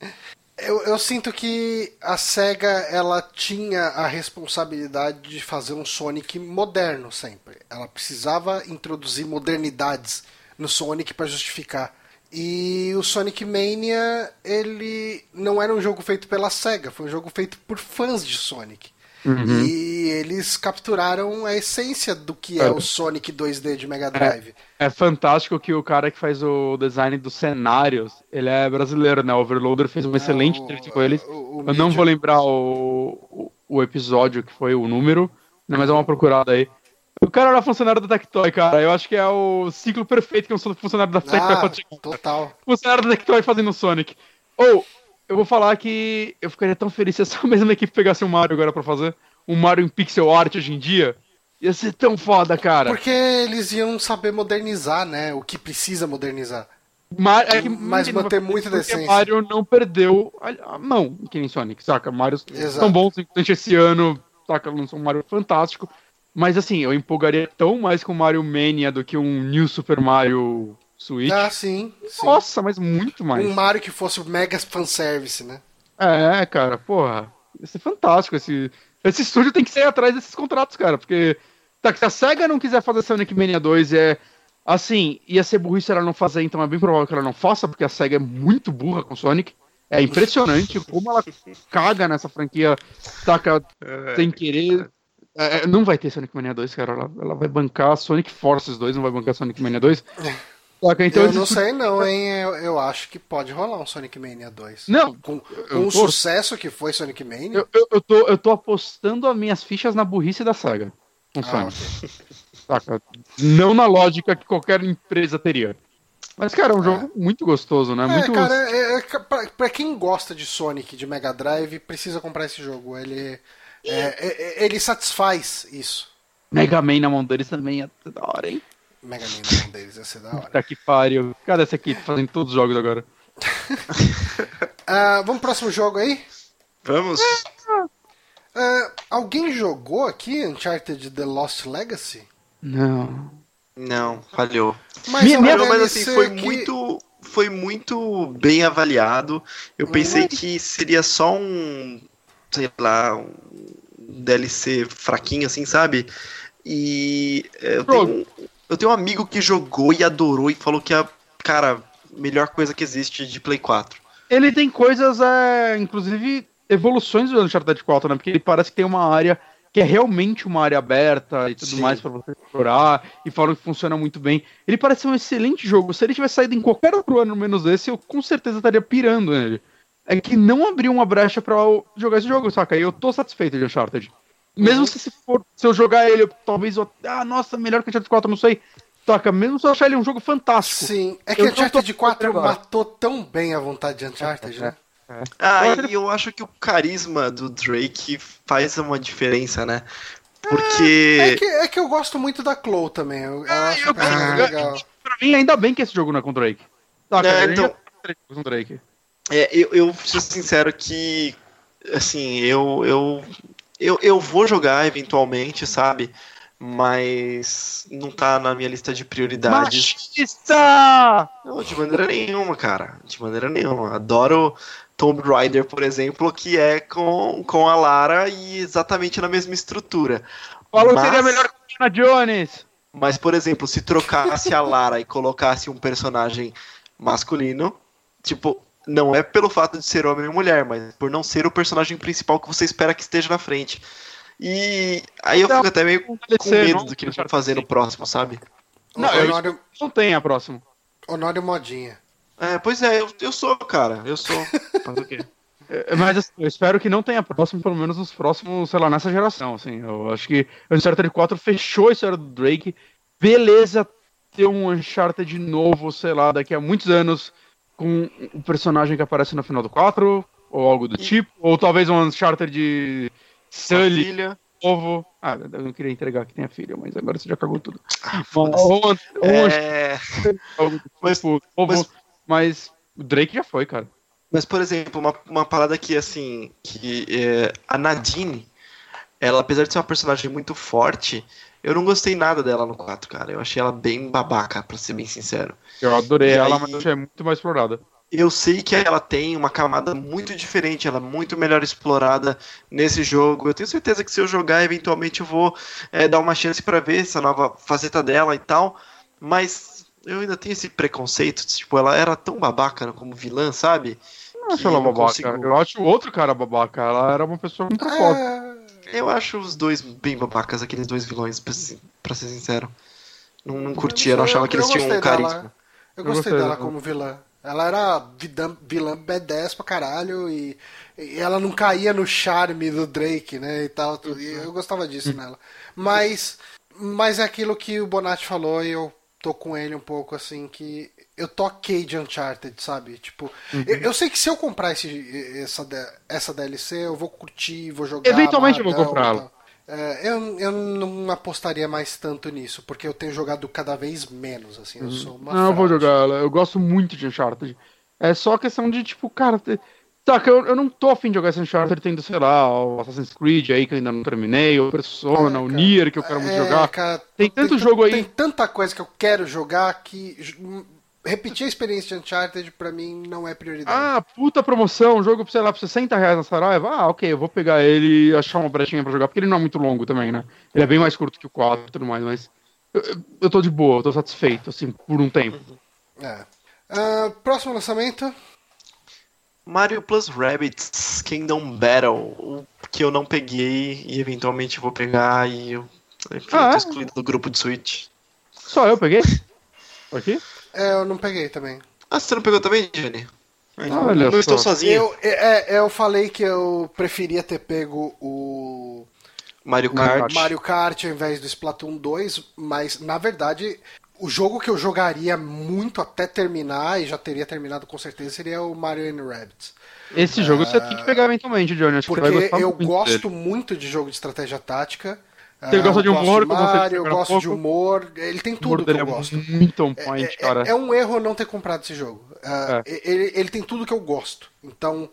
[laughs] Eu, eu sinto que a SEGA ela tinha a responsabilidade de fazer um Sonic moderno sempre. Ela precisava introduzir modernidades no Sonic para justificar. E o Sonic Mania, ele não era um jogo feito pela SEGA, foi um jogo feito por fãs de Sonic. Uhum. E eles capturaram a essência do que é É. o Sonic 2D de Mega Drive. É fantástico que o cara que faz o design dos cenários, ele é brasileiro, né? O Overloader fez uma excelente É, entrevista com eles. o- o Eu não vou lembrar o, o, o episódio que foi o número, né? Mas é uma procurada aí. O cara era funcionário da Tectoy, cara. Eu acho que é o ciclo perfeito que um funcionário da Tectoy Ah, pode chegar. total. Funcionário da Tectoy fazendo Sonic. Ou, eu vou falar que eu ficaria tão feliz se essa [laughs] mesma equipe pegasse um Mario agora pra fazer. Um Mario em pixel art hoje em dia. Ia ser tão foda, cara. Porque eles iam saber modernizar, né? O que precisa modernizar. Mar- é que Mas manter porque decência. Mario não perdeu a, mão, que nem Sonic, saca? Mario Exato. são bons durante esse ano, saca? Lançou um Mario fantástico. Mas assim, eu empolgaria tão mais com Mario Mania do que um New Super Mario Switch. Ah, sim. sim. Nossa, mas muito mais. Um Mario que fosse o mega fanservice, né? É, cara, porra. Ia ser fantástico. Esse, esse estúdio tem que sair atrás desses contratos, cara. Porque tá, se a SEGA não quiser fazer Sonic Mania 2, é. Assim, ia ser burrice ela não fazer, então é bem provável que ela não faça, porque a SEGA é muito burra com Sonic. É impressionante como ela caga nessa franquia, saca, sem querer. É, não vai ter Sonic Mania 2, cara. Ela, ela vai bancar Sonic Forces 2, não vai bancar Sonic Mania 2. Saca, então eu não estúdio- sei não, hein? Eu, eu acho que pode rolar um Sonic Mania 2. Não, Com, com o torço. sucesso que foi Sonic Mania. Eu, eu, eu tô, eu tô apostando as minhas fichas na burrice da SEGA. Com Ah, Sonic. ok. Saca? Não na lógica que qualquer empresa teria. Mas, cara, é um jogo muito gostoso, né? É, muito. cara, é, é, pra, pra quem gosta de Sonic de Mega Drive, precisa comprar esse jogo. Ele, é, é, é, ele satisfaz isso. Mega Man na mão deles também é da hora, hein? Mega Man na mão deles, ia ser da hora. Tá que pariu. Cadê essa aqui fazendo todos os jogos agora? [laughs] Ah, vamos pro próximo jogo aí? Vamos? Ah, alguém jogou aqui Uncharted The Lost Legacy? Não. Não, falhou. Mas Minha- Não, mas assim, foi que- muito. Foi muito bem avaliado. Eu pensei que seria só um. Sei lá, um DLC fraquinho, assim, sabe? E é, eu tenho, um, eu tenho um amigo que jogou e adorou e falou que é, cara, melhor coisa que existe de Play 4. Ele tem coisas, é, inclusive, evoluções do Uncharted 4, né? Porque ele parece que tem uma área que é realmente uma área aberta e tudo Sim. mais pra você explorar, e falam que funciona muito bem. Ele parece ser um excelente jogo. Se ele tivesse saído em qualquer outro ano menos esse, eu com certeza estaria pirando nele. É que não abriu uma brecha pra eu jogar esse jogo, saca? E eu tô satisfeito de Uncharted. Mesmo Uhum. se, se for, se eu jogar ele, eu, talvez eu, ah, nossa, melhor que Uncharted 4, não sei. Saca? Mesmo se eu achar ele um jogo fantástico. Sim, é que Eu Uncharted tô 4 agora. matou tão bem a vontade de Uncharted, né? Ah, Agora- e eu acho que o carisma do Drake faz uma diferença, né? Porque. É que, é que eu gosto muito da Chloe também. Eu, eu acho eu- é eu- legal. Pra mim, ainda bem que esse jogo não é com o Drake. Saca? É, então- já tem três jogos com o Drake. É, eu, eu ser sincero que, assim, eu, eu, eu, eu vou jogar eventualmente, sabe? Mas não tá na minha lista de prioridades. Machista! Não, de maneira nenhuma, cara. De maneira nenhuma. Adoro Tomb Raider, por exemplo, que é com, com a Lara e exatamente na mesma estrutura. Falou Mas- seria melhor que a Jones. Mas, por exemplo, se trocasse a Lara e colocasse um personagem masculino, tipo, não é pelo fato de ser homem ou mulher, mas por não ser o personagem principal que você espera que esteja na frente. E aí eu fico até meio com medo do que eles vão fazer no próximo, sabe? Não, eu Honório... não tem a próxima. Honório Modinha. É, pois é, eu, eu sou, cara, eu sou. [laughs] Mas o quê? É, mas assim, eu espero que não tenha próximo, pelo menos nos próximos, sei lá, nessa geração, assim. Eu acho que o Uncharted 4 fechou a história do Drake. Beleza ter um Uncharted de novo, sei lá, daqui a muitos anos, com o personagem que aparece no final do 4, ou algo do tipo. Ou talvez um Uncharted de Sully, filha. novo. Ah, eu não queria entregar que tem a filha, mas agora você já cagou tudo. Ah, ou, ou, é... algo do mas, tipo, mas... mas o Drake já foi, cara. Mas, por exemplo, uma, uma parada que, assim, que é, a Nadine, ela, apesar de ser uma personagem muito forte, eu não gostei nada dela no 4, cara. Eu achei ela bem babaca, pra ser bem sincero. Eu adorei e ela, aí, mas achei muito mais explorada. Eu sei que ela tem uma camada muito diferente, ela é muito melhor explorada nesse jogo. Eu tenho certeza que se eu jogar, eventualmente eu vou é, dar uma chance para ver essa nova faceta dela e tal. Mas eu ainda tenho esse preconceito, tipo, ela era tão babaca como vilã, sabe? não acho ela babaca. Consigo... Eu acho o outro cara babaca. Ela era uma pessoa muito é... forte. Eu acho os dois bem babacas, aqueles dois vilões, pra, pra ser sincero. Não, não curtia, não achava que eles tinham um carisma. Eu gostei, eu dela como vilã. Ela era vilã, vilã B10 pra caralho e, e, ela não caía no charme do Drake, né? E tal. E eu gostava disso uhum. nela. Mas, mas é aquilo que o Bonatti falou e eu tô com ele um pouco assim, que eu toquei de Uncharted, sabe? Tipo, uhum. eu, eu, sei que se eu comprar esse, essa, essa DLC, eu vou curtir, vou jogar. Eventualmente eu vou comprá-la. É, eu, eu não apostaria mais tanto nisso, porque eu tenho jogado cada vez menos, assim, eu uhum. sou uma Não, eu vou jogar ela, eu gosto muito de Uncharted. É só questão de, tipo, cara, Saca, eu, eu não tô afim de jogar esse Uncharted tendo, sei lá, o Assassin's Creed aí que eu ainda não terminei, o Persona, é, o Nier que eu quero muito é, jogar. Cara, tem tanto tem, jogo aí. Tem tanta coisa que eu quero jogar que repetir a experiência de Uncharted pra mim não é prioridade. Ah, puta promoção, jogo, sei lá, por 60 reais na Saraiva. Ah, ok, eu vou pegar ele e achar uma brechinha pra jogar, porque ele não é muito longo também, né? Ele é bem mais curto que o 4 e tudo mais, mas eu, eu tô de boa, eu tô satisfeito, assim, por um tempo. É. Uh, próximo lançamento. Mario Plus Rabbits Kingdom Battle, o que eu não peguei e eventualmente vou pegar e eu, enfim, ah, eu tô é? excluído do grupo de Switch. Só eu peguei? Aqui? É, eu não peguei também. Ah, você não pegou também, Johnny? Ah, olha não estou sozinho. Eu, é, é, eu falei que eu preferia ter pego o Mario Kart. Mario Kart ao invés do Splatoon 2, mas na verdade o jogo que eu jogaria muito até terminar, e já teria terminado com certeza, seria o Mario and Rabbids. Esse jogo uh, você tem que pegar eventualmente, Johnny. Acho porque eu muito gosto dele. muito de jogo de estratégia tática. Você gosta de humor, eu gosto de Mario, eu gosto de humor. Ele tem tudo que eu é gosto. Muito on point, é, cara. É, é, um erro não ter comprado esse jogo. Uh, ele, ele tem tudo que eu gosto. Então,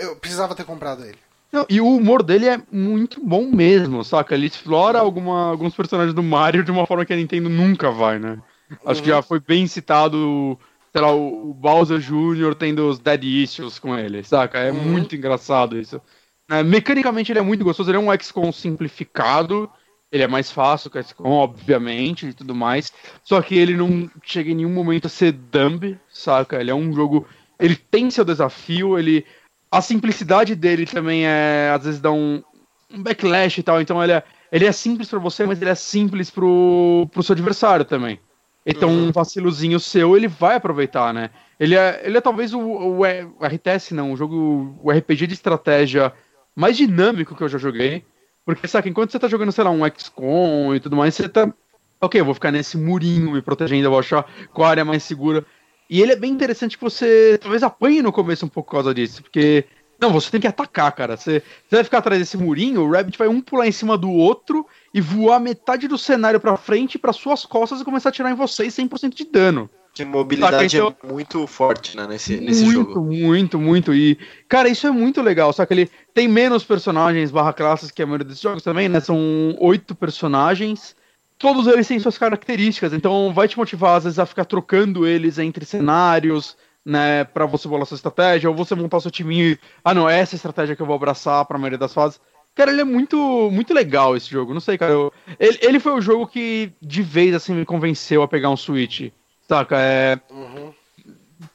eu precisava ter comprado ele. Não, e o humor dele é muito bom mesmo, saca? Ele explora alguma, alguns personagens do Mario de uma forma que a Nintendo nunca vai, né? Acho uhum. que já foi bem citado, sei lá, o Bowser Jr. tendo os Dead Issues com ele, saca? É uhum. muito engraçado isso. É, mecanicamente ele é muito gostoso, ele é um XCOM simplificado, ele é mais fácil que o XCOM, obviamente, e tudo mais. Só que ele não chega em nenhum momento a ser dumb, saca? Ele é um jogo. Ele tem seu desafio, ele. A simplicidade dele também é. Às vezes dá um, um backlash e tal. Então ele é, ele é simples para você, mas ele é simples pro, pro seu adversário também. Então uhum. um vacilozinho seu ele vai aproveitar, né? Ele é, ele é talvez o, o, o RTS, não, o jogo, o RPG de estratégia mais dinâmico que eu já joguei. Porque, sabe, enquanto você tá jogando, sei lá, um XCOM e tudo mais, você tá. Ok, eu vou ficar nesse murinho me protegendo, eu vou achar qual área mais segura. E ele é bem interessante que você talvez apanhe no começo um pouco por causa disso, porque. Não, você tem que atacar, cara. Você, você vai ficar atrás desse murinho, o Rabbit vai um pular em cima do outro e voar metade do cenário pra frente, para suas costas e começar a atirar em vocês 100% de dano. Que mobilidade então, é muito forte, né, nesse, nesse muito, jogo. Muito, muito, muito. E, cara, isso é muito legal. Só que ele tem menos personagens barra classes que a maioria desses jogos também, né? São oito personagens. Todos eles têm suas características, então vai te motivar, às vezes, a ficar trocando eles entre cenários, né? Pra você bolar sua estratégia, ou você montar o seu time e. Ah, não, é essa estratégia que eu vou abraçar pra maioria das fases. Cara, ele é muito, muito legal esse jogo. Não sei, cara. Eu, ele, ele foi o jogo que de vez assim me convenceu a pegar um Switch. Saca, é. Uhum.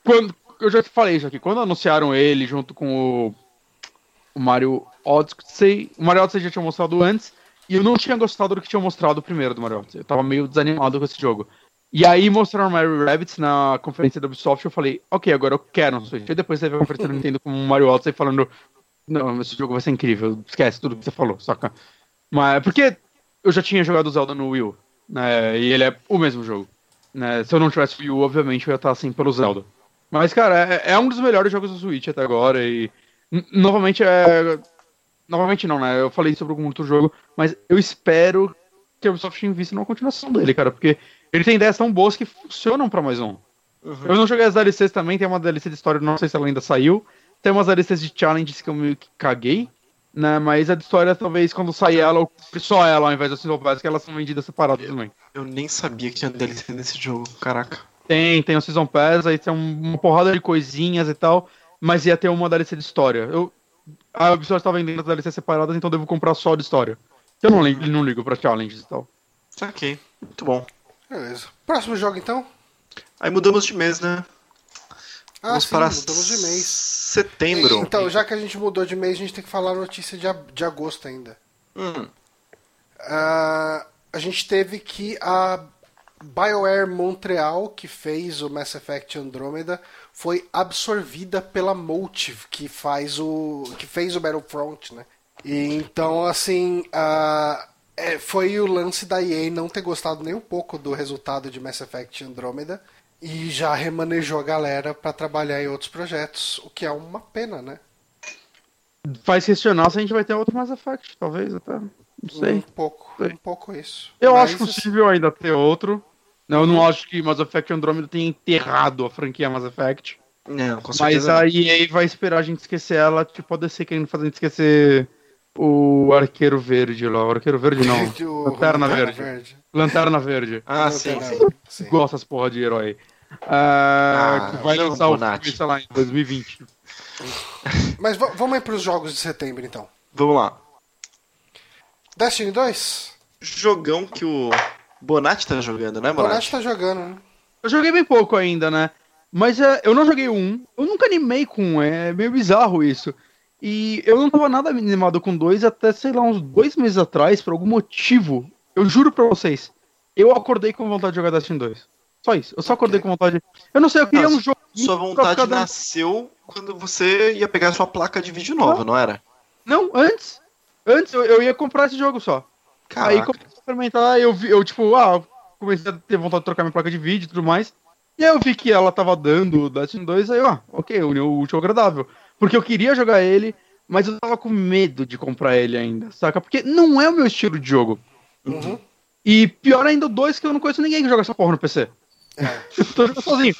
Quando, eu já falei isso aqui, quando anunciaram ele junto com o, Mario Odyssey. O Mario Odyssey já tinha mostrado antes, e eu não tinha gostado do que tinha mostrado primeiro do Mario Odyssey. Eu tava meio desanimado com esse jogo. E aí mostraram Mario Rabbits na conferência da Ubisoft, eu falei, ok, agora eu quero um Switch. E depois teve a conferência da Nintendo com o Mario Odyssey falando, não, esse jogo vai ser incrível, esquece tudo que você falou, saca? Mas porque eu já tinha jogado Zelda no Wii U, né, e ele é o mesmo jogo. Né? Se eu não tivesse Wii U, obviamente eu ia estar assim pelo Zelda. Mas, cara, é, é um dos melhores jogos do Switch até agora e novamente é. Novamente não, né? Eu falei sobre algum outro jogo, mas eu espero que a Ubisoft invista numa continuação dele, cara, porque ele tem ideias tão boas que funcionam para mais um. Uhum. Eu não joguei as DLCs também, tem uma DLC de história, não sei se ela ainda saiu. Tem umas DLCs de challenges que eu meio que caguei, né? Mas a de história, talvez, quando sair ela, ou só ela, ao invés da Single Pass, que elas são vendidas separadas também. Eu nem sabia que tinha DLC nesse jogo, caraca. Tem, tem o Season Pass, aí tem uma porrada de coisinhas e tal, mas ia ter uma DLC de história. Eu, a Ubisoft tá vendendo as DLC separadas, então devo comprar só de história. Eu não, ligo, não ligo pra challenges e tal. Ok, muito bom. Beleza. Próximo jogo então? Aí mudamos de mês, né? Ah, Vamos sim, para mudamos de mês. Setembro. Então, já que a gente mudou de mês, a gente tem que falar a notícia de, de agosto ainda. Hum. Uh, a gente teve que a BioWare Montreal, que fez o Mass Effect Andromeda, foi absorvida pela Motive, que faz o que fez o Battlefront, né? E então assim, uh, é, foi o lance da EA não ter gostado nem um pouco do resultado de Mass Effect Andromeda e já remanejou a galera para trabalhar em outros projetos, o que é uma pena, né? Faz questionar se a gente vai ter outro Mass Effect, talvez até. Não sei. Um pouco, sei. um pouco isso. Eu Mas acho possível ainda ter outro. Eu não acho que Mass Effect Andromeda tenha enterrado a franquia Mass Effect. Não, com Mas a EA vai esperar a gente esquecer ela, tipo, a DC querendo fazer a gente esquecer o Arqueiro Verde lá. O Arqueiro Verde não. [laughs] Lanterna Verde. Verde. Lanterna Verde. Ah, sim, sim. Gosta essa porra de herói. Ah, ah, que vai lançar o filme, sei lá, em 2020. Mas vamos aí pros jogos de setembro, então. Vamos lá. Destiny 2? Jogão que o Bonatti tá jogando, né, Bonatti? Bonatti tá jogando, né? Eu joguei bem pouco ainda, né? Mas é, eu não joguei um. Eu nunca animei com um. É meio bizarro isso. E eu não tava nada animado com dois até, sei lá, uns dois meses atrás, por algum motivo. Eu juro pra vocês. Eu acordei com vontade de jogar Destiny 2. Só isso. Eu só acordei okay. com vontade. Eu não sei, eu queria um jogo. Sua vontade nasceu quando você ia pegar sua placa de vídeo nova, não, não era? Não, antes. Antes eu, eu ia comprar esse jogo só. Caraca. Aí comecei a experimentar, eu vi, eu tipo, ah, comecei a ter vontade de trocar minha placa de vídeo e tudo mais. E aí eu vi que ela tava dando Destiny 2, aí, ó, ok, o útil agradável. Porque eu queria jogar ele, mas eu tava com medo de comprar ele ainda, saca? Porque não é o meu estilo de jogo. Uhum. E pior ainda o 2, que eu não conheço ninguém que joga essa porra no PC. É. Tô jogando sozinho.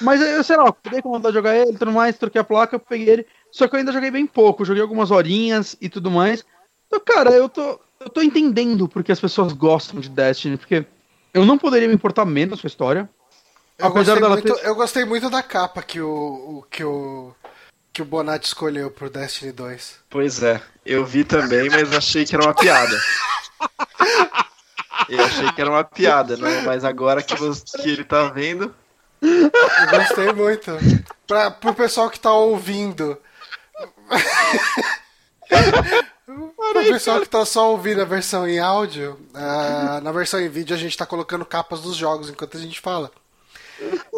Mas eu, sei lá, eu com vontade de jogar ele e tudo mais, troquei a placa, peguei ele. Só que eu ainda joguei bem pouco, joguei algumas horinhas e tudo mais. Então, cara, eu tô, eu tô entendendo porque as pessoas gostam de Destiny, porque eu não poderia me importar menos com a história. Eu gostei, muito, ter... eu gostei muito da capa que o, o, que o que o Bonatti escolheu pro Destiny 2. Pois é, eu vi também, mas achei que era uma piada. [laughs] Eu achei que era uma piada, né? Mas agora que, você, que ele tá vendo. Eu gostei muito. Pra, pro pessoal que tá ouvindo. Pro pessoal que tá só ouvindo a versão em áudio, uh, na versão em vídeo a gente tá colocando capas dos jogos enquanto a gente fala.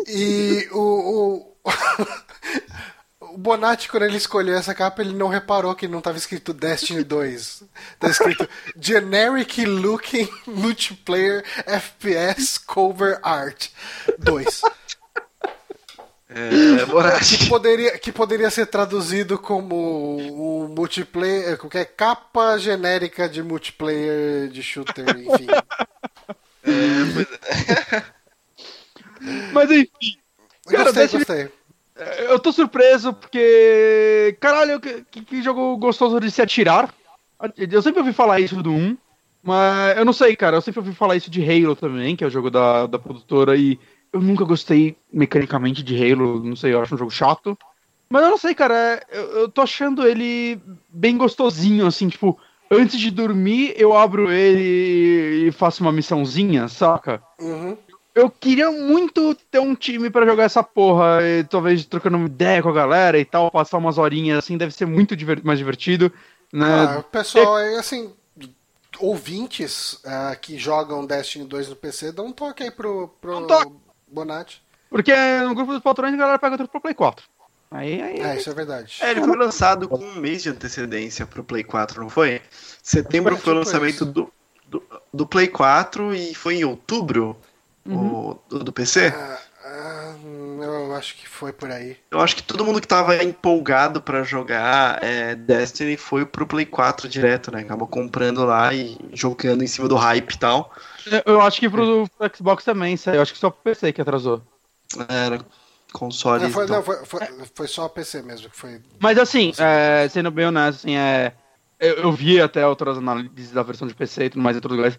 E o, o, o Bonatti, quando ele escolheu essa capa, ele não reparou que não estava escrito Destiny 2. Tá escrito Generic Looking Multiplayer FPS Cover Art 2. É, Bonatti. Que poderia, que poderia ser traduzido como o multiplayer, qualquer capa genérica de multiplayer de shooter, enfim. É, pois é. Mas enfim. Cara, gostei, gostei. Eu tô surpreso porque. Caralho, que, que, jogo gostoso de se atirar. Eu sempre ouvi falar isso do 1, mas eu não sei, cara. Eu sempre ouvi falar isso de Halo também, que é o jogo da, da produtora, e eu nunca gostei mecanicamente de Halo. Não sei, eu acho um jogo chato. Mas eu não sei, cara. Eu, eu tô achando ele bem gostosinho, assim, tipo. Antes de dormir, eu abro ele e faço uma missãozinha, saca? Uhum eu queria muito ter um time pra jogar essa porra, e, talvez trocando uma ideia com a galera e tal, passar umas horinhas assim, deve ser muito diver- mais divertido, né? Ah, pessoal, é assim, ouvintes ah, que jogam Destiny 2 no PC, dá um toque aí pro, pro Um toque. Bonatti. Porque no grupo dos patrões a galera pega outro pro Play 4. Aí, aí, É, isso é verdade. É, ele foi lançado com um mês de antecedência pro Play 4, não foi? Setembro foi o Tipo lançamento do, do, do Play 4 e foi em outubro o, do, PC. Ah, ah, eu acho que foi por aí. Eu acho que todo mundo que tava empolgado pra jogar é, Destiny foi pro Play 4 direto, né? Acabou comprando lá e jogando em cima do hype e tal. eu acho que pro, pro Xbox também, eu acho que só pro PC que atrasou. Era console. Não, foi, então. não, foi, foi, foi só PC mesmo que foi. Mas assim, é, sendo bem honesto, assim, é, eu, eu vi até outras análises da versão de PC e tudo mais e tudo mais.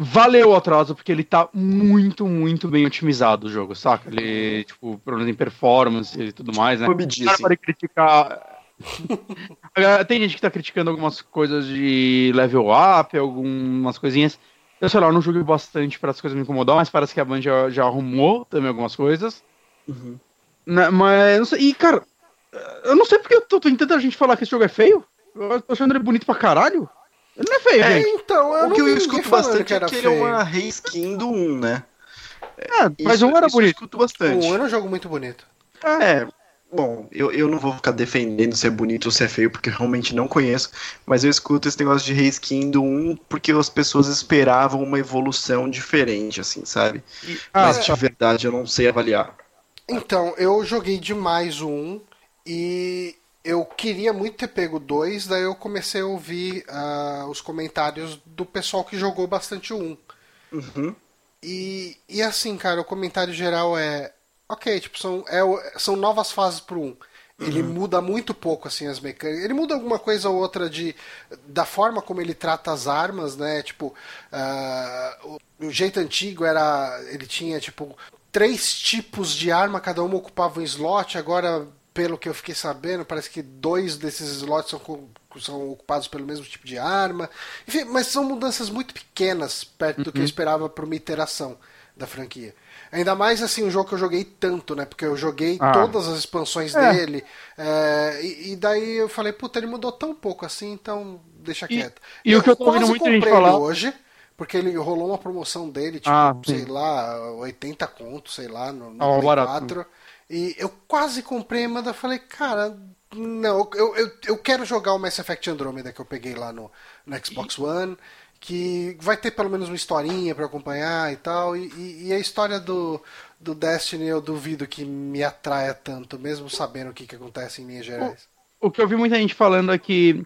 Valeu o atraso, porque ele tá muito, muito bem otimizado o jogo, saca? Ele, tipo, menos em performance e tudo mais, né? Medir, Cara, para criticar. [laughs] Tem gente que tá criticando algumas coisas de level up, algumas coisinhas. Eu sei lá, eu não joguei bastante para as coisas me incomodar, mas parece que a Band já, já arrumou também algumas coisas. Uhum. Né, mas, não sei. E, cara, eu não sei porque eu tô tentando a gente falar que esse jogo é feio. Eu tô achando ele bonito pra caralho. Ele não é feio, É, gente. então, eu O que eu escuto bastante que era é que ele é feio. uma reskin do 1, né? É, mas Isso- um era isso Eu bonito. escuto bastante. O 1 era um jogo muito bonito. É, bom, eu, eu não vou ficar defendendo se é bonito ou se é feio, porque eu realmente não conheço, mas eu escuto esse negócio de reskin do 1 porque as pessoas esperavam uma evolução diferente, assim, sabe? Ah, mas de verdade eu não sei avaliar. Então, eu joguei demais o 1 e eu queria muito ter pego 2, daí eu comecei a ouvir ah, os comentários do pessoal que jogou bastante o 1. Uhum. E, e assim, cara, o comentário geral é. Ok, tipo, são, é, são novas fases pro 1. Ele muda muito pouco, assim, as mecânicas. Ele muda alguma coisa ou outra de, da forma como ele trata as armas, né? Tipo, ah, o, o jeito antigo era. Ele tinha, tipo, três tipos de arma, cada uma ocupava um slot. Agora, pelo que eu fiquei sabendo, parece que dois desses slots são, são ocupados pelo mesmo tipo de arma. Enfim, mas são mudanças muito pequenas perto do que eu esperava para uma iteração da franquia. Ainda mais assim, um jogo que eu joguei tanto, né? Porque eu joguei Ah. todas as expansões É. dele. é, e, e daí eu falei, puta, ele mudou tão pouco assim, então deixa E- quieto. e o que eu tô ouvindo gente comprei ele falar- hoje, porque ele rolou uma promoção dele, tipo, Ah, sei lá, 80 conto, sei lá, no, no Ah, Play barato. 4. E eu quase comprei, mas eu falei, cara, não, eu, eu, eu quero jogar o Mass Effect Andromeda que eu peguei lá no, no Xbox One, que vai ter pelo menos uma historinha pra acompanhar e tal, e, e- e a história do, do Destiny eu duvido que me atraia tanto, mesmo sabendo o que, que acontece em linhas gerais. O que eu vi muita gente falando é que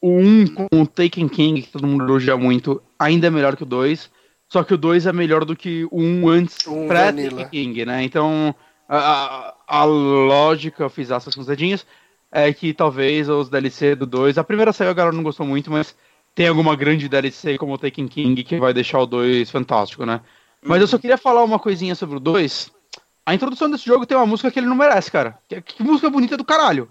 o 1 com o Taken King, que todo mundo elogia muito, ainda é melhor que o 2. Só que o 2 é melhor do que o 1 antes, Um pré-Taken vanilla. King, né? Então, a, a- lógica, eu fiz essas dedinhos, é que talvez os DLC do 2. A primeira saiu, a galera não gostou muito, mas tem alguma grande DLC como o Taken King que vai deixar o 2 fantástico, né? Mas eu só queria falar uma coisinha sobre o 2. A introdução desse jogo tem uma música que ele não merece, cara. Que, que música bonita do caralho.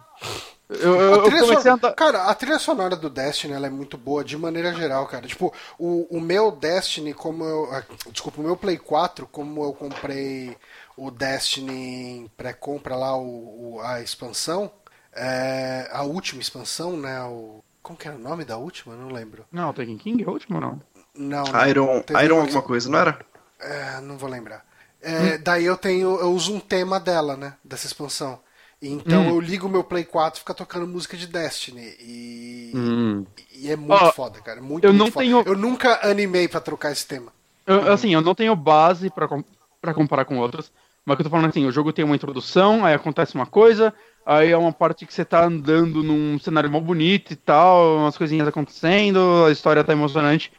Eu, eu, A eu trilha sonora- andar... Cara, a trilha sonora do Destiny ela é muito boa de maneira geral, cara. Tipo, o, o meu Destiny, como eu. Desculpa, o meu Play 4, como eu comprei o Destiny pré-compra lá, o, o- a expansão, é, a última expansão, né? O, como que era o nome da última? Eu Não lembro. Não, o Taken King é o último, não. Não, não. Iron, Teve Iron uma- alguma coisa, não era? é, não vou lembrar. É, Daí eu tenho, eu uso um tema dela, né? Dessa expansão. Então Hum. eu ligo o meu Play 4 e fica tocando música de Destiny. E, Hum. e é muito Ó, foda, cara. Muito, eu muito não foda. tenho- Eu nunca animei pra trocar esse tema. Eu, assim, eu não tenho base pra, com- pra comparar com outros, mas que eu tô falando assim, o jogo tem uma introdução, aí acontece uma coisa, aí é uma parte que você tá andando num cenário mó bonito e tal, umas coisinhas acontecendo, a história tá emocionante.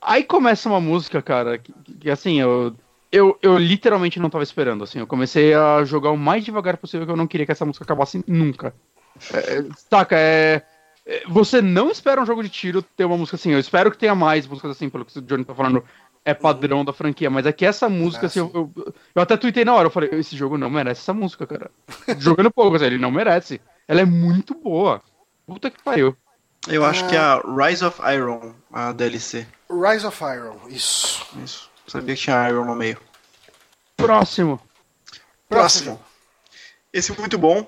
Aí começa uma música, cara, que, que, assim, eu, eu, eu literalmente não tava esperando, assim, eu comecei a jogar o mais devagar possível, que eu não queria que essa música acabasse nunca. É, saca, é... é, Você não espera um jogo de tiro ter uma música assim. Eu espero que tenha mais músicas assim, pelo que o Johnny tá falando. É padrão da franquia, mas é que essa música, Ah, assim, eu, eu, eu até tuitei na hora, eu falei, esse jogo não merece essa música, cara. Jogando pouco, assim, ele não merece. Ela é muito boa. Puta que pariu. Eu acho Ah. que é a Rise of Iron, a DLC. Rise of Iron, isso. Isso. Sabia que tinha Iron no meio. Próximo. Próximo. Esse é muito bom.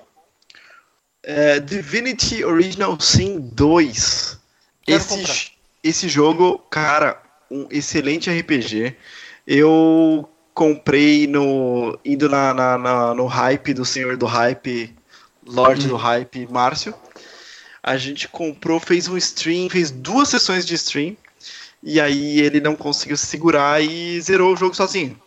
É, Divinity Original Sin 2. Esse, esse jogo, cara, um excelente RPG. Eu comprei no indo na, na, na, no hype do senhor do hype, Lorde do hype, Márcio. A gente comprou, fez um stream, fez duas sessões de stream. E aí ele não conseguiu se segurar e zerou o jogo sozinho.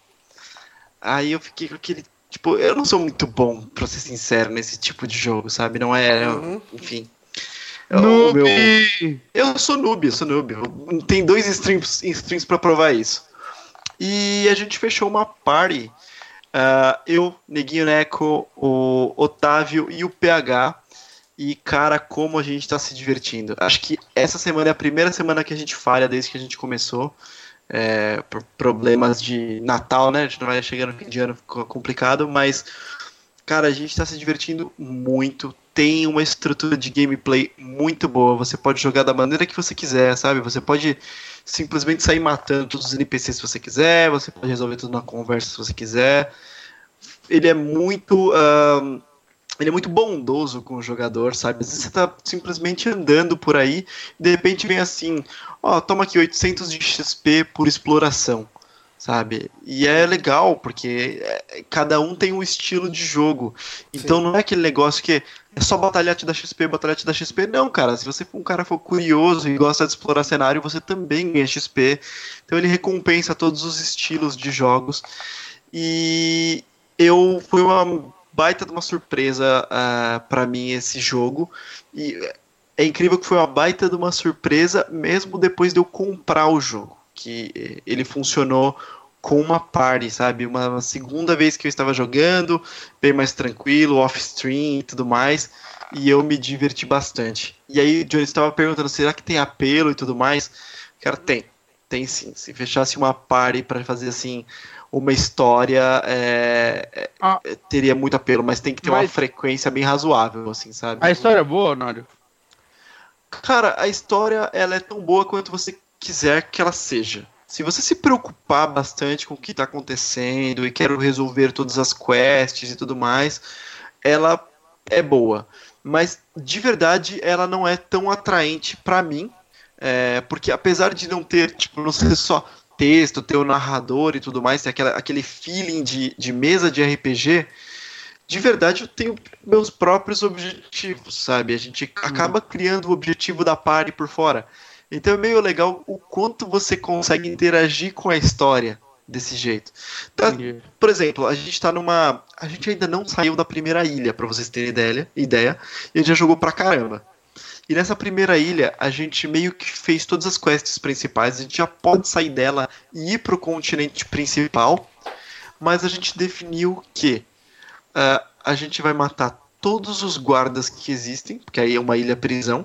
Aí eu fiquei com aquele. Tipo, eu não sou muito bom, pra ser sincero, nesse tipo de jogo, sabe? Não é. Uhum. Enfim. Noob! Meu, eu sou noob, eu sou noob. Tem dois streams, streams pra provar isso. E a gente fechou uma party. Uh, eu, Neguinho Neco, o Otávio e o PH. E, cara, como a gente tá se divertindo. Acho que essa semana é a primeira semana que a gente falha desde que a gente começou. É, por problemas de Natal, né? A gente não vai chegando no fim de ano, complicado, mas, cara, a gente tá se divertindo muito. Tem uma estrutura de gameplay muito boa. Você pode jogar da maneira que você quiser, sabe? Você pode simplesmente sair matando todos os NPCs se você quiser, você pode resolver tudo na conversa se você quiser. Ele é muito. Uh, ele é muito bondoso com o jogador, sabe? Às vezes você tá simplesmente andando por aí, de repente vem assim, ó, oh, toma aqui 800 de XP por exploração, sabe? E é legal, porque é, cada um tem um estilo de jogo. Então Sim. não é aquele negócio que é só batalhar te dar XP, batalhar te dar XP. Não, cara, se você for um cara for curioso e gosta de explorar cenário, você também ganha XP. Então ele recompensa todos os estilos de jogos. E eu foi uma baita de uma surpresa uh, ah, para mim esse jogo. E é incrível que foi uma baita de uma surpresa mesmo depois de eu comprar o jogo. Que ele funcionou com uma party, sabe? Uma, segunda vez que eu estava jogando, bem mais tranquilo, off-stream e tudo mais. E eu me diverti bastante. E aí o Johnny estava perguntando, será que tem apelo e tudo mais? Cara, tem. Tem sim. Se fechasse uma party para fazer assim uma história é, ah, teria muito apelo, mas tem que ter mas... uma frequência bem razoável, assim, sabe? A história é boa, Nário? Cara, a história ela é tão boa quanto você quiser que ela seja. Se você se preocupar bastante com o que está acontecendo e quer resolver todas as quests e tudo mais, ela é boa. Mas de verdade ela não é tão atraente para mim, é, porque apesar de não ter, tipo, não ser só texto, ter o narrador e tudo mais, ter aquela, aquele feeling de, de mesa de RPG, de verdade eu tenho meus próprios objetivos, sabe? A gente acaba criando o objetivo da party por fora. Então é meio legal o quanto você consegue interagir com a história desse jeito. Tá, por exemplo, a gente tá numa. A gente ainda não saiu da primeira ilha, para vocês terem ideia, ideia, e a gente já jogou pra caramba. E nessa primeira ilha, a gente meio que fez todas as quests principais, a gente já pode sair dela e ir pro continente principal, mas a gente definiu que uh, a gente vai matar todos os guardas que existem, porque aí é uma ilha prisão.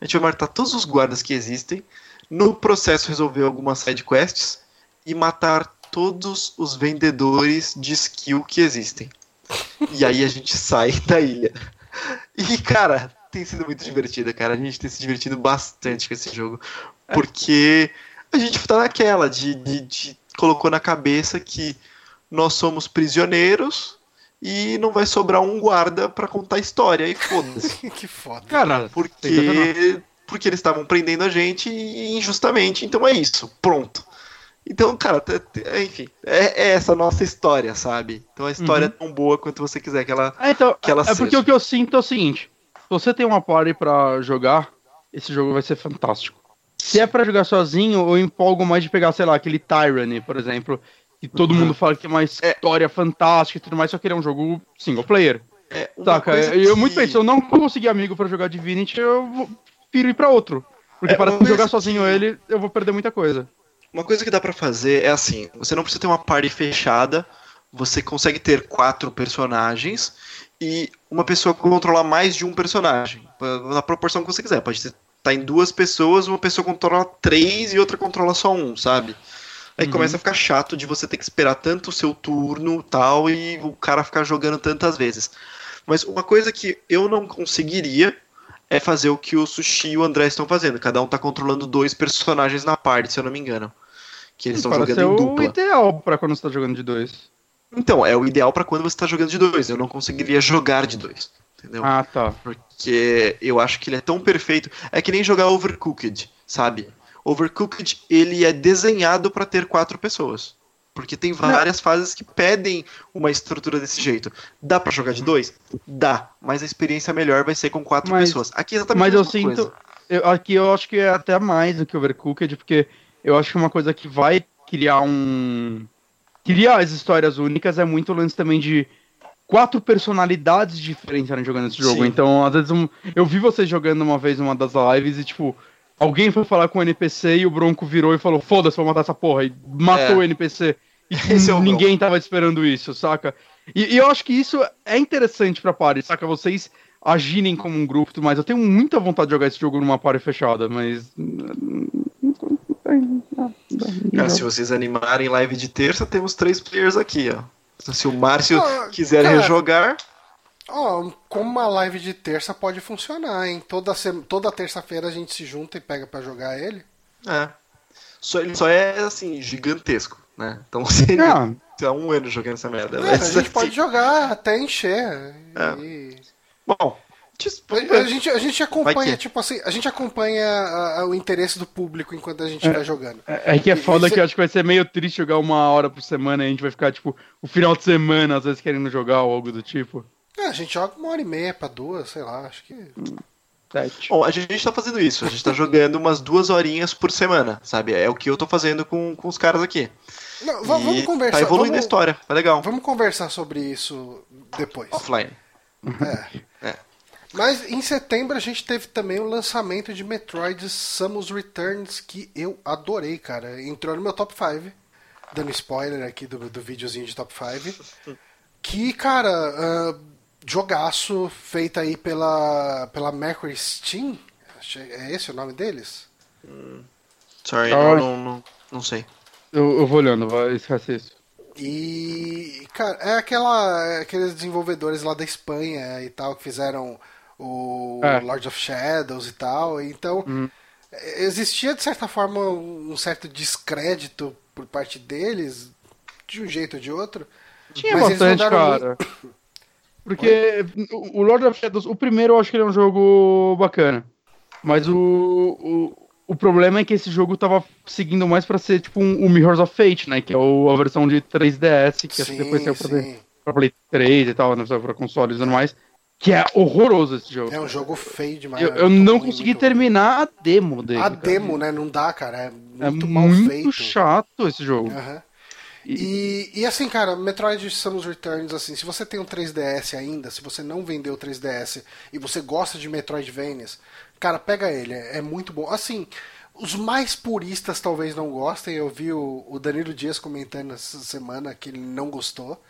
A gente vai matar todos os guardas que existem, no processo resolver algumas side quests e matar todos os vendedores de skill que existem. E aí a gente sai [laughs] da ilha. E cara, tem sido muito divertida, cara. A gente tem se divertido bastante com esse jogo. Porque a gente tá naquela de, de, de colocou na cabeça que nós somos prisioneiros e não vai sobrar um guarda para contar a história. E foda-se. [laughs] que foda. Cara, porque, porque eles estavam prendendo a gente injustamente. Então é isso. Pronto. Então, cara, enfim, é, é, essa nossa história, sabe? Então a história uhum. é tão boa quanto você quiser que ela, é, então, que ela é seja. É porque o que eu sinto é o seguinte: se você tem uma party para jogar, esse jogo vai ser fantástico. Se é para jogar sozinho, eu empolgo mais de pegar, sei lá, aquele Tyranny, por exemplo, que todo mundo fala que é uma história é. fantástica e tudo mais, só que ele é um jogo single player. É, Saca? Eu que... muito bem, se eu não conseguir amigo para jogar Divinity, eu prefiro ir para outro. Porque é, para jogar sozinho que... ele, eu vou perder muita coisa. Uma coisa que dá para fazer é assim, você não precisa ter uma party fechada, você consegue ter quatro personagens e uma pessoa controlar mais de um personagem, na proporção que você quiser. Pode estar tá em duas pessoas, uma pessoa controla três e outra controla só um, sabe? Aí uhum. começa a ficar chato de você ter que esperar tanto o seu turno tal e o cara ficar jogando tantas vezes. Mas uma coisa que eu não conseguiria é fazer o que o Sushi e o André estão fazendo. Cada um tá controlando dois [laughs] personagens na parte, se eu não me engano. Que eles estão jogando em dupla. o ideal para quando você tá jogando de dois. Então, é o ideal pra quando você tá jogando de dois. Eu não conseguiria jogar de dois. Entendeu? Ah, tá. Porque eu acho que ele é tão perfeito. É que nem jogar Overcooked, sabe? Overcooked, ele é desenhado pra ter quatro pessoas. Porque tem várias fases que pedem uma estrutura desse jeito. Dá pra jogar de dois? Dá. Mas a experiência melhor vai ser com quatro Mas- pessoas. Aqui é exatamente Mas a eu mesma sinto. coisa. eu- aqui eu acho que é até mais do que Overcooked, porque eu acho que uma coisa que vai criar um. Criar as histórias únicas é muito o lance também de quatro personalidades diferentes jogando esse jogo. Sim. Então, às vezes, um- eu vi vocês jogando uma vez numa das lives e, tipo, alguém foi falar com o NPC e o Bronco virou e falou: foda-se, vou matar essa porra. E matou É. o NPC. E [laughs] Esse é o ninguém tava esperando isso, saca? E, e eu acho que isso é interessante pra party, saca? Vocês agirem como um grupo e tudo mais. Eu tenho muita vontade de jogar esse jogo numa party fechada, mas. Ah, se vocês animarem live de terça, temos três players aqui, ó. Se o Márcio Ah, quiser cara. rejogar, Ó, como uma live de terça pode funcionar, hein? Toda, toda terça-feira a gente se junta e pega pra jogar ele. é. Só, ele só é, assim, gigantesco, né? Então seria Ah, há um ano jogando essa merda. É, Mas, a gente assim, pode jogar até encher. É. E- Bom, A, a gente, a gente acompanha, tipo assim, a gente acompanha a- a- o interesse do público enquanto a gente vai jogando. é é que é foda Isso- que eu acho que vai ser meio triste jogar uma hora por semana e a gente vai ficar, tipo, o final de semana, às vezes, querendo jogar ou algo do tipo. É, a gente joga uma hora e meia pra duas, sei lá, acho que. Sete. Bom, a gente tá fazendo isso. A gente tá jogando umas duas horinhas por semana, sabe? É o que eu tô fazendo com, com os caras aqui. Não, E vamos conversar. Tá evoluindo a vamos, história. Tá legal. vamos conversar sobre isso depois. Offline. É. É. Mas em setembro a gente teve também o lançamento de Metroid Samus Returns, que eu adorei, cara. Entrou no meu top 5, dando spoiler aqui do, do videozinho de top 5. Que, cara, ah, jogaço feito aí pela, pela Mercury Steam. É esse o nome deles? Sorry, Ah. não, não, não, não sei. Eu, eu vou olhando, vai, esquece isso. E, cara, é aquela, é aqueles desenvolvedores lá da Espanha e tal que fizeram o É. Lord of Shadows e tal. Então, é, existia de certa forma um certo descrédito por parte deles, de um jeito ou de outro. Tinha Mas eles bastante, mandaram cara. [coughs] Porque o Lord of Shadows, o primeiro eu acho que ele é um jogo bacana. Mas o, o, o problema é que esse jogo tava seguindo mais pra ser tipo um, o Mirrors of Fate, né? Que é o- a versão de 3DS, que acho que depois saiu pra, sim. pra Play 3 e tal, né? Pra consoles e tudo mais. Que é horroroso esse jogo. É um jogo feio demais. Eu, é eu não ruim, consegui terminar a demo dele. A cara. demo, né? Não dá, cara. É É muito mal muito feito. chato esse jogo. Aham. E, e assim, cara, Metroid Samus Returns, assim, se você tem um 3DS ainda, se você não vendeu o 3DS e você gosta de Metroidvanias, cara, pega ele, é, é muito bom. Assim, os mais puristas talvez não gostem, eu vi o, o Danilo Dias comentando essa semana que ele não gostou.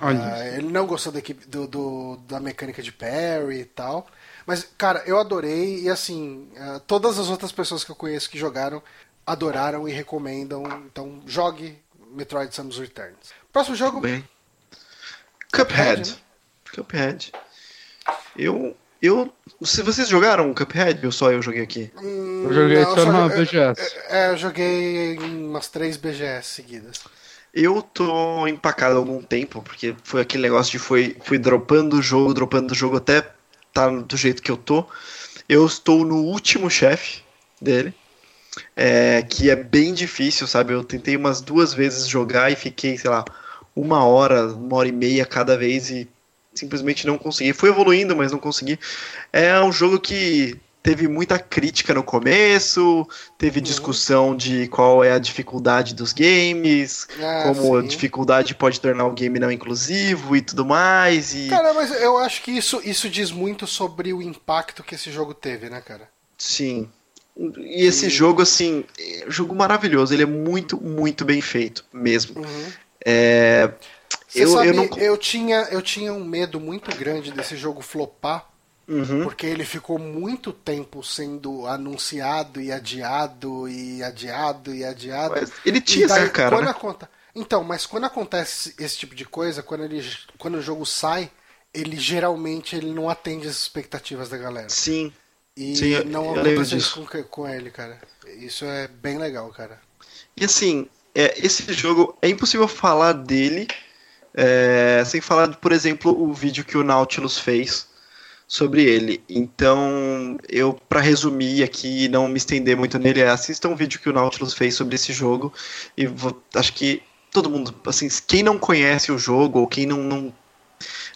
Ah, ele não gostou da, equipe, do, do- da mecânica de parry e tal. Mas, cara, eu adorei e assim, ah, todas as outras pessoas que eu conheço que jogaram adoraram e recomendam. Então, jogue Metroid Samus Returns. Próximo jogo, Bem. Cuphead, Cuphead. Cuphead. Eu. Eu. Se vocês jogaram Cuphead ou só eu joguei aqui? hum, Eu joguei não, só jo- BGS. É, eu joguei em umas três BGS seguidas. Eu tô empacado há algum tempo, porque foi aquele negócio de foi, fui dropando o jogo, dropando o jogo até tá do jeito que eu tô. Eu estou no último chefe dele, é, que é bem difícil, sabe? Eu tentei umas duas vezes jogar e fiquei, sei lá, uma hora, uma hora e meia cada vez e simplesmente não consegui. Fui evoluindo, mas não consegui. É um jogo que teve muita crítica no começo, teve discussão de qual é a dificuldade dos games, Ah, como a sim. dificuldade pode tornar o game não inclusivo e tudo mais. E Cara, mas eu acho que isso, isso diz muito sobre o impacto que esse jogo teve, né, cara? sim. E esse jogo, assim, é um jogo maravilhoso. Ele é muito, muito bem feito, mesmo. Uhum. É, eu, sabe, eu não. eu, tinha, eu tinha um medo muito grande desse jogo flopar, Uhum. porque ele ficou muito tempo sendo anunciado e adiado e adiado e adiado. Mas ele tinha daí, essa cara, quando né? aconte- Então, mas quando acontece esse tipo de coisa, quando, ele, quando o jogo sai, ele geralmente ele não atende as expectativas da galera. Sim. E Sim, não disso. isso com, com ele, cara. Isso é bem legal, cara. E assim, é, esse jogo é impossível falar dele É, sem falar, por exemplo, o vídeo que o Nautilus fez sobre ele. Então, eu, para resumir aqui e não me estender muito nele, é assista um vídeo que o Nautilus fez sobre esse jogo. E vou, acho que todo mundo, assim, quem não conhece o jogo ou quem não, não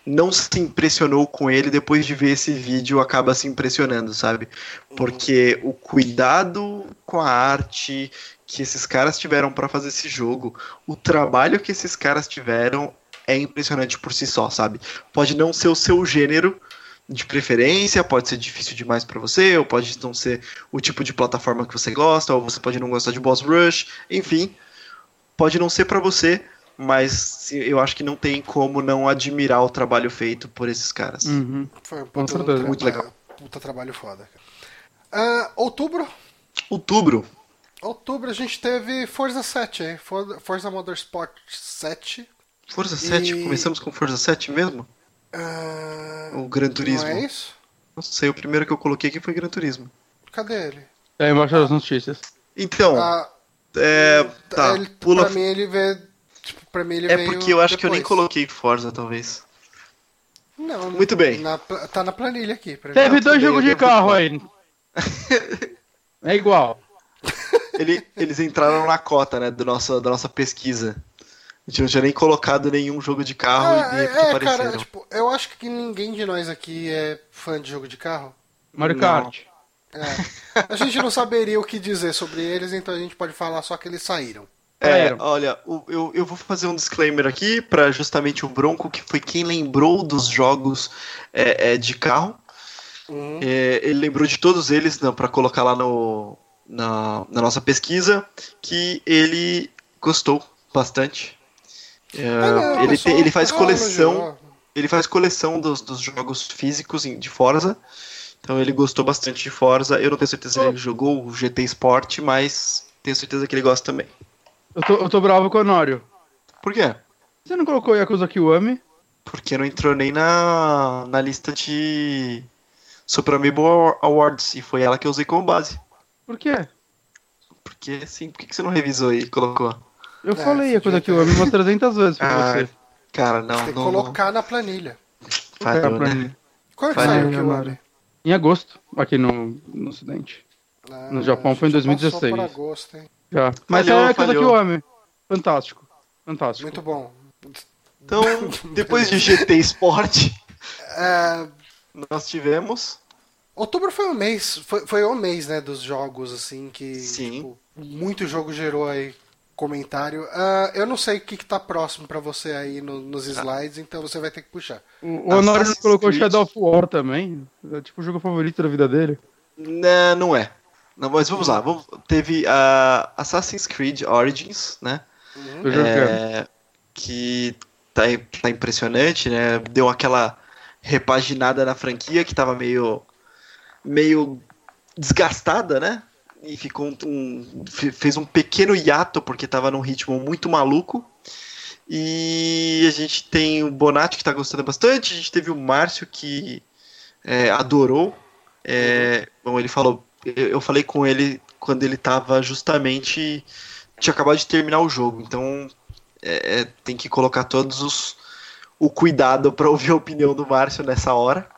não se impressionou com ele depois de ver esse vídeo acaba se impressionando, sabe? Porque o cuidado com a arte que esses caras tiveram para fazer esse jogo, o trabalho que esses caras tiveram é impressionante por si só, sabe? Pode não ser o seu gênero de preferência, pode ser difícil demais para você, ou pode não ser o tipo de plataforma que você gosta, ou você pode não gostar de Boss Rush, enfim, pode não ser para você, mas eu acho que não tem como não admirar o trabalho feito por esses caras. Uhum. Foi um puta, certeza. Muito legal. Puta trabalho foda. cara. Ah, outubro. Outubro, Outubro a gente teve Forza 7, hein? For- Forza Motorsport 7. Forza 7, E- começamos com Forza 7 mesmo? Ah, O Gran Turismo. Não é isso? Não sei, o primeiro que eu coloquei aqui foi Gran Turismo. Cadê ele? É embaixo das notícias. Então, Ah, é, tá, ele, pula. Pra mim ele veio. Tipo, pra mim ele É porque eu acho que eu nem depois. coloquei Forza, talvez. Não, Muito bem. na tá na planilha aqui. Pra mim. Teve tudo dois jogos de carro aí. É igual. [laughs] Ele- eles entraram na cota, né, do nosso, da nossa pesquisa. A gente não tinha nem colocado nenhum jogo de carro e Ah, repente é, apareceram. cara, tipo, eu acho que ninguém de nós aqui é fã de jogo de carro. Mario Não. Kart. É. A gente não saberia o que dizer sobre eles, então a gente pode falar só que eles saíram. É, olha, eu, eu vou fazer um disclaimer aqui pra justamente o Bronco, que foi quem lembrou dos jogos é, é, de carro. Uhum. É, ele lembrou de todos eles para colocar lá no, na, na nossa pesquisa, que ele gostou bastante. É, Ah, não, ele, te- ele faz coleção, ele faz coleção dos, dos jogos físicos de Forza. Então ele gostou bastante de Forza. Eu não tenho certeza se ele jogou o GT Sport, mas tenho certeza que ele gosta também. Eu tô, eu tô bravo com o Honório. Por quê? Você não colocou Yakuza Kiwami? Porque não entrou nem na, na lista de Super Amiibo Awards e foi ela que eu usei como base. Por quê? Porque sim, por que que você não revisou e colocou? Eu É, falei Yakuza Kiwami umas 300 vezes pra Ah, você. Cara, não, Tem que não, colocar na planilha. não. Falhou, pra né? Quando é que saiu né, o Kiwami? Honório? Em agosto, aqui no, no ocidente. Ah, No Japão foi em a gente já 2016. passou por agosto, hein? Já. Mas Falhou, é Yakuza falhou. Kiwami. Fantástico. Fantástico. Muito bom. Então, [laughs] depois de GT Sport, [laughs] É, nós tivemos. Outubro foi um mês, foi, foi o mês, né, dos jogos, assim, que Sim. tipo, muito jogo gerou aí comentário. Ah, eu não sei o que, que tá próximo pra você aí no- nos slides, então você vai ter que puxar. O, o Honório não Assassin's colocou Creed. Shadow of War também. É tipo o jogo favorito da vida dele. Né, não é. Não, mas vamos lá. Vamos, teve a Assassin's Creed Origins, né? Joguei. É, que tá, tá impressionante, né? Deu aquela repaginada na franquia que tava meio meio desgastada, né? E ficou um, um- fe- fez um pequeno hiato porque tava num ritmo muito maluco. E a gente tem o Bonatti que tá gostando bastante, a gente teve o Márcio que é, adorou. É, bom, ele falou, eu, eu falei com ele quando ele tava justamente tinha acabado de terminar o jogo, então é, é, tem que colocar todos os o cuidado para ouvir a opinião do Márcio nessa hora.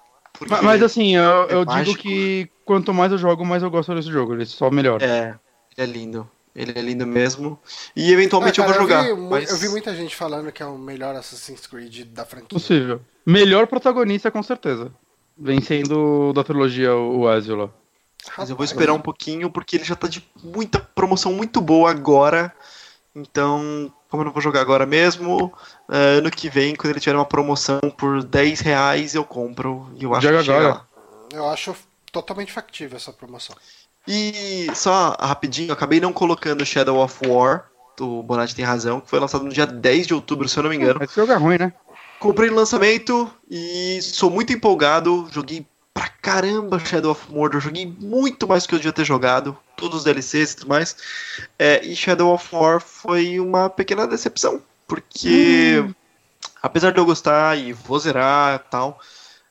Mas assim, eu, é eu digo que quanto mais eu jogo, mais eu gosto desse jogo. Ele só melhora. É, ele é lindo. Ele é lindo mesmo. E eventualmente Ah, eu vou cara, jogar. vi mu- mas- eu vi muita gente falando que é o melhor Assassin's Creed da franquia. Possível. Melhor protagonista, com certeza. Vencendo da trilogia o o Ezio lá. Mas eu vou esperar um pouquinho porque ele já tá de muita promoção muito boa agora. Então, como eu não vou jogar agora mesmo, eh, ano que vem, quando ele tiver uma promoção por 10 reais, eu compro. E eu acho Joga que chega agora. lá. Eu acho totalmente factível essa promoção. E só rapidinho, eu acabei não colocando Shadow of War, o Bonatti tem razão, que foi lançado no dia 10 de outubro, se eu não me engano. Esse jogo é ruim, né? Comprei no lançamento e sou muito empolgado. Joguei pra caramba Shadow of Mordor. Joguei muito mais do que eu devia ter jogado. Todos os DLCs e tudo mais. É, e Shadow of War foi uma pequena decepção. Porque, apesar de eu gostar e vou zerar e tal,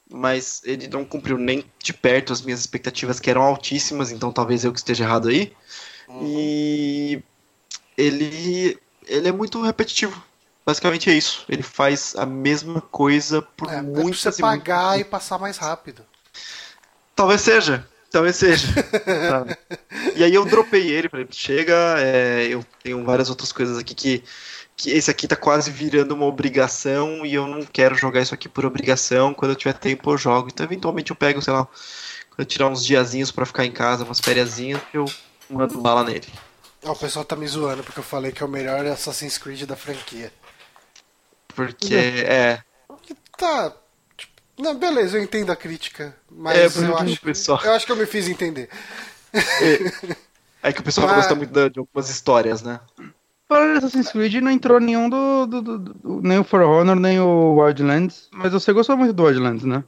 mas ele não cumpriu nem de perto as minhas expectativas, que eram altíssimas. Então talvez eu que esteja errado aí. E ele, ele é muito repetitivo. basicamente é isso. Ele faz a mesma coisa por É, é pra muitas você pagar muitas- e passar mais rápido. Talvez seja. Talvez seja. [laughs] sabe? e aí eu dropei ele, falei, chega, é, eu tenho várias outras coisas aqui que, que esse aqui tá quase virando uma obrigação e eu não quero jogar isso aqui por obrigação. Quando eu tiver tempo eu jogo. Então eventualmente eu pego, sei lá, quando eu tirar uns diazinhos pra ficar em casa, umas fériasinhas, eu mando bala nele. Ó, o pessoal tá me zoando porque eu falei que é o melhor Assassin's Creed da franquia. Porque é. Tá. Não, beleza, eu entendo a crítica. É, Mas porque eu, acho, pessoal- eu acho que eu me fiz entender. É que o pessoal Mas- gosta muito de algumas histórias, né? Falando de Assassin's Creed, não entrou nenhum do, do- do- do- Nem o For Honor, nem o Wildlands. Mas você gostou muito do Wildlands, né?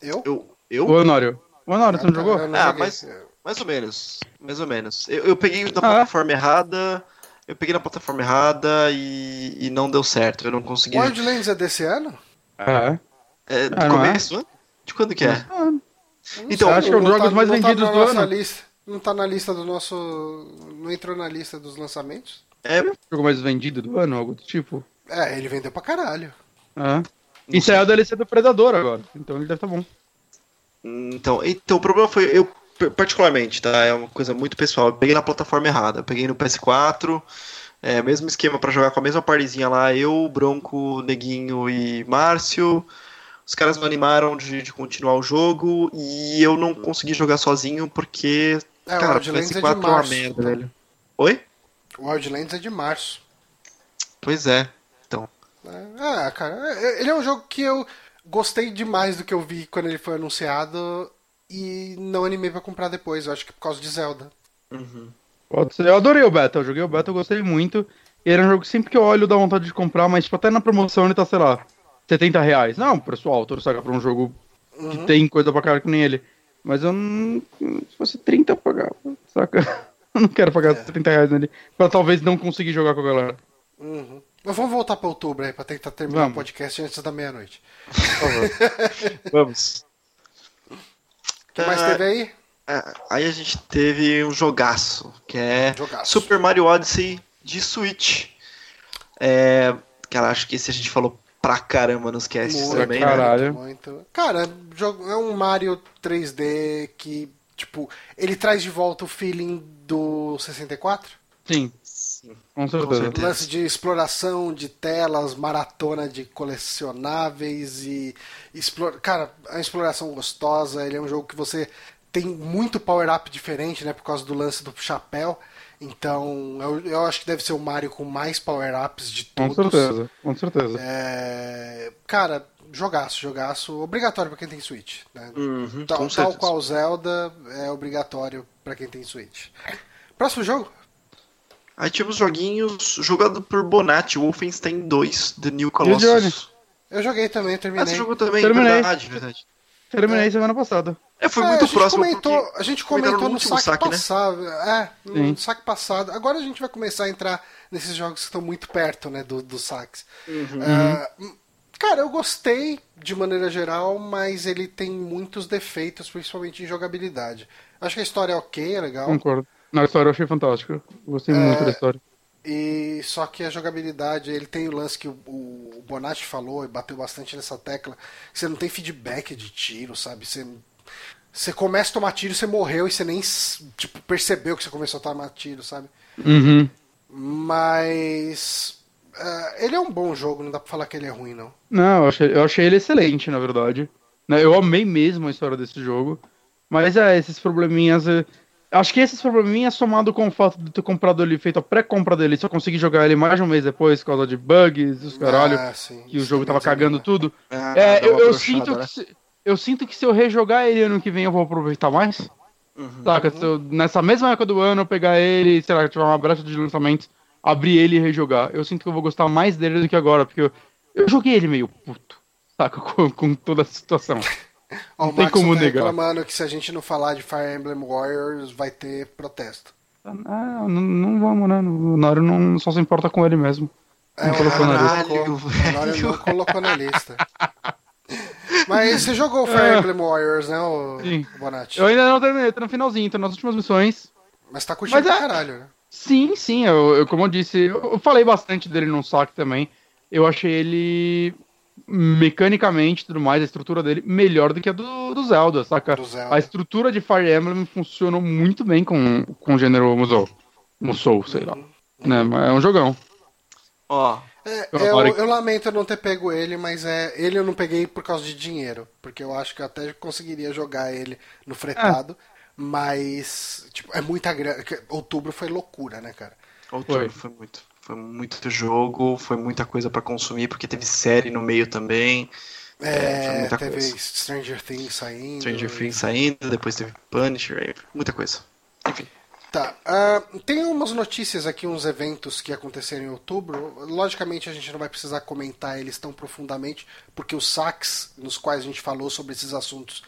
Eu? Eu. Eu? O Honório. O Honório, você não jogou? Eu não Ah, mas- Mais ou menos. Mais ou menos. Eu, eu peguei na Ah. plataforma errada. Eu peguei na plataforma errada e, e não deu certo. Eu não consegui. Wildlands é desse ano? É. É, do Ah, é? começo? De quando que é? Ah, Então, acho que é um dos jogos mais não vendidos na do ano. Lista, não tá na lista do nosso. Não entrou na lista dos lançamentos? é. jogo mais vendido do ano, algo do tipo. É, ele vendeu pra caralho. É. E saiu a DLC do Predador agora. Então ele deve estar bom. Então, então, o problema foi. Eu, particularmente, tá? É uma coisa muito pessoal. Eu peguei na plataforma errada. Eu peguei no PS4. É, mesmo esquema pra jogar com a mesma partezinha lá. Eu, Bronco, Neguinho e Márcio. Os caras não animaram de, de continuar o jogo. E eu não consegui jogar sozinho porque. É, o cara, o Wildlands é PS4 de é uma março. merda, velho. Oi? O Wildlands é de março. Pois é. Então. É, cara, é- ele é um jogo que eu gostei demais do que eu vi quando ele foi anunciado e não animei pra comprar depois. Eu acho que por causa de Zelda. Uhum. Pode ser. Eu adorei o beta. Eu joguei o beta, eu gostei muito. E era um jogo que sempre que eu olho dá vontade de comprar, mas tipo, até na promoção ele tá, sei lá, 70 reais. Não, preço alto, saca, pra um jogo que Uhum. tem coisa pra caralho que nem ele. Mas eu não. Se fosse 30 eu pagava, saca? [laughs] Eu não quero pagar É. 70 reais nele. Pra talvez não conseguir jogar com a galera. Uhum. Mas vamos voltar pra outubro aí, pra tentar terminar Vamos. o podcast antes da meia-noite. Por favor. [laughs] Vamos. O que mais teve aí? É, aí a gente teve um jogaço, que é Jogaço. Super Mario Odyssey de Switch. É, cara, acho que esse a gente falou pra caramba nos casts Muito, também, caralho. né? Caralho. Muito. Cara, jogo- é um Mario 3D que, tipo, ele traz de volta o feeling do 64. Sim, Sim. com certeza. certeza. Lance de exploração de telas, maratona de colecionáveis e explora... cara, é uma exploração gostosa. Ele é um jogo que você tem muito power up diferente, né, por causa do lance do chapéu. Então, eu, eu acho que deve ser o Mario com mais power ups de Com todos. certeza, com certeza. É, Cara, jogaço, jogaço, obrigatório pra quem tem Switch. Né? Uhum, tal, com tal qual Zelda é obrigatório pra quem tem Switch. Próximo jogo? Aí tivemos joguinhos jogado por Bonatti, Wolfenstein 2, The New? Colossus. Eu joguei também, Ah, terminei. você jogou também? Terminei. Verdade, verdade. Terminei semana passada. É, foi É, muito a gente próximo. Comentou, a gente comentou no, último saque, saque, né? passado. É, no Sim. saque passado. Agora a gente vai começar a entrar nesses jogos que estão muito perto, né, do- dos saques. Uhum. Ah, cara, eu gostei de maneira geral, mas ele tem muitos defeitos, principalmente em jogabilidade. Acho que a história é ok, é legal. Concordo. Na história eu achei fantástica. Gostei É. muito da história. E só que a jogabilidade, ele tem o lance que o, o Bonatti falou e bateu bastante nessa tecla. Você não tem feedback de tiro, sabe? Você, você começa a tomar tiro, você morreu e você nem tipo, percebeu que você começou a tomar tiro, sabe? Uhum. Mas é, ele é um bom jogo, não dá pra falar que ele é ruim, não. Não, eu achei, eu achei ele excelente, na verdade. Né, Eu amei mesmo a história desse jogo. Mas é, esses probleminhas. é, Acho que esses probleminhas, somado com o fato de ter comprado ele, feito a pré-compra dele, só consegui jogar ele mais de um mês depois, por causa de bugs, os caralho, Ah, sim. que o jogo tava cagando tudo. Ah, É, eu, eu sinto né? que se, eu sinto que se eu rejogar ele ano que vem eu vou aproveitar mais. Uhum. Saca? Se eu, nessa mesma época do ano eu pegar ele, sei lá, tiver uma brecha de lançamentos, abrir ele e rejogar. Eu sinto que eu vou gostar mais dele do que agora, porque eu, eu joguei ele meio puto, saca? [laughs] Com, com toda a situação. Ó, Não o tem como tá negar. reclamando que se a gente não falar de Fire Emblem Warriors, vai ter protesto. Ah, não, não vamos, né? O Naro não só se importa com ele mesmo. É, Não o colocou na lista. o velho. não colocou na lista. Mas você jogou o Fire Ah. Emblem Warriors, né, o Sim. Bonatti? Eu ainda não terminei, tô no finalzinho, tô nas últimas missões. Mas tá curtindo Mas pra é- caralho, né? Sim, sim, eu, eu, como eu disse, eu falei bastante dele no saque também. Eu achei ele mecanicamente tudo mais, a estrutura dele melhor do que a do, do Zelda, saca? Do Zelda. A estrutura de Fire Emblem funcionou muito bem com, com o gênero Musou. Musou, sei lá. Uhum. Né? Mas é um jogão. Ó. É, eu, eu, lamento não ter pego ele, mas é ele eu não peguei por causa de dinheiro. Porque eu acho que eu até conseguiria jogar ele no fretado. É. Mas, tipo, é muita grana. Outubro foi loucura, né, cara? Outubro foi, foi muito. Foi muito jogo, foi muita coisa para consumir, porque teve série no meio também. É, é teve coisa. Stranger Things saindo. Stranger Things saindo, depois teve Punisher, muita coisa. Enfim. Tá. Uh, tem umas notícias aqui, uns eventos que aconteceram em outubro. Logicamente a gente não vai precisar comentar eles tão profundamente, porque os saques nos quais a gente falou sobre esses assuntos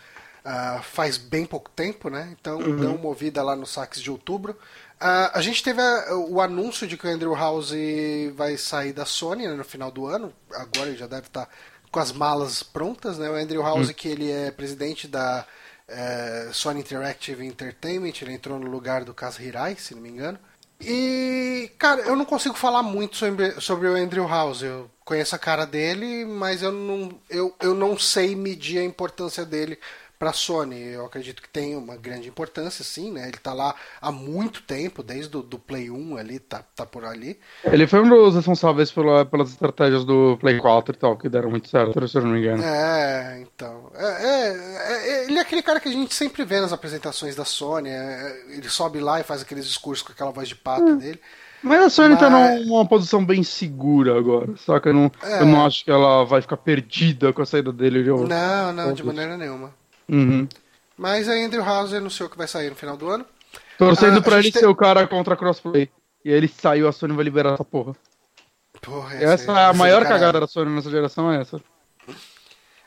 uh, faz bem pouco tempo, né? Então uhum. dão uma ouvida lá nos saques de outubro. Uh, a gente teve a, o anúncio de que o Andrew House vai sair da Sony né, no final do ano. Agora ele já deve estar com as malas prontas, né? O Andrew House, hum. que ele é presidente da uh, Sony Interactive Entertainment, ele entrou no lugar do Kaz Hirai, se não me engano. E, cara, eu não consigo falar muito sobre, sobre o Andrew House. Eu conheço a cara dele, mas eu não, eu, eu não sei medir a importância dele para a Sony, eu acredito que tem uma grande importância, sim, né? Ele está lá há muito tempo, desde o do Play 1 ali, tá, tá por ali. Ele foi um dos responsáveis pela, pelas estratégias do Play 4 e tal, que deram muito certo, se eu não me engano. É, então. É, é, é, ele é aquele cara que a gente sempre vê nas apresentações da Sony. É, ele sobe lá e faz aqueles discursos com aquela voz de pato dele. Mas a Sony tá Mas... tá numa posição bem segura agora, saca? Eu não, é. eu não acho que ela vai ficar perdida com a saída dele. Não, não, de maneira nenhuma. Uhum. Mas a Andrew House anunciou que vai sair no final do ano. Torcendo ah, pra ele tem... ser o cara contra crossplay. E ele saiu, a Sony vai liberar essa porra. Porra, essa, essa é a maior cagada da Sony nessa geração, é essa.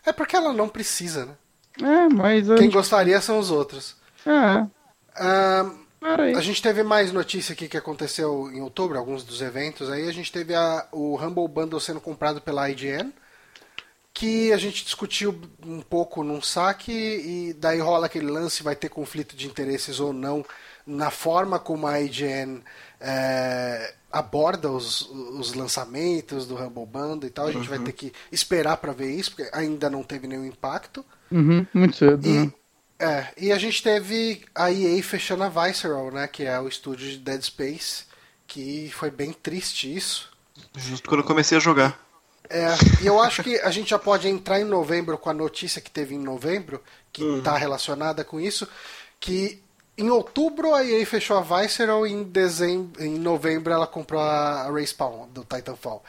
É porque ela não precisa, né? É, mas. Quem gente... gostaria são os outros. É. Ah, a gente teve mais notícia aqui que aconteceu em outubro, alguns dos eventos aí. A gente teve a, o Humble Bundle sendo comprado pela IGN que a gente discutiu um pouco num saque e daí rola aquele lance, vai ter conflito de interesses ou não na forma como a IGN é, aborda os, os lançamentos do Humble Bundle e tal. A gente uhum. vai ter que esperar para ver isso, porque ainda não teve nenhum impacto. Uhum, muito cedo. E, né? é, e a gente teve a EA fechando a Visceral, né, que é o estúdio de Dead Space, que foi bem triste isso. Justo quando eu comecei a jogar. É, e eu acho que a gente já pode entrar em novembro com a notícia que teve em novembro, que está uhum. relacionada com isso, que em outubro a EA fechou a Visceral e em, dezembro, em novembro ela comprou a Respawn do Titanfall.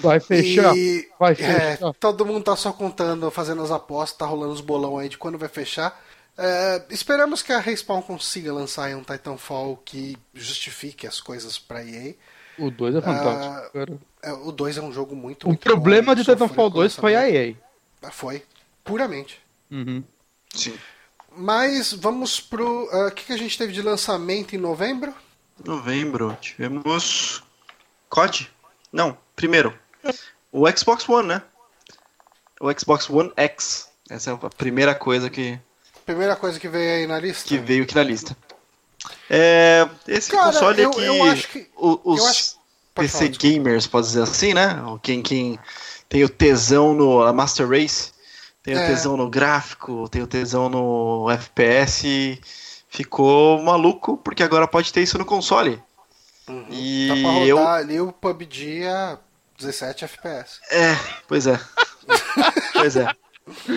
Vai fechar. E, vai é, fechar. É, todo mundo tá só contando, fazendo as apostas, tá rolando os bolão aí de quando vai fechar. É, esperamos que a Respawn consiga lançar um Titanfall que justifique as coisas para EA. O 2 é fantástico, uh, o 2 é um jogo muito. O muito problema bom, de Titanfall 2 foi a EA. Ah, foi. Puramente. Uhum. Sim. Mas vamos pro. Ah, o uh, que, que a gente teve de lançamento em novembro? Novembro, tivemos. COD? Não, primeiro. O Xbox One, né? O Xbox One X. Essa é a primeira coisa que. Primeira coisa que veio aí na lista? Que veio aqui na lista. É, esse Cara, console eu, aqui. Eu acho que. Os, acho, PC falar, gamers, pode dizer assim, né? Quem, quem tem o tesão no Master Race, tem é. o tesão no gráfico, tem o tesão no FPS, ficou maluco, porque agora pode ter isso no console. Uhum. E Dá pra rodar eu... ali o PUBG a 17 FPS. É, pois é. [laughs] pois é.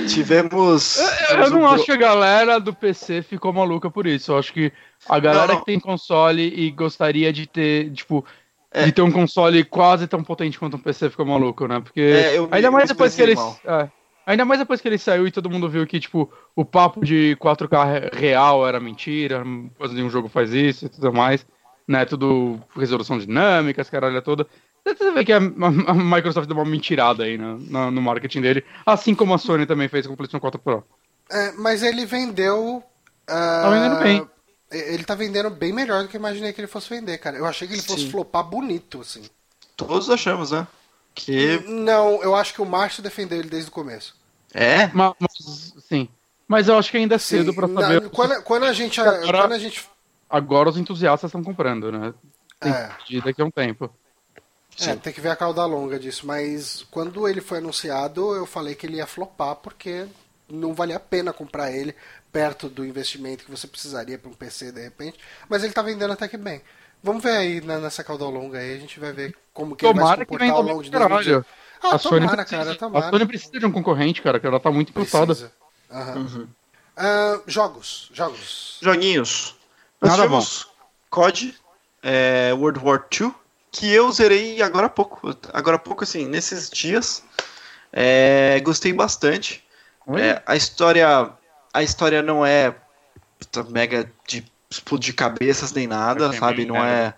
Tivemos. Eu, eu não um... acho que a galera do PC ficou maluca por isso. Eu acho que a galera não. que tem console e gostaria de ter, tipo, é. de ter um console quase tão potente quanto um PC ficou maluco, né? Porque é, ainda mais depois que eles. É, ainda mais depois que ele saiu e todo mundo viu que, tipo, o papo de 4K real era mentira, coisa nenhum jogo faz isso e tudo mais, né? Tudo resolução dinâmica, as caralho toda. Você vê que a, a, Microsoft deu uma mentirada aí no, no, no, marketing dele, assim como a Sony também fez com o PlayStation 4 Pro. É, mas ele vendeu. Uh, tá vendendo bem. Ele tá vendendo bem melhor do que eu imaginei que ele fosse vender, cara. Eu achei que ele fosse Sim. flopar bonito, assim. Todos achamos, né? Que. Não, eu acho que o Márcio defendeu ele desde o começo. É? Mas, mas sim. Mas eu acho que ainda é cedo para saber. Na, quando, quando, a gente, agora, quando a gente. Agora os entusiastas estão comprando, né? Tem é. daqui a um tempo. É, tem que ver a cauda longa disso, mas quando ele foi anunciado, eu falei que ele ia flopar porque não valia a pena comprar ele perto do investimento que você precisaria para um PC de repente, mas ele está vendendo até que bem. Vamos ver aí né, nessa cauda longa aí, a gente vai ver como que tomara ele vai se comportar ao longo de 2018. Ah, a tomara, Sony precisa, cara, tomara. A Sony precisa de um concorrente, cara, que ela tá muito importada. Uhum. Uhum. Uh, jogos, jogos. Joguinhos. Nós Nada tivemos bom. COD, é, World War II, que eu zerei agora há pouco. Agora há pouco, assim, nesses dias. É, gostei bastante. É, a história. A história não é mega de explodir cabeças nem nada, é sabe? Não merda. é.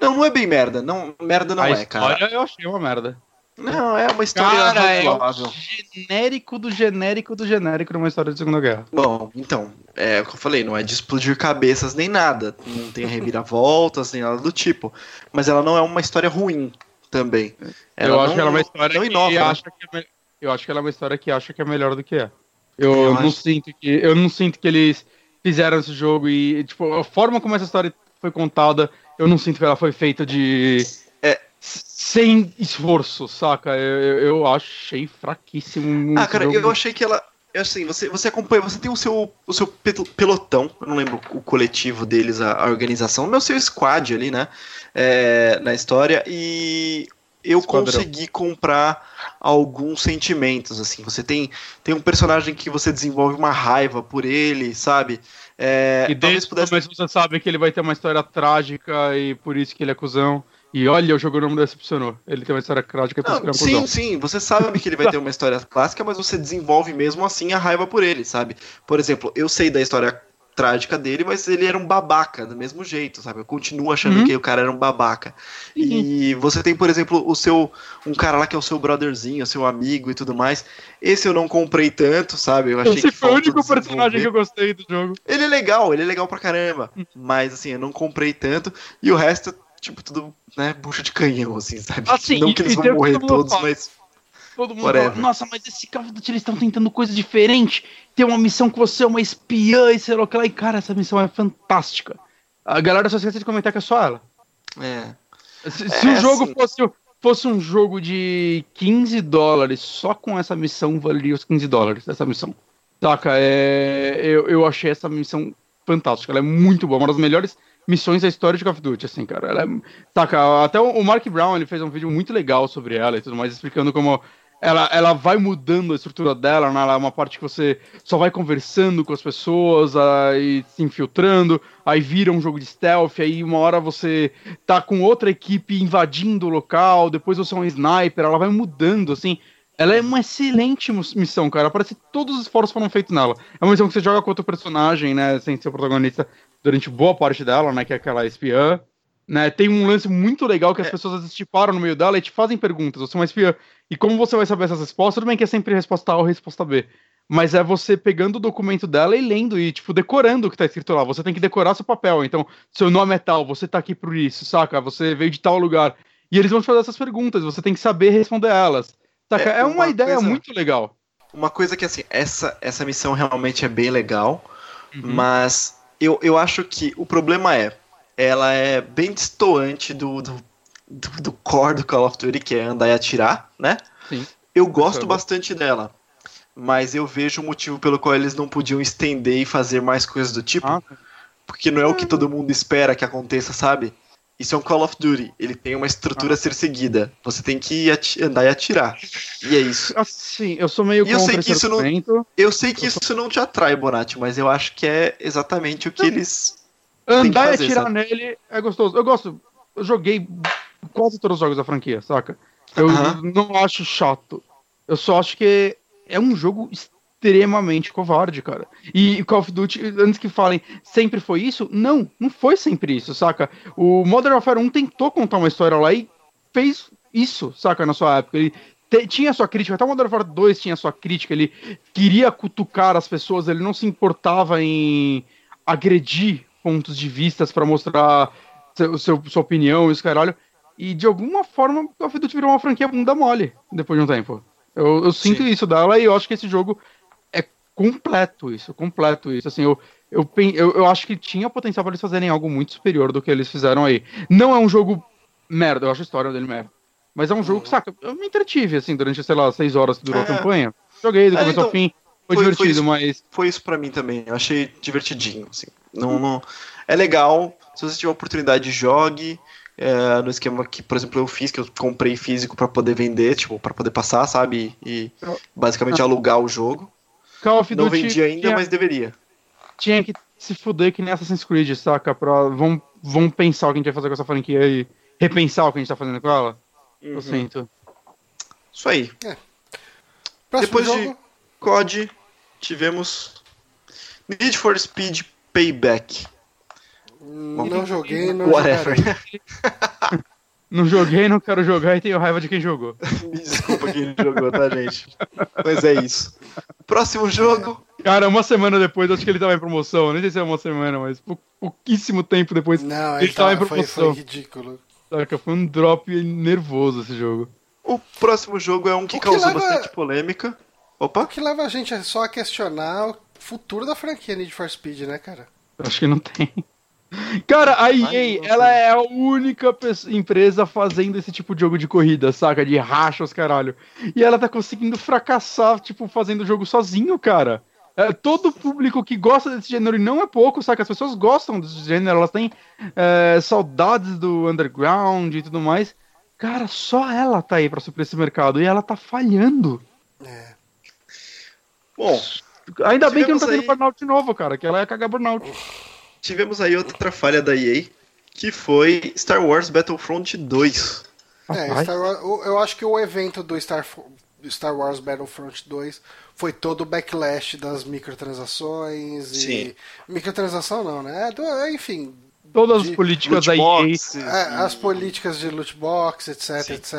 Não, não é bem merda. Não, merda não a é, cara. A história eu achei uma merda. Não, é uma história Cara, razoável. É o genérico do genérico do genérico numa história de Segunda Guerra. Bom, então, é o que eu falei, não é de explodir cabeças nem nada. Não tem reviravoltas nem nada do tipo. Mas ela não é uma história ruim também. Ela eu acho não, que ela é uma história não inova, que né? acha que é, eu acho que ela é uma história que acha que é melhor do que é. Eu, eu não acho... sinto que eu não sinto que eles fizeram esse jogo e tipo a forma como essa história foi contada, eu não sinto que ela foi feita de sem esforço, saca? Eu, eu achei fraquíssimo. Ah, cara, jogo. eu achei que ela. Assim, você, você acompanha, você tem o seu, o seu pelotão, eu não lembro o coletivo deles, a, a organização, o seu squad ali, né? É, na história, e eu Esquadrão. consegui comprar alguns sentimentos, assim. Você tem, tem um personagem que você desenvolve uma raiva por ele, sabe? É, e talvez pudesse... Mas você sabe que ele vai ter uma história trágica e por isso que ele é cuzão. E olha, o jogo não me decepcionou. Ele tem uma história clássica pra não, Sim, sim, você sabe que ele vai ter uma [laughs] história clássica, mas você desenvolve mesmo assim a raiva por ele, sabe? Por exemplo, eu sei da história trágica dele, mas ele era um babaca do mesmo jeito, sabe? Eu continuo achando uhum. que o cara era um babaca. Uhum. E você tem, por exemplo, o seu um cara lá que é o seu brotherzinho, seu amigo e tudo mais. Esse eu não comprei tanto, sabe? Eu achei Esse que foi o único personagem que eu gostei do jogo. Ele é legal, ele é legal pra caramba, uhum. mas assim, eu não comprei tanto e o resto tipo, tudo, né, bucha de canhão, assim, sabe? Assim, não que eles vão morrer todos, fala. mas. Todo mundo fala, nossa, mas esse of Duty eles estão tentando coisa diferente. Tem uma missão que você é uma espiã e sei lá o que lá. E cara, essa missão é fantástica. A galera só esquece de comentar que é só ela. É. Se, se é, o jogo assim... fosse, fosse um jogo de 15 dólares, só com essa missão valeria os 15 dólares essa missão. Saca? É, eu, eu achei essa missão fantástica. Ela é muito boa, uma das melhores missões da história de Call of Duty, assim, cara. Ela é, tá, até o Mark Brown ele fez um vídeo muito legal sobre ela e tudo mais, explicando como ela, ela vai mudando a estrutura dela, né? Ela é uma parte que você só vai conversando com as pessoas, aí se infiltrando, aí vira um jogo de stealth, aí uma hora você tá com outra equipe invadindo o local, depois você é um sniper, ela vai mudando, assim. Ela é uma excelente missão, cara. Parece que todos os esforços foram feitos nela. É uma missão que você joga com outro personagem, né? Sem ser o protagonista durante boa parte dela, né? Que é aquela espiã. Né, tem um lance muito legal que as é. pessoas às vezes te param no meio dela e te fazem perguntas. Você é uma espiã. E como você vai saber essas respostas? Tudo bem que é sempre resposta A ou resposta B. Mas é você pegando o documento dela e lendo e, tipo, decorando o que tá escrito lá. Você tem que decorar seu papel. Então, seu nome é tal, você tá aqui por isso, saca? Você veio de tal lugar. E eles vão te fazer essas perguntas, você tem que saber responder elas. Saca? É, é uma, uma ideia coisa, muito legal. Uma coisa que, assim, essa, essa missão realmente é bem legal, uhum. mas eu, eu acho que o problema é, ela é bem destoante do, do, do, do core do Call of Duty, que é andar e atirar, né? Sim. Eu gosto bastante dela, mas eu vejo o motivo pelo qual eles não podiam estender e fazer mais coisas do tipo. Ah. Porque não é o que todo mundo espera que aconteça, sabe? Isso é um Call of Duty. Ele tem uma estrutura a ser seguida. Você tem que andar e atirar. E é isso. Assim, eu sou meio e eu sei que isso não Eu sei que eu isso sou... não te atrai, Bonatti, mas eu acho que é exatamente o que eles. Andar fazer, e atirar sabe? nele é gostoso. Eu gosto. Eu joguei quase todos os jogos da franquia, saca? Eu uh -huh. não acho chato. Eu só acho que é um jogo extremamente covarde, cara. E Call of Duty, antes que falem, sempre foi isso? Não, não foi sempre isso, saca? O Modern Warfare 1 tentou contar uma história lá e fez isso, saca, na sua época. Ele tinha sua crítica, até o Modern Warfare 2 tinha sua crítica, ele queria cutucar as pessoas, ele não se importava em agredir pontos de vistas para mostrar seu, seu, sua opinião e os caralho. E de alguma forma, Call of Duty virou uma franquia bunda mole depois de um tempo. Eu, eu sinto Sim. isso dela e eu acho que esse jogo completo isso, completo isso. Assim, eu, eu, eu, eu acho que tinha potencial para eles fazerem algo muito superior do que eles fizeram aí. Não é um jogo merda, eu acho a história dele merda. Mas é um jogo que, saca, eu me entretive, assim, durante, sei lá, seis horas que durou é. a campanha. Joguei do é, começo então, ao fim. Foi, foi divertido, foi isso, mas. Foi isso pra mim também. Eu achei divertidinho, assim. Não, não... É legal. Se você tiver oportunidade, jogue. É, no esquema que, por exemplo, eu fiz, que eu comprei físico para poder vender, tipo, para poder passar, sabe? E basicamente alugar o jogo. Call of Duty não vendi ainda, tinha, mas deveria. Tinha que se fuder que nem Assassin's Creed, saca? Pra, vamos, vamos pensar o que a gente vai fazer com essa franquia e repensar o que a gente tá fazendo com ela. Uhum. Eu sinto. Isso aí. É. Depois jogo? de COD, tivemos Need for Speed Payback. Não joguei, não Whatever. [laughs] Não joguei, não quero jogar e tenho raiva de quem jogou. [laughs] Desculpa quem jogou, tá, gente? Mas é isso. Próximo jogo. Cara, uma semana depois, acho que ele tava em promoção. Nem sei se é uma semana, mas pouquíssimo tempo depois. Não, ele, ele tava, tava em promoção. Foi, foi ridículo. Saca, foi um drop nervoso esse jogo. O próximo jogo é um que, que causou leva... bastante polêmica. Opa. O que leva a gente só a questionar o futuro da franquia Need for Speed, né, cara? Acho que não tem. Cara, a EA, ela é a única empresa fazendo esse tipo de jogo de corrida, saca? De racha os caralho. E ela tá conseguindo fracassar, tipo, fazendo o jogo sozinho, cara. É, todo público que gosta desse gênero, e não é pouco, saca? As pessoas gostam desse gênero, elas têm é, saudades do underground e tudo mais. Cara, só ela tá aí pra suprir esse mercado, e ela tá falhando. É. Bom, ainda bem que não tá tendo aí... burnout de novo, cara, que ela ia cagar burnout tivemos aí outra falha da EA, que foi Star Wars Battlefront 2. É, Star Wars, eu acho que o evento do Star, Star Wars Battlefront 2 foi todo o backlash das microtransações Sim. e. Microtransação não, né? Enfim. Todas as políticas da EA. É, as políticas de loot box, etc, Sim. etc.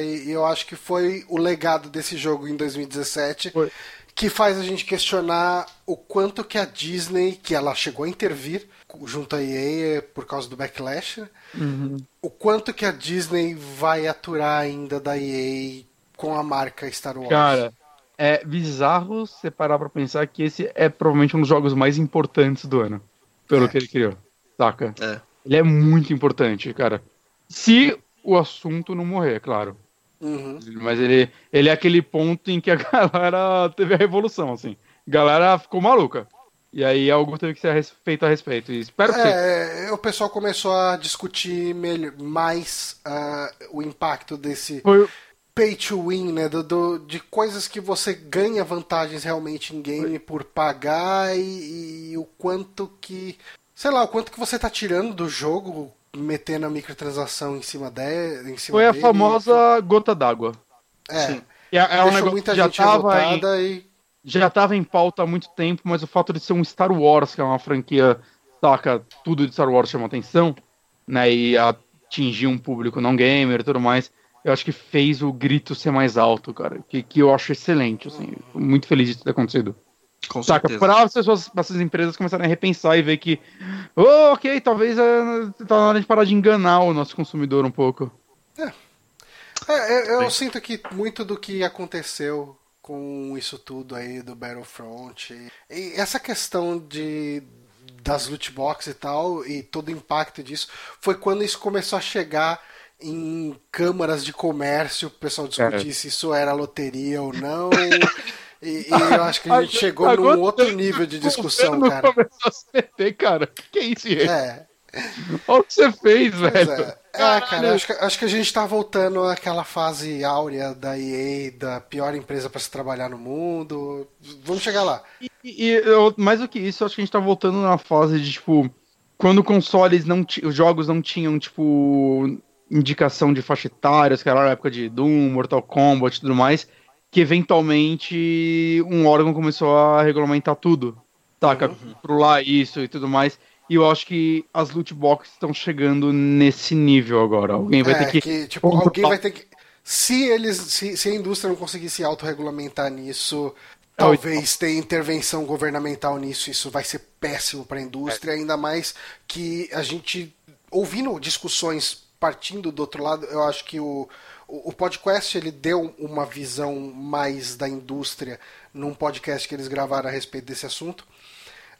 E, e, eu acho que foi o legado desse jogo em 2017. Foi que faz a gente questionar o quanto que a Disney, que ela chegou a intervir junto à EA por causa do backlash, uhum. o quanto que a Disney vai aturar ainda da EA com a marca Star Wars. Cara, é bizarro você parar pra pensar que esse é provavelmente um dos jogos mais importantes do ano, pelo é. que ele criou, saca? É. Ele é muito importante, cara. Se o assunto não morrer, claro. Uhum. Mas ele, ele é aquele ponto em que a [laughs] galera teve a revolução, assim. A galera ficou maluca. E aí algo teve que ser feito a respeito. E espero que. É, o pessoal começou a discutir melhor, mais uh, o impacto desse Foi... pay to win, né? Do, do, de coisas que você ganha vantagens realmente em game Foi. por pagar e, e, o quanto que. Sei lá, o quanto que você tá tirando do jogo metendo a microtransação em cima, de, em cima Foi a famosa gota d'água. É. Sim. E é, é um negócio muita já gente tava em, e... Já estava em pauta há muito tempo, mas o fato de ser um Star Wars, que é uma franquia, saca, tudo de Star Wars chama atenção, né? E atingir um público não gamer e tudo mais, eu acho que fez o grito ser mais alto, cara. Que, que eu acho excelente, assim. Muito feliz de ter acontecido. Com Saca? Para as pessoas, essas empresas começarem a repensar e ver que, oh, ok, talvez é, tá na hora de parar de enganar o nosso consumidor um pouco. É. é eu, eu sinto que muito do que aconteceu com isso tudo aí do Battlefront e essa questão de das loot boxes e tal e todo o impacto disso foi quando isso começou a chegar em câmaras de comércio, o pessoal discutir é. se isso era loteria ou não. [laughs] E, e eu acho que a gente chegou Agora, num outro nível de discussão, cara. começou a meter, cara. Que que é isso, gente? É. Olha o que você fez, pois velho. É, é cara, acho que, acho que a gente tá voltando àquela fase áurea da EA, da pior empresa para se trabalhar no mundo. Vamos chegar lá. E, e eu, mais do que isso, acho que a gente tá voltando na fase de, tipo, quando consoles não os jogos não tinham, tipo, indicação de faixa etária, que era a época de Doom, Mortal Kombat e tudo mais que eventualmente um órgão começou a regulamentar tudo, saca? Uhum. Controlar isso e tudo mais. E eu acho que as loot boxes estão chegando nesse nível agora. Alguém vai é, ter que. que tipo, alguém vai ter que. Se eles. Se, se a indústria não conseguir se autorregulamentar nisso, talvez tenha intervenção governamental nisso. Isso vai ser péssimo para a indústria, é. ainda mais que a gente. Ouvindo discussões partindo do outro lado, eu acho que o, o, podcast ele deu uma visão mais da indústria num podcast que eles gravaram a respeito desse assunto.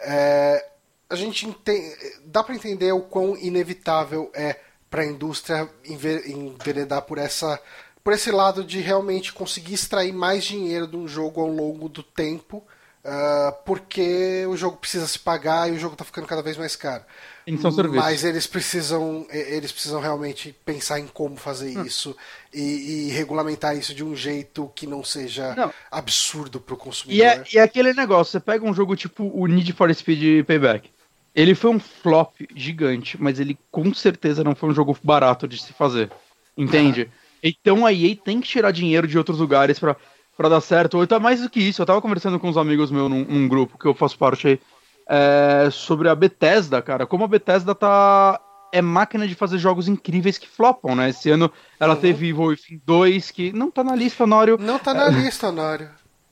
É, a gente entende, dá para entender o quão inevitável é para a indústria enveredar por essa por esse lado de realmente conseguir extrair mais dinheiro de um jogo ao longo do tempo, uh, porque o jogo precisa se pagar e o jogo está ficando cada vez mais caro. Então, Mas eles precisam, eles precisam realmente pensar em como fazer hum. isso e, e, regulamentar isso de um jeito que não seja não. absurdo para o consumidor. E é, e é aquele negócio, você pega um jogo tipo o Need for Speed Payback. Ele foi um flop gigante, mas ele com certeza não foi um jogo barato de se fazer. Entende? Então a EA tem que tirar dinheiro de outros lugares para para dar certo. Ou tá mais do que isso. Eu tava conversando com uns amigos meus num, num grupo que eu faço parte aí é, sobre a Bethesda, cara. Como a Bethesda tá é máquina de fazer jogos incríveis que flopam, né? Esse ano ela uhum. teve Evil Within 2, que não tá na lista, Honório. Não tá na é... lista, Honório.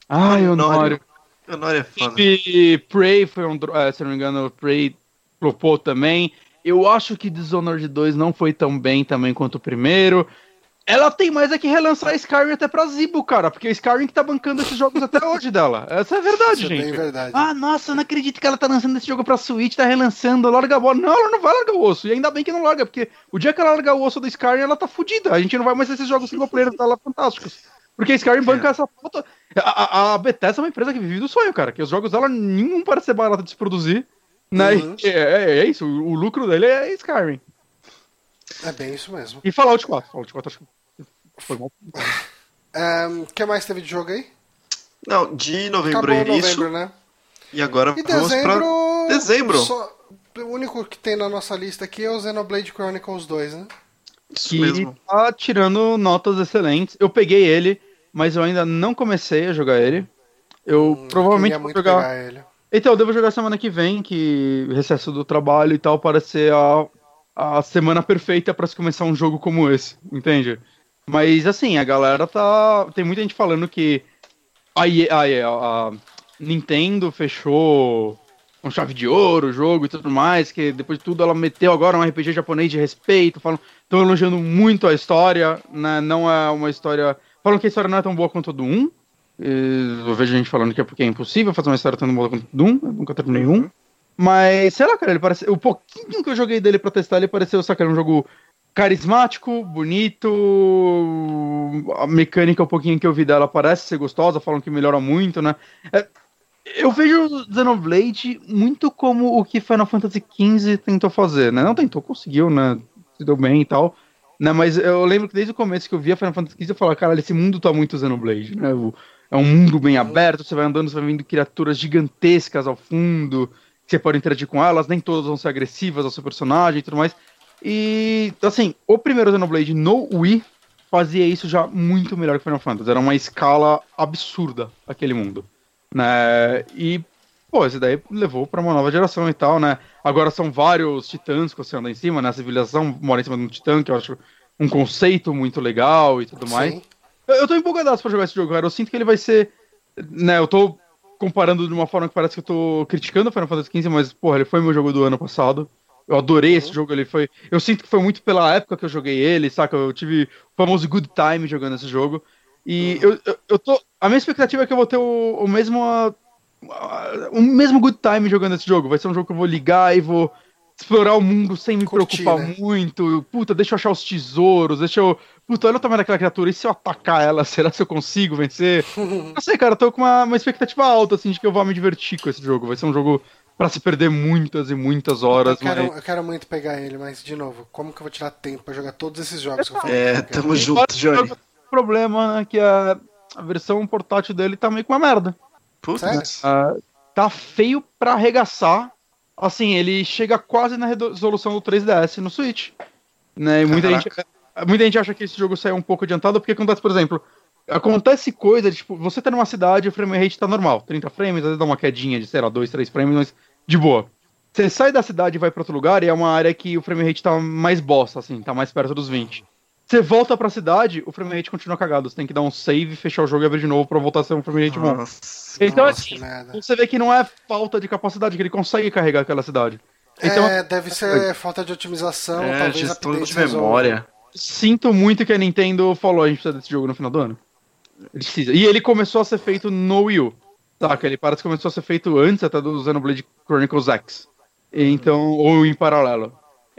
Ai, Honório. Honório é foda. E Prey foi um. É, se não me engano, Prey flopou também. Eu acho que Dishonored 2 não foi tão bem também quanto o primeiro. Ela tem mais é que relançar Skyrim até pra Zibo, cara, porque o Skyrim que tá bancando esses jogos até hoje dela. Essa é a verdade, Isso gente. É verdade. Ah, nossa, eu não acredito que ela tá lançando esse jogo pra Switch, tá relançando, larga a bola. Não, ela não vai largar o osso. E ainda bem que não larga, porque o dia que ela largar o osso do Skyrim, ela tá fudida. A gente não vai mais ter esses jogos single player dela fantásticos. Porque Skyrim banca é. essa foto. A, a, Bethesda é uma empresa que vive do sonho, cara. Que os jogos dela nenhum parece ser barato de se produzir. Né? Uhum. É, é, é, isso, o, o lucro dele é Skyrim. É bem isso mesmo. E Fallout 4. Fallout 4 acho que foi mal. O um, que mais teve de jogo aí? Não, de novembro Acabou é isso. Novembro, né? E agora e vamos dezembro, pra dezembro. Só, o único que tem na nossa lista aqui é o Xenoblade Chronicles 2, né? Isso que mesmo. tá tirando notas excelentes. Eu peguei ele, mas eu ainda não comecei a jogar ele. Eu hum, provavelmente vou jogar. Ele. Então, eu devo jogar semana que vem, que recesso do trabalho e tal, para ser a, a semana perfeita para se começar um jogo como esse, entende? Mas assim, a galera tá. Tem muita gente falando que a, a, a Nintendo fechou com chave de ouro o jogo e tudo mais, que depois de tudo ela meteu agora um RPG japonês de respeito, falam, estão elogiando muito a história, né? Não é uma história. Falam que a história não é tão boa quanto a do 1. Eu vejo gente falando que é porque é impossível fazer uma história tão boa quanto a do 1, eu nunca terminei um. Mas, sei lá, cara, ele parece. O pouquinho que eu joguei dele pra testar, ele pareceu, sacar um jogo carismático, bonito. A mecânica, um pouquinho que eu vi dela, parece ser gostosa, falam que melhora muito, né? É, eu vejo Xenoblade muito como o que Final Fantasy XV tentou fazer, né? Não tentou, conseguiu, né? Se deu bem e tal. Né? Mas eu lembro que desde o começo que eu via Final Fantasy XV, eu falava, cara, esse mundo tá muito Xenoblade, né? É um mundo bem aberto, você vai andando, você vai vendo criaturas gigantescas ao fundo, você pode interagir com elas, nem todas vão ser agressivas ao seu personagem e tudo mais. E, assim, o primeiro Xenoblade no Wii fazia isso já muito melhor que Final Fantasy. Era uma escala absurda aquele mundo. Né? E, pô, esse daí levou para uma nova geração e tal, né? Agora são vários titãs que você anda em cima, né? A civilização mora em cima de um titã, que eu acho um conceito muito legal e tudo mais. Eu, eu tô empolgadaço pra jogar esse jogo, cara. Eu sinto que ele vai ser. Né, eu tô comparando de uma forma que parece que eu tô criticando o Final Fantasy XV, mas, porra, ele foi meu jogo do ano passado. Eu adorei uhum. esse jogo, ele foi. Eu sinto que foi muito pela época que eu joguei ele, saca? Eu tive o famoso good time jogando esse jogo. E uhum. eu, eu, eu, tô. A minha expectativa é que eu vou ter o, o mesmo. o mesmo good time jogando esse jogo. Vai ser um jogo que eu vou ligar e vou explorar o mundo sem me Curtir, preocupar né? muito. Puta, deixa eu achar os tesouros, deixa eu. Puta, olha o tamanho daquela criatura, e se eu atacar ela, [laughs] será que eu consigo vencer? [laughs] Não sei, cara, tô com uma, uma expectativa alta, assim, de que eu vou me divertir com esse jogo. Vai ser um jogo para se perder muitas e muitas horas. Eu quero, mas... eu quero, muito pegar ele, mas de novo, como que eu vou tirar tempo para jogar todos esses jogos que eu falei? É, tamo junto, Johnny. O problema é que a, a, versão portátil dele tá meio com uma merda. Putz. Uh, tá feio para arregaçar. Assim, ele chega quase na resolução do 3DS no Switch. Né? E muita gente, muita gente acha que esse jogo saiu um pouco adiantado, porque acontece, por exemplo, acontece coisa, tipo, você tá numa cidade e o frame rate tá normal, 30 frames, às vezes dá uma quedinha de, sei lá, 2, 3 frames, mas de boa. Você sai da cidade e vai para outro lugar e é uma área que o frame rate tá mais bosta, assim, tá mais perto dos 20. Você volta pra cidade, o frame rate continua cagado. Você tem que dar um save, fechar o jogo e abrir de novo pra voltar a ser um frame rate bom. Então, nossa, assim, você vê que não é falta de capacidade, que ele consegue carregar aquela cidade. Então, é, deve ser é, falta de otimização, é, talvez gestão de memória. Sinto muito que a Nintendo falou, a gente precisa desse jogo no final do ano. Ele precisa. E ele começou a ser feito no Wii U. Saca? Ele parece que começou a ser feito antes até do Xenoblade Chronicles X. Então, ou em paralelo.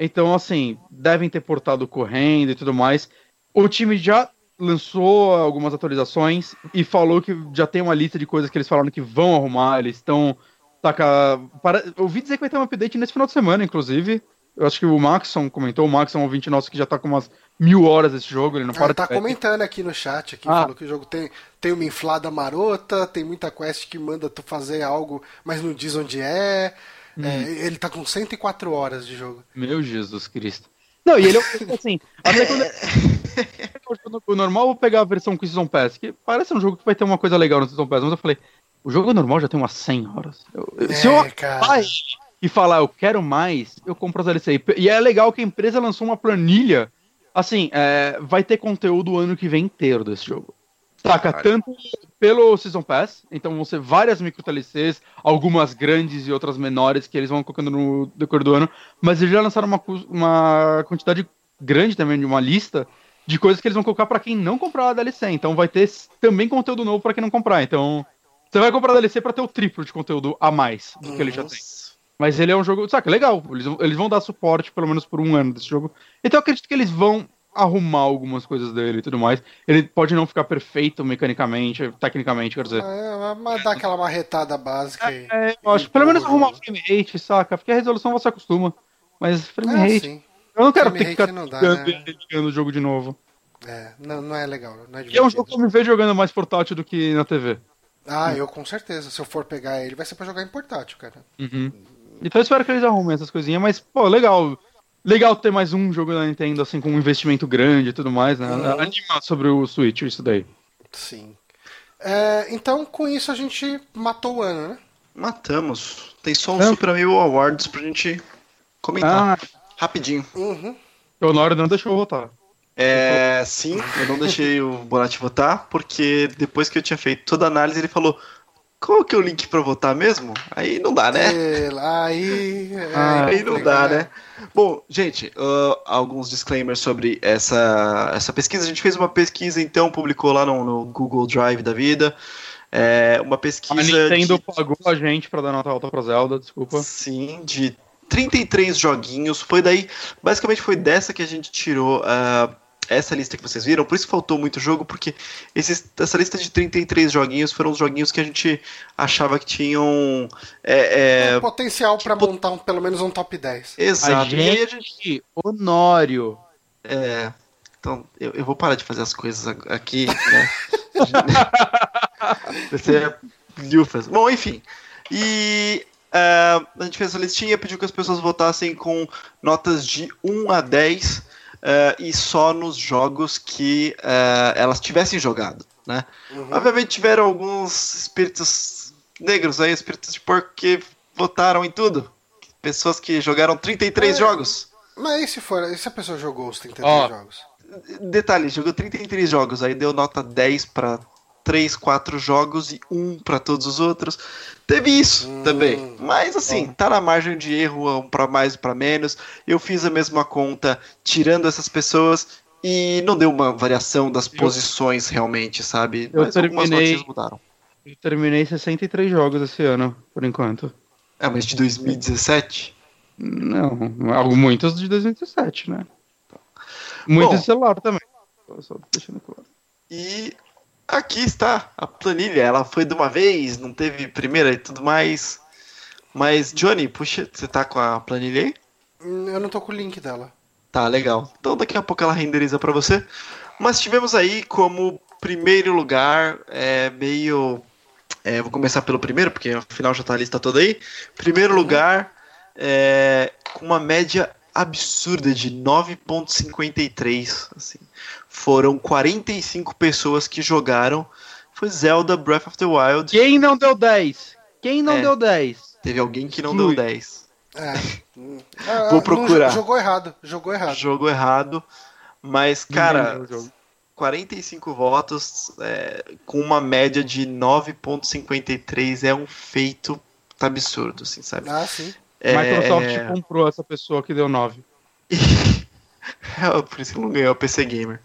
Então, assim, devem ter portado correndo e tudo mais. O time já lançou algumas atualizações e falou que já tem uma lista de coisas que eles falaram que vão arrumar. Eles estão. Taca, para, eu ouvi dizer que vai ter um update nesse final de semana, inclusive. Eu acho que o Maxon comentou, o Maxon é um ouvinte nosso que já tá com umas mil horas esse jogo, ele não para ah, tá comentando aqui no chat, aqui, ah. falou que o jogo tem, tem uma inflada marota, tem muita quest que manda tu fazer algo, mas não diz onde é. Hum. é ele tá com 104 horas de jogo. Meu Jesus Cristo. Não, e ele é assim, [laughs] até quando... [laughs] o normal eu vou pegar a versão com Season Pass, que parece um jogo que vai ter uma coisa legal no Season Pass, mas eu falei, o jogo normal já tem umas 100 horas. Eu, é, se eu cara e falar eu quero mais, eu compro as DLC. E é legal que a empresa lançou uma planilha. Assim, é, vai ter conteúdo o ano que vem inteiro desse jogo. Saca, tanto pelo Season Pass, então vão ser várias micro DLCs, algumas grandes e outras menores que eles vão colocando no decorrer do ano, mas eles já lançaram uma, uma quantidade grande também de uma lista de coisas que eles vão colocar para quem não comprar a DLC. Então vai ter também conteúdo novo para quem não comprar. Então você vai comprar a DLC para ter o triplo de conteúdo a mais do que ele já tem. Mas ele é um jogo, saca, legal. Eles, eles vão dar suporte pelo menos por um ano desse jogo. Então eu acredito que eles vão arrumar algumas coisas dele e tudo mais. Ele pode não ficar perfeito mecanicamente, tecnicamente, quer dizer. É, mas dá aquela marretada básica é, É, eu acho. Pelo menos arrumar o frame rate, saca? Porque a resolução você acostuma. Mas frame é, rate. Sim. Eu não quero frame ter que ficar dá, né? o jogo de novo. É, não, não é legal. Não é, é um jogo que eu me vejo jogando mais portátil do que na TV. Ah, eu com certeza. Se eu for pegar ele, vai ser pra jogar em portátil, cara. Uhum. Então eu espero que eles arrumem essas coisinhas, mas, pô, legal. Legal ter mais um jogo da Nintendo, assim, com um investimento grande e tudo mais, né? Uhum. Anima sobre o Switch, isso daí. Sim. É, então, com isso, a gente matou o ano, né? Matamos. Tem só um é. Super Amiibo Awards pra gente comentar. Ah. Rapidinho. Uhum. O Honório não deixou eu votar. É, sim, eu não deixei o Bonatti votar, porque depois que eu tinha feito toda a análise, ele falou: qual que é o link pra votar mesmo? Aí não dá, né? [laughs] É, aí, ah, aí não dá, né? Bom, gente, uh, alguns disclaimers sobre essa, essa pesquisa. A gente fez uma pesquisa, então, publicou lá no, no Google Drive da vida. É, uma pesquisa. A Nintendo de... pagou a gente pra dar nota alta pra Zelda, desculpa. Sim, de 33 joguinhos. Foi daí, basicamente foi dessa que a gente tirou uh, essa lista que vocês viram, por isso faltou muito jogo, porque esses, essa lista de 33 joguinhos foram os joguinhos que a gente achava que tinham. É, é, potencial para pot... montar um, pelo menos um top 10. Exato. A gente, a gente... Honório. É. Então, eu, eu, vou parar de fazer as coisas aqui, né? [laughs] Você é lufas. Bom, enfim. E uh, a gente fez essa listinha, pediu que as pessoas votassem com notas de 1 a 10 uh, e só nos jogos que uh, elas tivessem jogado. Né? Uhum. Obviamente tiveram alguns espíritos negros aí, espíritos de porco que votaram em tudo. Pessoas que jogaram 33 é, jogos. Mas e se, for, e se a pessoa jogou os 33 oh. jogos? Detalhe, jogou 33 jogos, aí deu nota 10 para 3, 4 jogos e 1 para todos os outros. Teve isso hum, também. Mas assim, bom. tá na margem de erro, um para mais, para menos. Eu fiz a mesma conta tirando essas pessoas e não deu uma variação das eu, posições realmente, sabe? Eu mas terminei, mudaram. Eu terminei 63 jogos esse ano, por enquanto. É, mas de 2017? Não, muitos de 2017, né? Muitos de celular também. Só deixando claro. E Aqui está a planilha. Ela foi de uma vez, não teve primeira e tudo mais. Mas, Johnny, puxa, você tá com a planilha aí? Eu não tô com o link dela. Tá, legal. Então daqui a pouco ela renderiza para você. Mas tivemos aí como primeiro lugar, é meio. É, vou começar pelo primeiro, porque afinal já tá a lista toda aí. Primeiro lugar, é, com uma média absurda de 9.53, assim foram 45 pessoas que jogaram. Foi Zelda Breath of the Wild. Quem não deu 10? Quem não é, deu 10? Teve alguém que não deu 10. É. [laughs] Vou procurar. jogou errado, jogou errado. Jogou errado. Mas, cara, 45 votos é, com uma média de 9.53 é um feito absurdo, assim, sabe? Ah, sim. É... Microsoft comprou essa pessoa que deu 9. [laughs] Por isso que não ganhou o PC Gamer.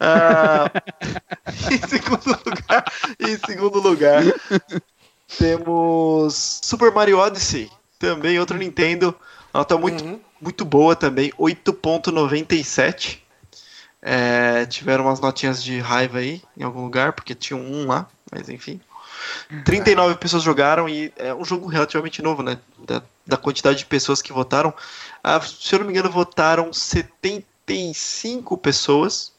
Uh, [laughs] em segundo lugar, em segundo lugar, temos Super Mario Odyssey Também outro Nintendo. Nota muito, uhum. muito boa também, 8.97. É, tiveram umas notinhas de raiva aí em algum lugar, porque tinha um lá, mas enfim. 39 pessoas jogaram e é um jogo relativamente novo, né? Da, da quantidade de pessoas que votaram. Ah, se eu não me engano, votaram 75 pessoas.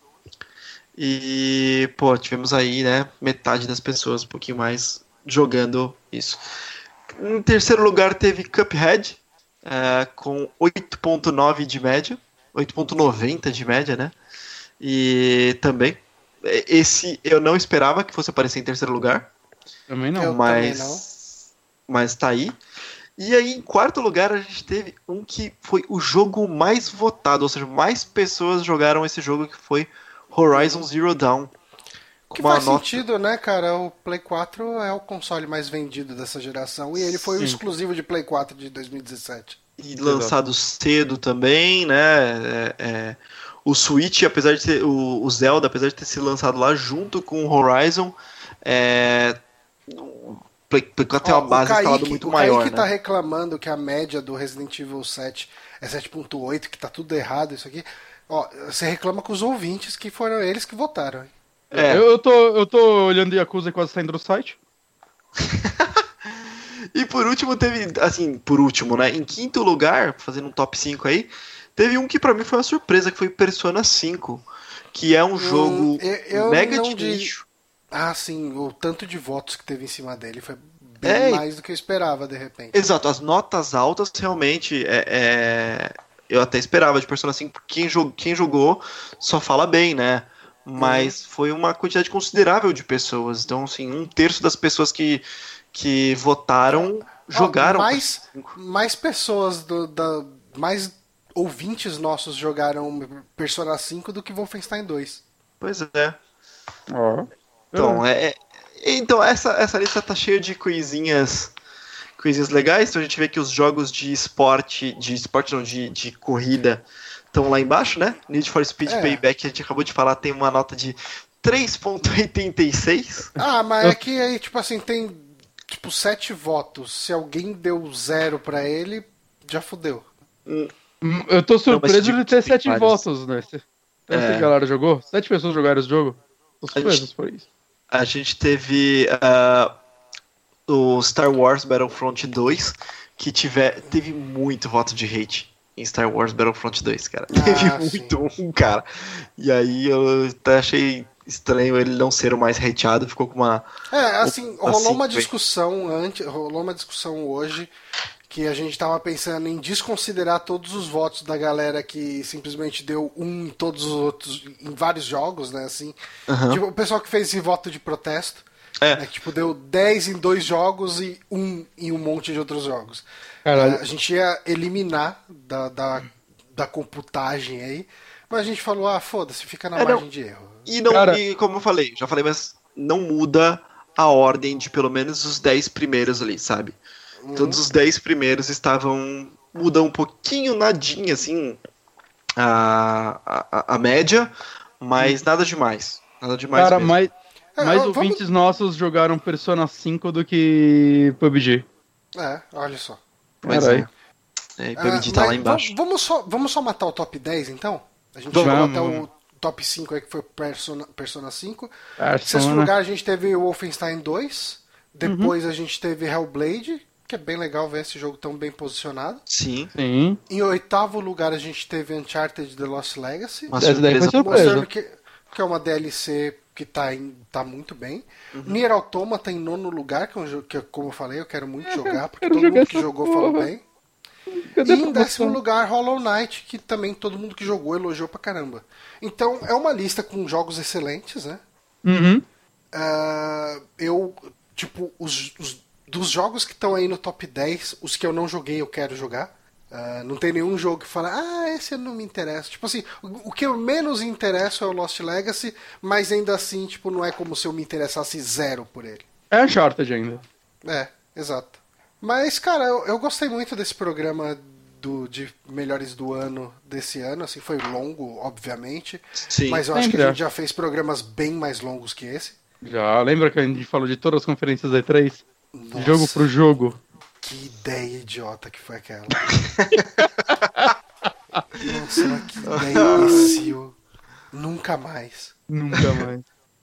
E, pô, tivemos aí, né? Metade das pessoas, um pouquinho mais, jogando isso. Em terceiro lugar teve Cuphead, é, com 8.9 de média. 8.90 de média, né? E também, esse eu não esperava que fosse aparecer em terceiro lugar. Também não. mas, também não. mas tá aí. E aí, em quarto lugar, a gente teve um que foi o jogo mais votado, ou seja, mais pessoas jogaram esse jogo, que foi Horizon Zero Dawn. Que faz nota... sentido, né, cara? O Play 4 é o console mais vendido dessa geração e ele foi Sim. o exclusivo de Play 4 de 2017. E lançado cedo também, né? É, é... O Switch, apesar de ter. O, o, Zelda, apesar de ter sido lançado lá junto com o Horizon, é, Play, Play 4 tem uma base instalada muito o maior. O Kaique né? tá reclamando que a média do Resident Evil 7 é 7.8, que tá tudo errado isso aqui. Ó, você reclama com os ouvintes que foram eles que votaram. É. Eu, eu, tô, eu tô olhando Yakuza e quase saindo do site. [laughs] e por último teve, assim, por último, né? Em quinto lugar, fazendo um top 5 aí, teve um que para mim foi uma surpresa, que foi Persona 5. Que é um hum, jogo eu, mega de nicho. Ah, sim, o tanto de votos que teve em cima dele foi bem é, mais do que eu esperava, de repente. Exato, as notas altas realmente é, é... eu até esperava de Persona 5, quem, jog... quem jogou só fala bem, né? Mas uhum. foi uma quantidade considerável de pessoas. Então, assim, um terço das pessoas que, que votaram jogaram. mais, mais pessoas do, da. Mais ouvintes nossos jogaram Persona 5 do que Wolfenstein 2. Pois é. Então, é, é, então essa, essa lista tá cheia de coisinhas coisinhas legais. Então a gente vê que os jogos de esporte, de esporte não, de, de corrida estão lá embaixo, né? Need for Speed é. Payback, a gente acabou de falar, tem uma nota de 3.86. Ah, mas é que aí, tipo assim, tem tipo sete votos. Se alguém deu zero para ele, já fudeu. Hum. Eu tô surpreso não, de ter sete vários. votos, né? Essa é. galera jogou? Sete pessoas jogaram esse jogo? Tô surpreso por isso a gente teve uh, o Star Wars Battlefront 2, que tiver, teve muito voto de hate em Star Wars Battlefront 2, cara. Ah, teve muito sim. um, cara. E aí eu até achei estranho ele não ser o mais hateado, ficou com uma. É, assim, rolou assim, uma discussão antes, rolou uma discussão hoje que a gente estava pensando em desconsiderar todos os votos da galera que simplesmente deu um em todos os outros, em vários jogos, né? Assim, uhum. tipo, o pessoal que fez esse voto de protesto, é. né, tipo, deu 10 em dois jogos e um em um monte de outros jogos. Caralho. A gente ia eliminar da, da, da computagem aí, mas a gente falou, ah, foda-se, fica na é, margem não. de erro. E, não, Cara... e como eu falei, já falei, mas não muda a ordem de pelo menos os 10 primeiros ali, sabe? Uhum. Todos os 10 primeiros estavam. mudam um pouquinho, nadinha, assim, a, a, a média, mas uhum. nada demais. Nada demais. Cara, mesmo. mais, é, mais ouvintes vamos... nossos jogaram Persona 5 do que PUBG. É, olha só. Pois é. é. PUBG tá lá embaixo. Vamos só, vamos só matar o top 10 então? A gente vamos, até o top 5 aí que foi Persona, Persona 5. Persona. Em sexto lugar a gente teve o Wolfenstein 2. Depois uhum. a gente teve Hellblade que é bem legal ver esse jogo tão bem posicionado. Sim. Sim. Em oitavo lugar a gente teve Uncharted The Lost Legacy. Uma surpresa. Mostrando que, que é uma DLC que tá, em, tá muito bem. Uhum. Nier Automata em nono lugar, que, é um jogo que, como eu falei, eu quero muito é, jogar, porque todo mundo que jogou porra. falou bem. Cadê e em décimo lugar, Hollow Knight, que também todo mundo que jogou elogiou pra caramba. Então, é uma lista com jogos excelentes, né? Uhum. Uh, eu, tipo, os, os dos jogos que estão aí no top 10, os que eu não joguei eu quero jogar. Uh, não tem nenhum jogo que fala, ah, esse não me interessa. Tipo assim, o, o que eu menos interesso é o Lost Legacy, mas ainda assim, tipo, não é como se eu me interessasse zero por ele. É Uncharted ainda. É, exato. Mas, cara, eu, eu gostei muito desse programa do, de melhores do ano desse ano. Assim, foi longo, obviamente. Sim. Mas eu acho que a gente já fez programas bem mais longos que esse. Já, lembra que a gente falou de todas as conferências da E3? Nossa, jogo pro jogo. Que ideia idiota que foi aquela. [laughs] Nossa, que ideia imbecil. Nunca mais. Nunca mais.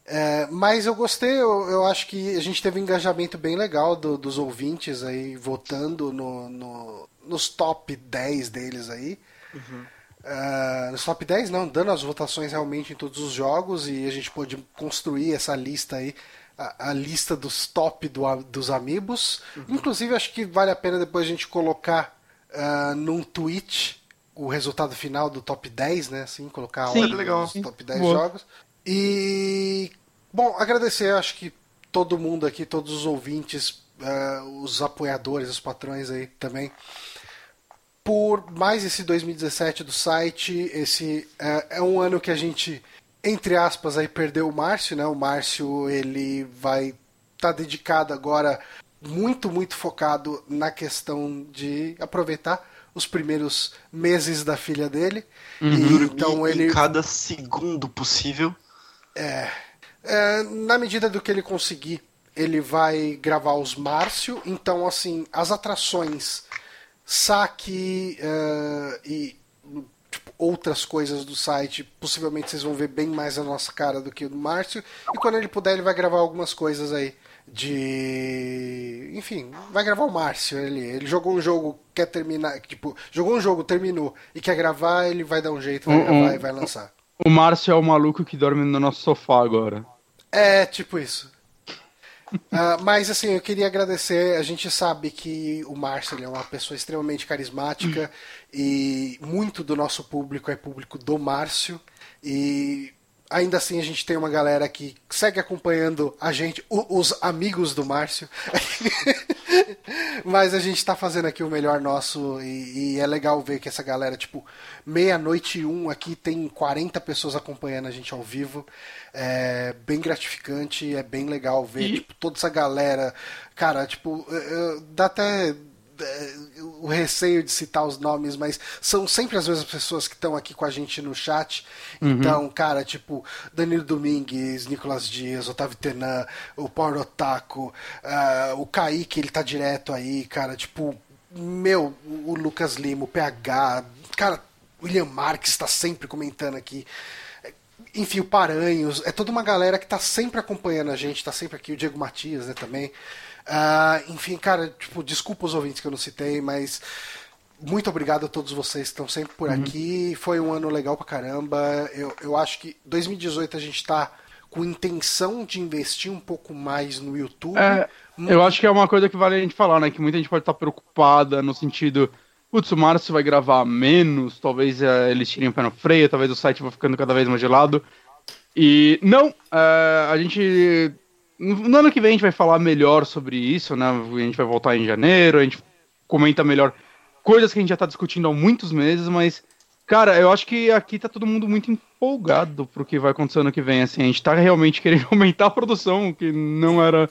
É, mas eu gostei, eu, eu, acho que a gente teve um engajamento bem legal do, dos ouvintes aí votando no, no, nos top 10 deles aí. Uhum. Uh, nos top 10 não, dando as votações realmente em todos os jogos e a gente pôde construir essa lista aí, a, a lista dos top do, dos amigos. Uhum. Inclusive acho que vale a pena depois a gente colocar uh, num tweet o resultado final do top 10, né? Assim, colocar a ordem dos top 10 Boa. jogos. E, bom, agradecer, acho que todo mundo aqui, todos os ouvintes, uh, os apoiadores, os patrões aí também, por mais esse 2017 do site. Esse uh, é um ano que a gente, entre aspas, aí perdeu o Márcio, né? O Márcio, ele vai estar tá dedicado agora, muito, muito focado na questão de aproveitar os primeiros meses da filha dele. Uhum. E, então ele. Em cada segundo possível. É, é, na medida do que ele conseguir, ele vai gravar os Márcio. Então, assim, as atrações, saque uh, e outras coisas do site, possivelmente vocês vão ver bem mais a nossa cara do que o do Márcio. E quando ele puder, ele vai gravar algumas coisas aí de. Enfim, vai gravar o Márcio. Ele, ele jogou um jogo, quer terminar. Tipo, jogou um jogo, terminou e quer gravar, ele vai dar um jeito, vai gravar e vai lançar. O Márcio é o maluco que dorme no nosso sofá agora. É, tipo isso. Uh, mas assim, eu queria agradecer. A gente sabe que o Márcio é uma pessoa extremamente carismática e muito do nosso público é público do Márcio. E ainda assim a gente tem uma galera que segue acompanhando a gente, os amigos do Márcio. [laughs] Mas a gente está fazendo aqui o melhor nosso e, e, é legal ver que essa galera, tipo, meia-noite e um aqui tem 40 pessoas acompanhando a gente ao vivo. É bem gratificante, é bem legal ver, e... tipo, toda essa galera. Cara, tipo, dá até o receio de citar os nomes, mas são sempre as mesmas pessoas que estão aqui com a gente no chat. Uhum. Então, cara, tipo, Danilo Domingues, Nicolas Dias, Otávio Tenan, o Paulo Otaku, uh, o Kaique, ele tá direto aí, cara, tipo, meu, o Lucas Lima, o PH, cara, William Marques está sempre comentando aqui enfim, o Paranhos, é toda uma galera que tá sempre acompanhando a gente, tá sempre aqui, o Diego Matias, né, também. Uh, enfim, cara, tipo, desculpa os ouvintes que eu não citei, mas muito obrigado a todos vocês que estão sempre por uhum. aqui. Foi um ano legal pra caramba. Eu, eu acho que 2018 a gente tá com intenção de investir um pouco mais no YouTube. É, eu acho que é uma coisa que vale a gente falar, né? Que muita gente pode estar preocupada no sentido. Putz, o Márcio vai gravar menos, talvez uh, eles tirem o pé no freio, talvez o site vá ficando cada vez mais gelado. E não, uh, a gente no ano que vem a gente vai falar melhor sobre isso, né? A gente vai voltar em janeiro, a gente comenta melhor coisas que a gente já tá discutindo há muitos meses, mas, cara, eu acho que aqui tá todo mundo muito empolgado pro que vai acontecer ano que vem, assim, a gente tá realmente querendo [laughs] aumentar a produção, que não era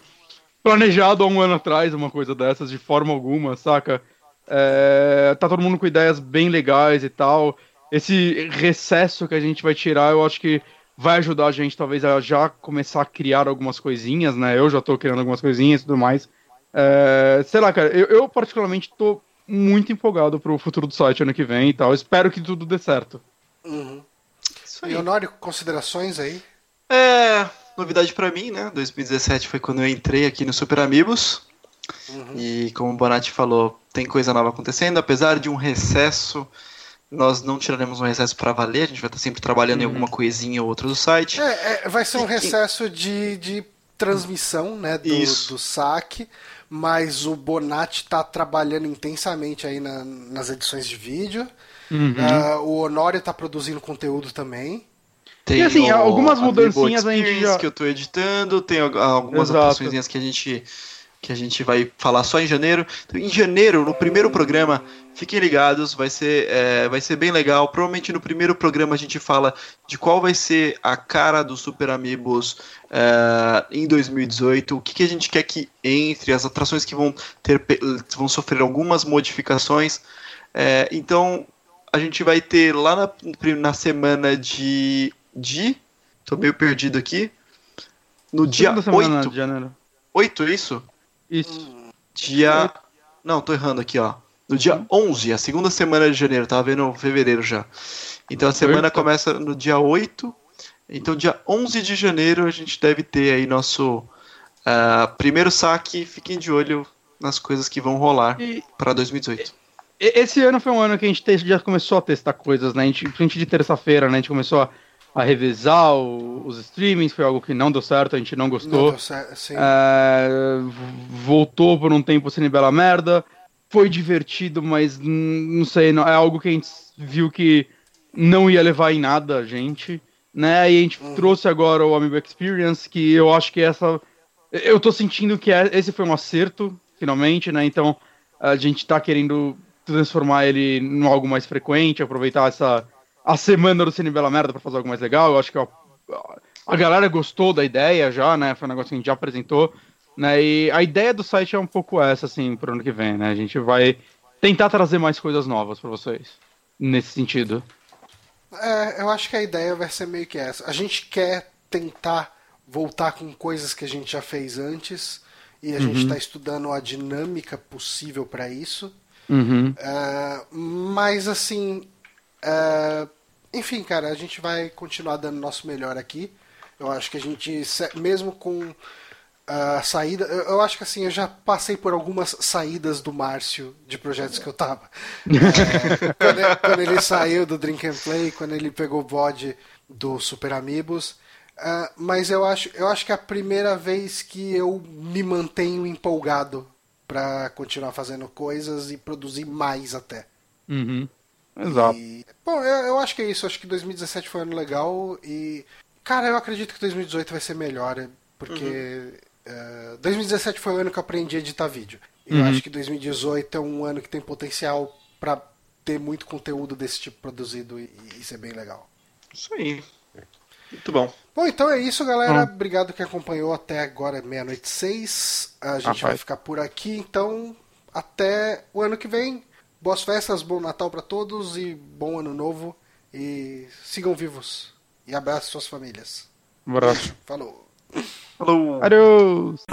planejado há um ano atrás, uma coisa dessas, de forma alguma, saca? É, tá todo mundo com ideias bem legais e tal. Esse recesso que a gente vai tirar, eu acho que vai ajudar a gente talvez a já começar a criar algumas coisinhas, né? Eu já tô criando algumas coisinhas e tudo mais. É, sei lá, cara, eu, eu, particularmente tô muito empolgado pro futuro do site ano que vem e tal. Espero que tudo dê certo. Uhum. Isso aí. Leonório, considerações aí? É, novidade para mim, né? 2017 foi quando eu entrei aqui no Super Amigos. Uhum. E como o Bonatti falou, tem coisa nova acontecendo, apesar de um recesso nós não tiraremos um recesso para valer, a gente vai estar sempre trabalhando uhum. em alguma coisinha ou outra do site. É, é vai ser um recesso de, de transmissão né, do, do saque, mas o Bonatti está trabalhando intensamente aí na, nas edições de vídeo. Uhum. Uh, o Honório está produzindo conteúdo também. Tem e assim, o, algumas mudancinhas a, a gente já... que eu estou editando, tem algumas alterações que a gente que a gente vai falar só em janeiro. Então, em janeiro, no primeiro programa, fiquem ligados, vai ser, é, vai ser bem legal. Provavelmente no primeiro programa a gente fala de qual vai ser a cara do Super Amigos é, em 2018, o que, que, a gente quer que entre, as atrações que vão ter vão sofrer algumas modificações. É, então a gente vai ter lá na, na semana de. de. Tô meio perdido aqui. No dia 8. De janeiro. 8, é isso? Isso. Dia Não, tô errando aqui, ó. No dia 11, a segunda semana de janeiro, tava vendo fevereiro já. Então a semana começa no dia 8. Então, dia 11 de janeiro, a gente deve ter aí nosso uh, primeiro saque. Fiquem de olho nas coisas que vão rolar para 2018. Esse ano foi um ano que a gente já começou a testar coisas, né? A gente, principalmente de terça-feira, né? A gente começou a, a revisar o, os streamings, foi algo que não deu certo, a gente não gostou. Não certo. É, voltou por um tempo sem bela merda. Foi divertido, mas não sei, não, é algo que a gente viu que não ia levar em nada a gente, né? E a gente uhum. trouxe agora o Amiibo Experience, que eu acho que essa. Eu tô sentindo que é, esse foi um acerto, finalmente, né? Então a gente tá querendo transformar ele em algo mais frequente, aproveitar essa a semana do Cine Bela Merda para fazer algo mais legal. Eu acho que a, a galera gostou da ideia já, né? Foi um negócio que a gente já apresentou, né? E a ideia do site é um pouco essa, assim, pro ano que vem, né? A gente vai tentar trazer mais coisas novas para vocês nesse sentido. É, eu acho que a ideia vai ser meio que essa. A gente quer tentar voltar com coisas que a gente já fez antes e a uhum. gente está estudando a dinâmica possível para isso. Uhum. Uh, mas assim, uh, enfim, cara, a gente vai continuar dando nosso melhor aqui. Eu acho que a gente, mesmo com a saída, eu acho que assim, eu já passei por algumas saídas do Márcio de projetos que eu tava. É, quando, ele, quando, ele, saiu do Drink and Play, quando ele pegou o bode do Super Amigos. Uh, mas eu acho, eu acho que é a primeira vez que eu me mantenho empolgado para continuar fazendo coisas e produzir mais até. Uhum. Exato. E, bom, eu, eu, acho que é isso. Acho que 2017 foi um ano legal e. Cara, eu acredito que 2018 vai ser melhor, porque uhum. uh, é, 2017 foi o ano que eu aprendi a editar vídeo. E uhum. eu acho que 2018 é um ano que tem potencial para ter muito conteúdo desse tipo produzido e, e ser bem legal. Isso aí. Muito bom. Bom, então é isso, galera. Hum. Obrigado que acompanhou até agora, meia-noite seis. A gente vai ficar por aqui, então até o ano que vem. Boas festas, bom Natal para todos e bom ano novo. E sigam vivos. E abraço suas famílias. Um abraço. Falou. Falou. Adeus.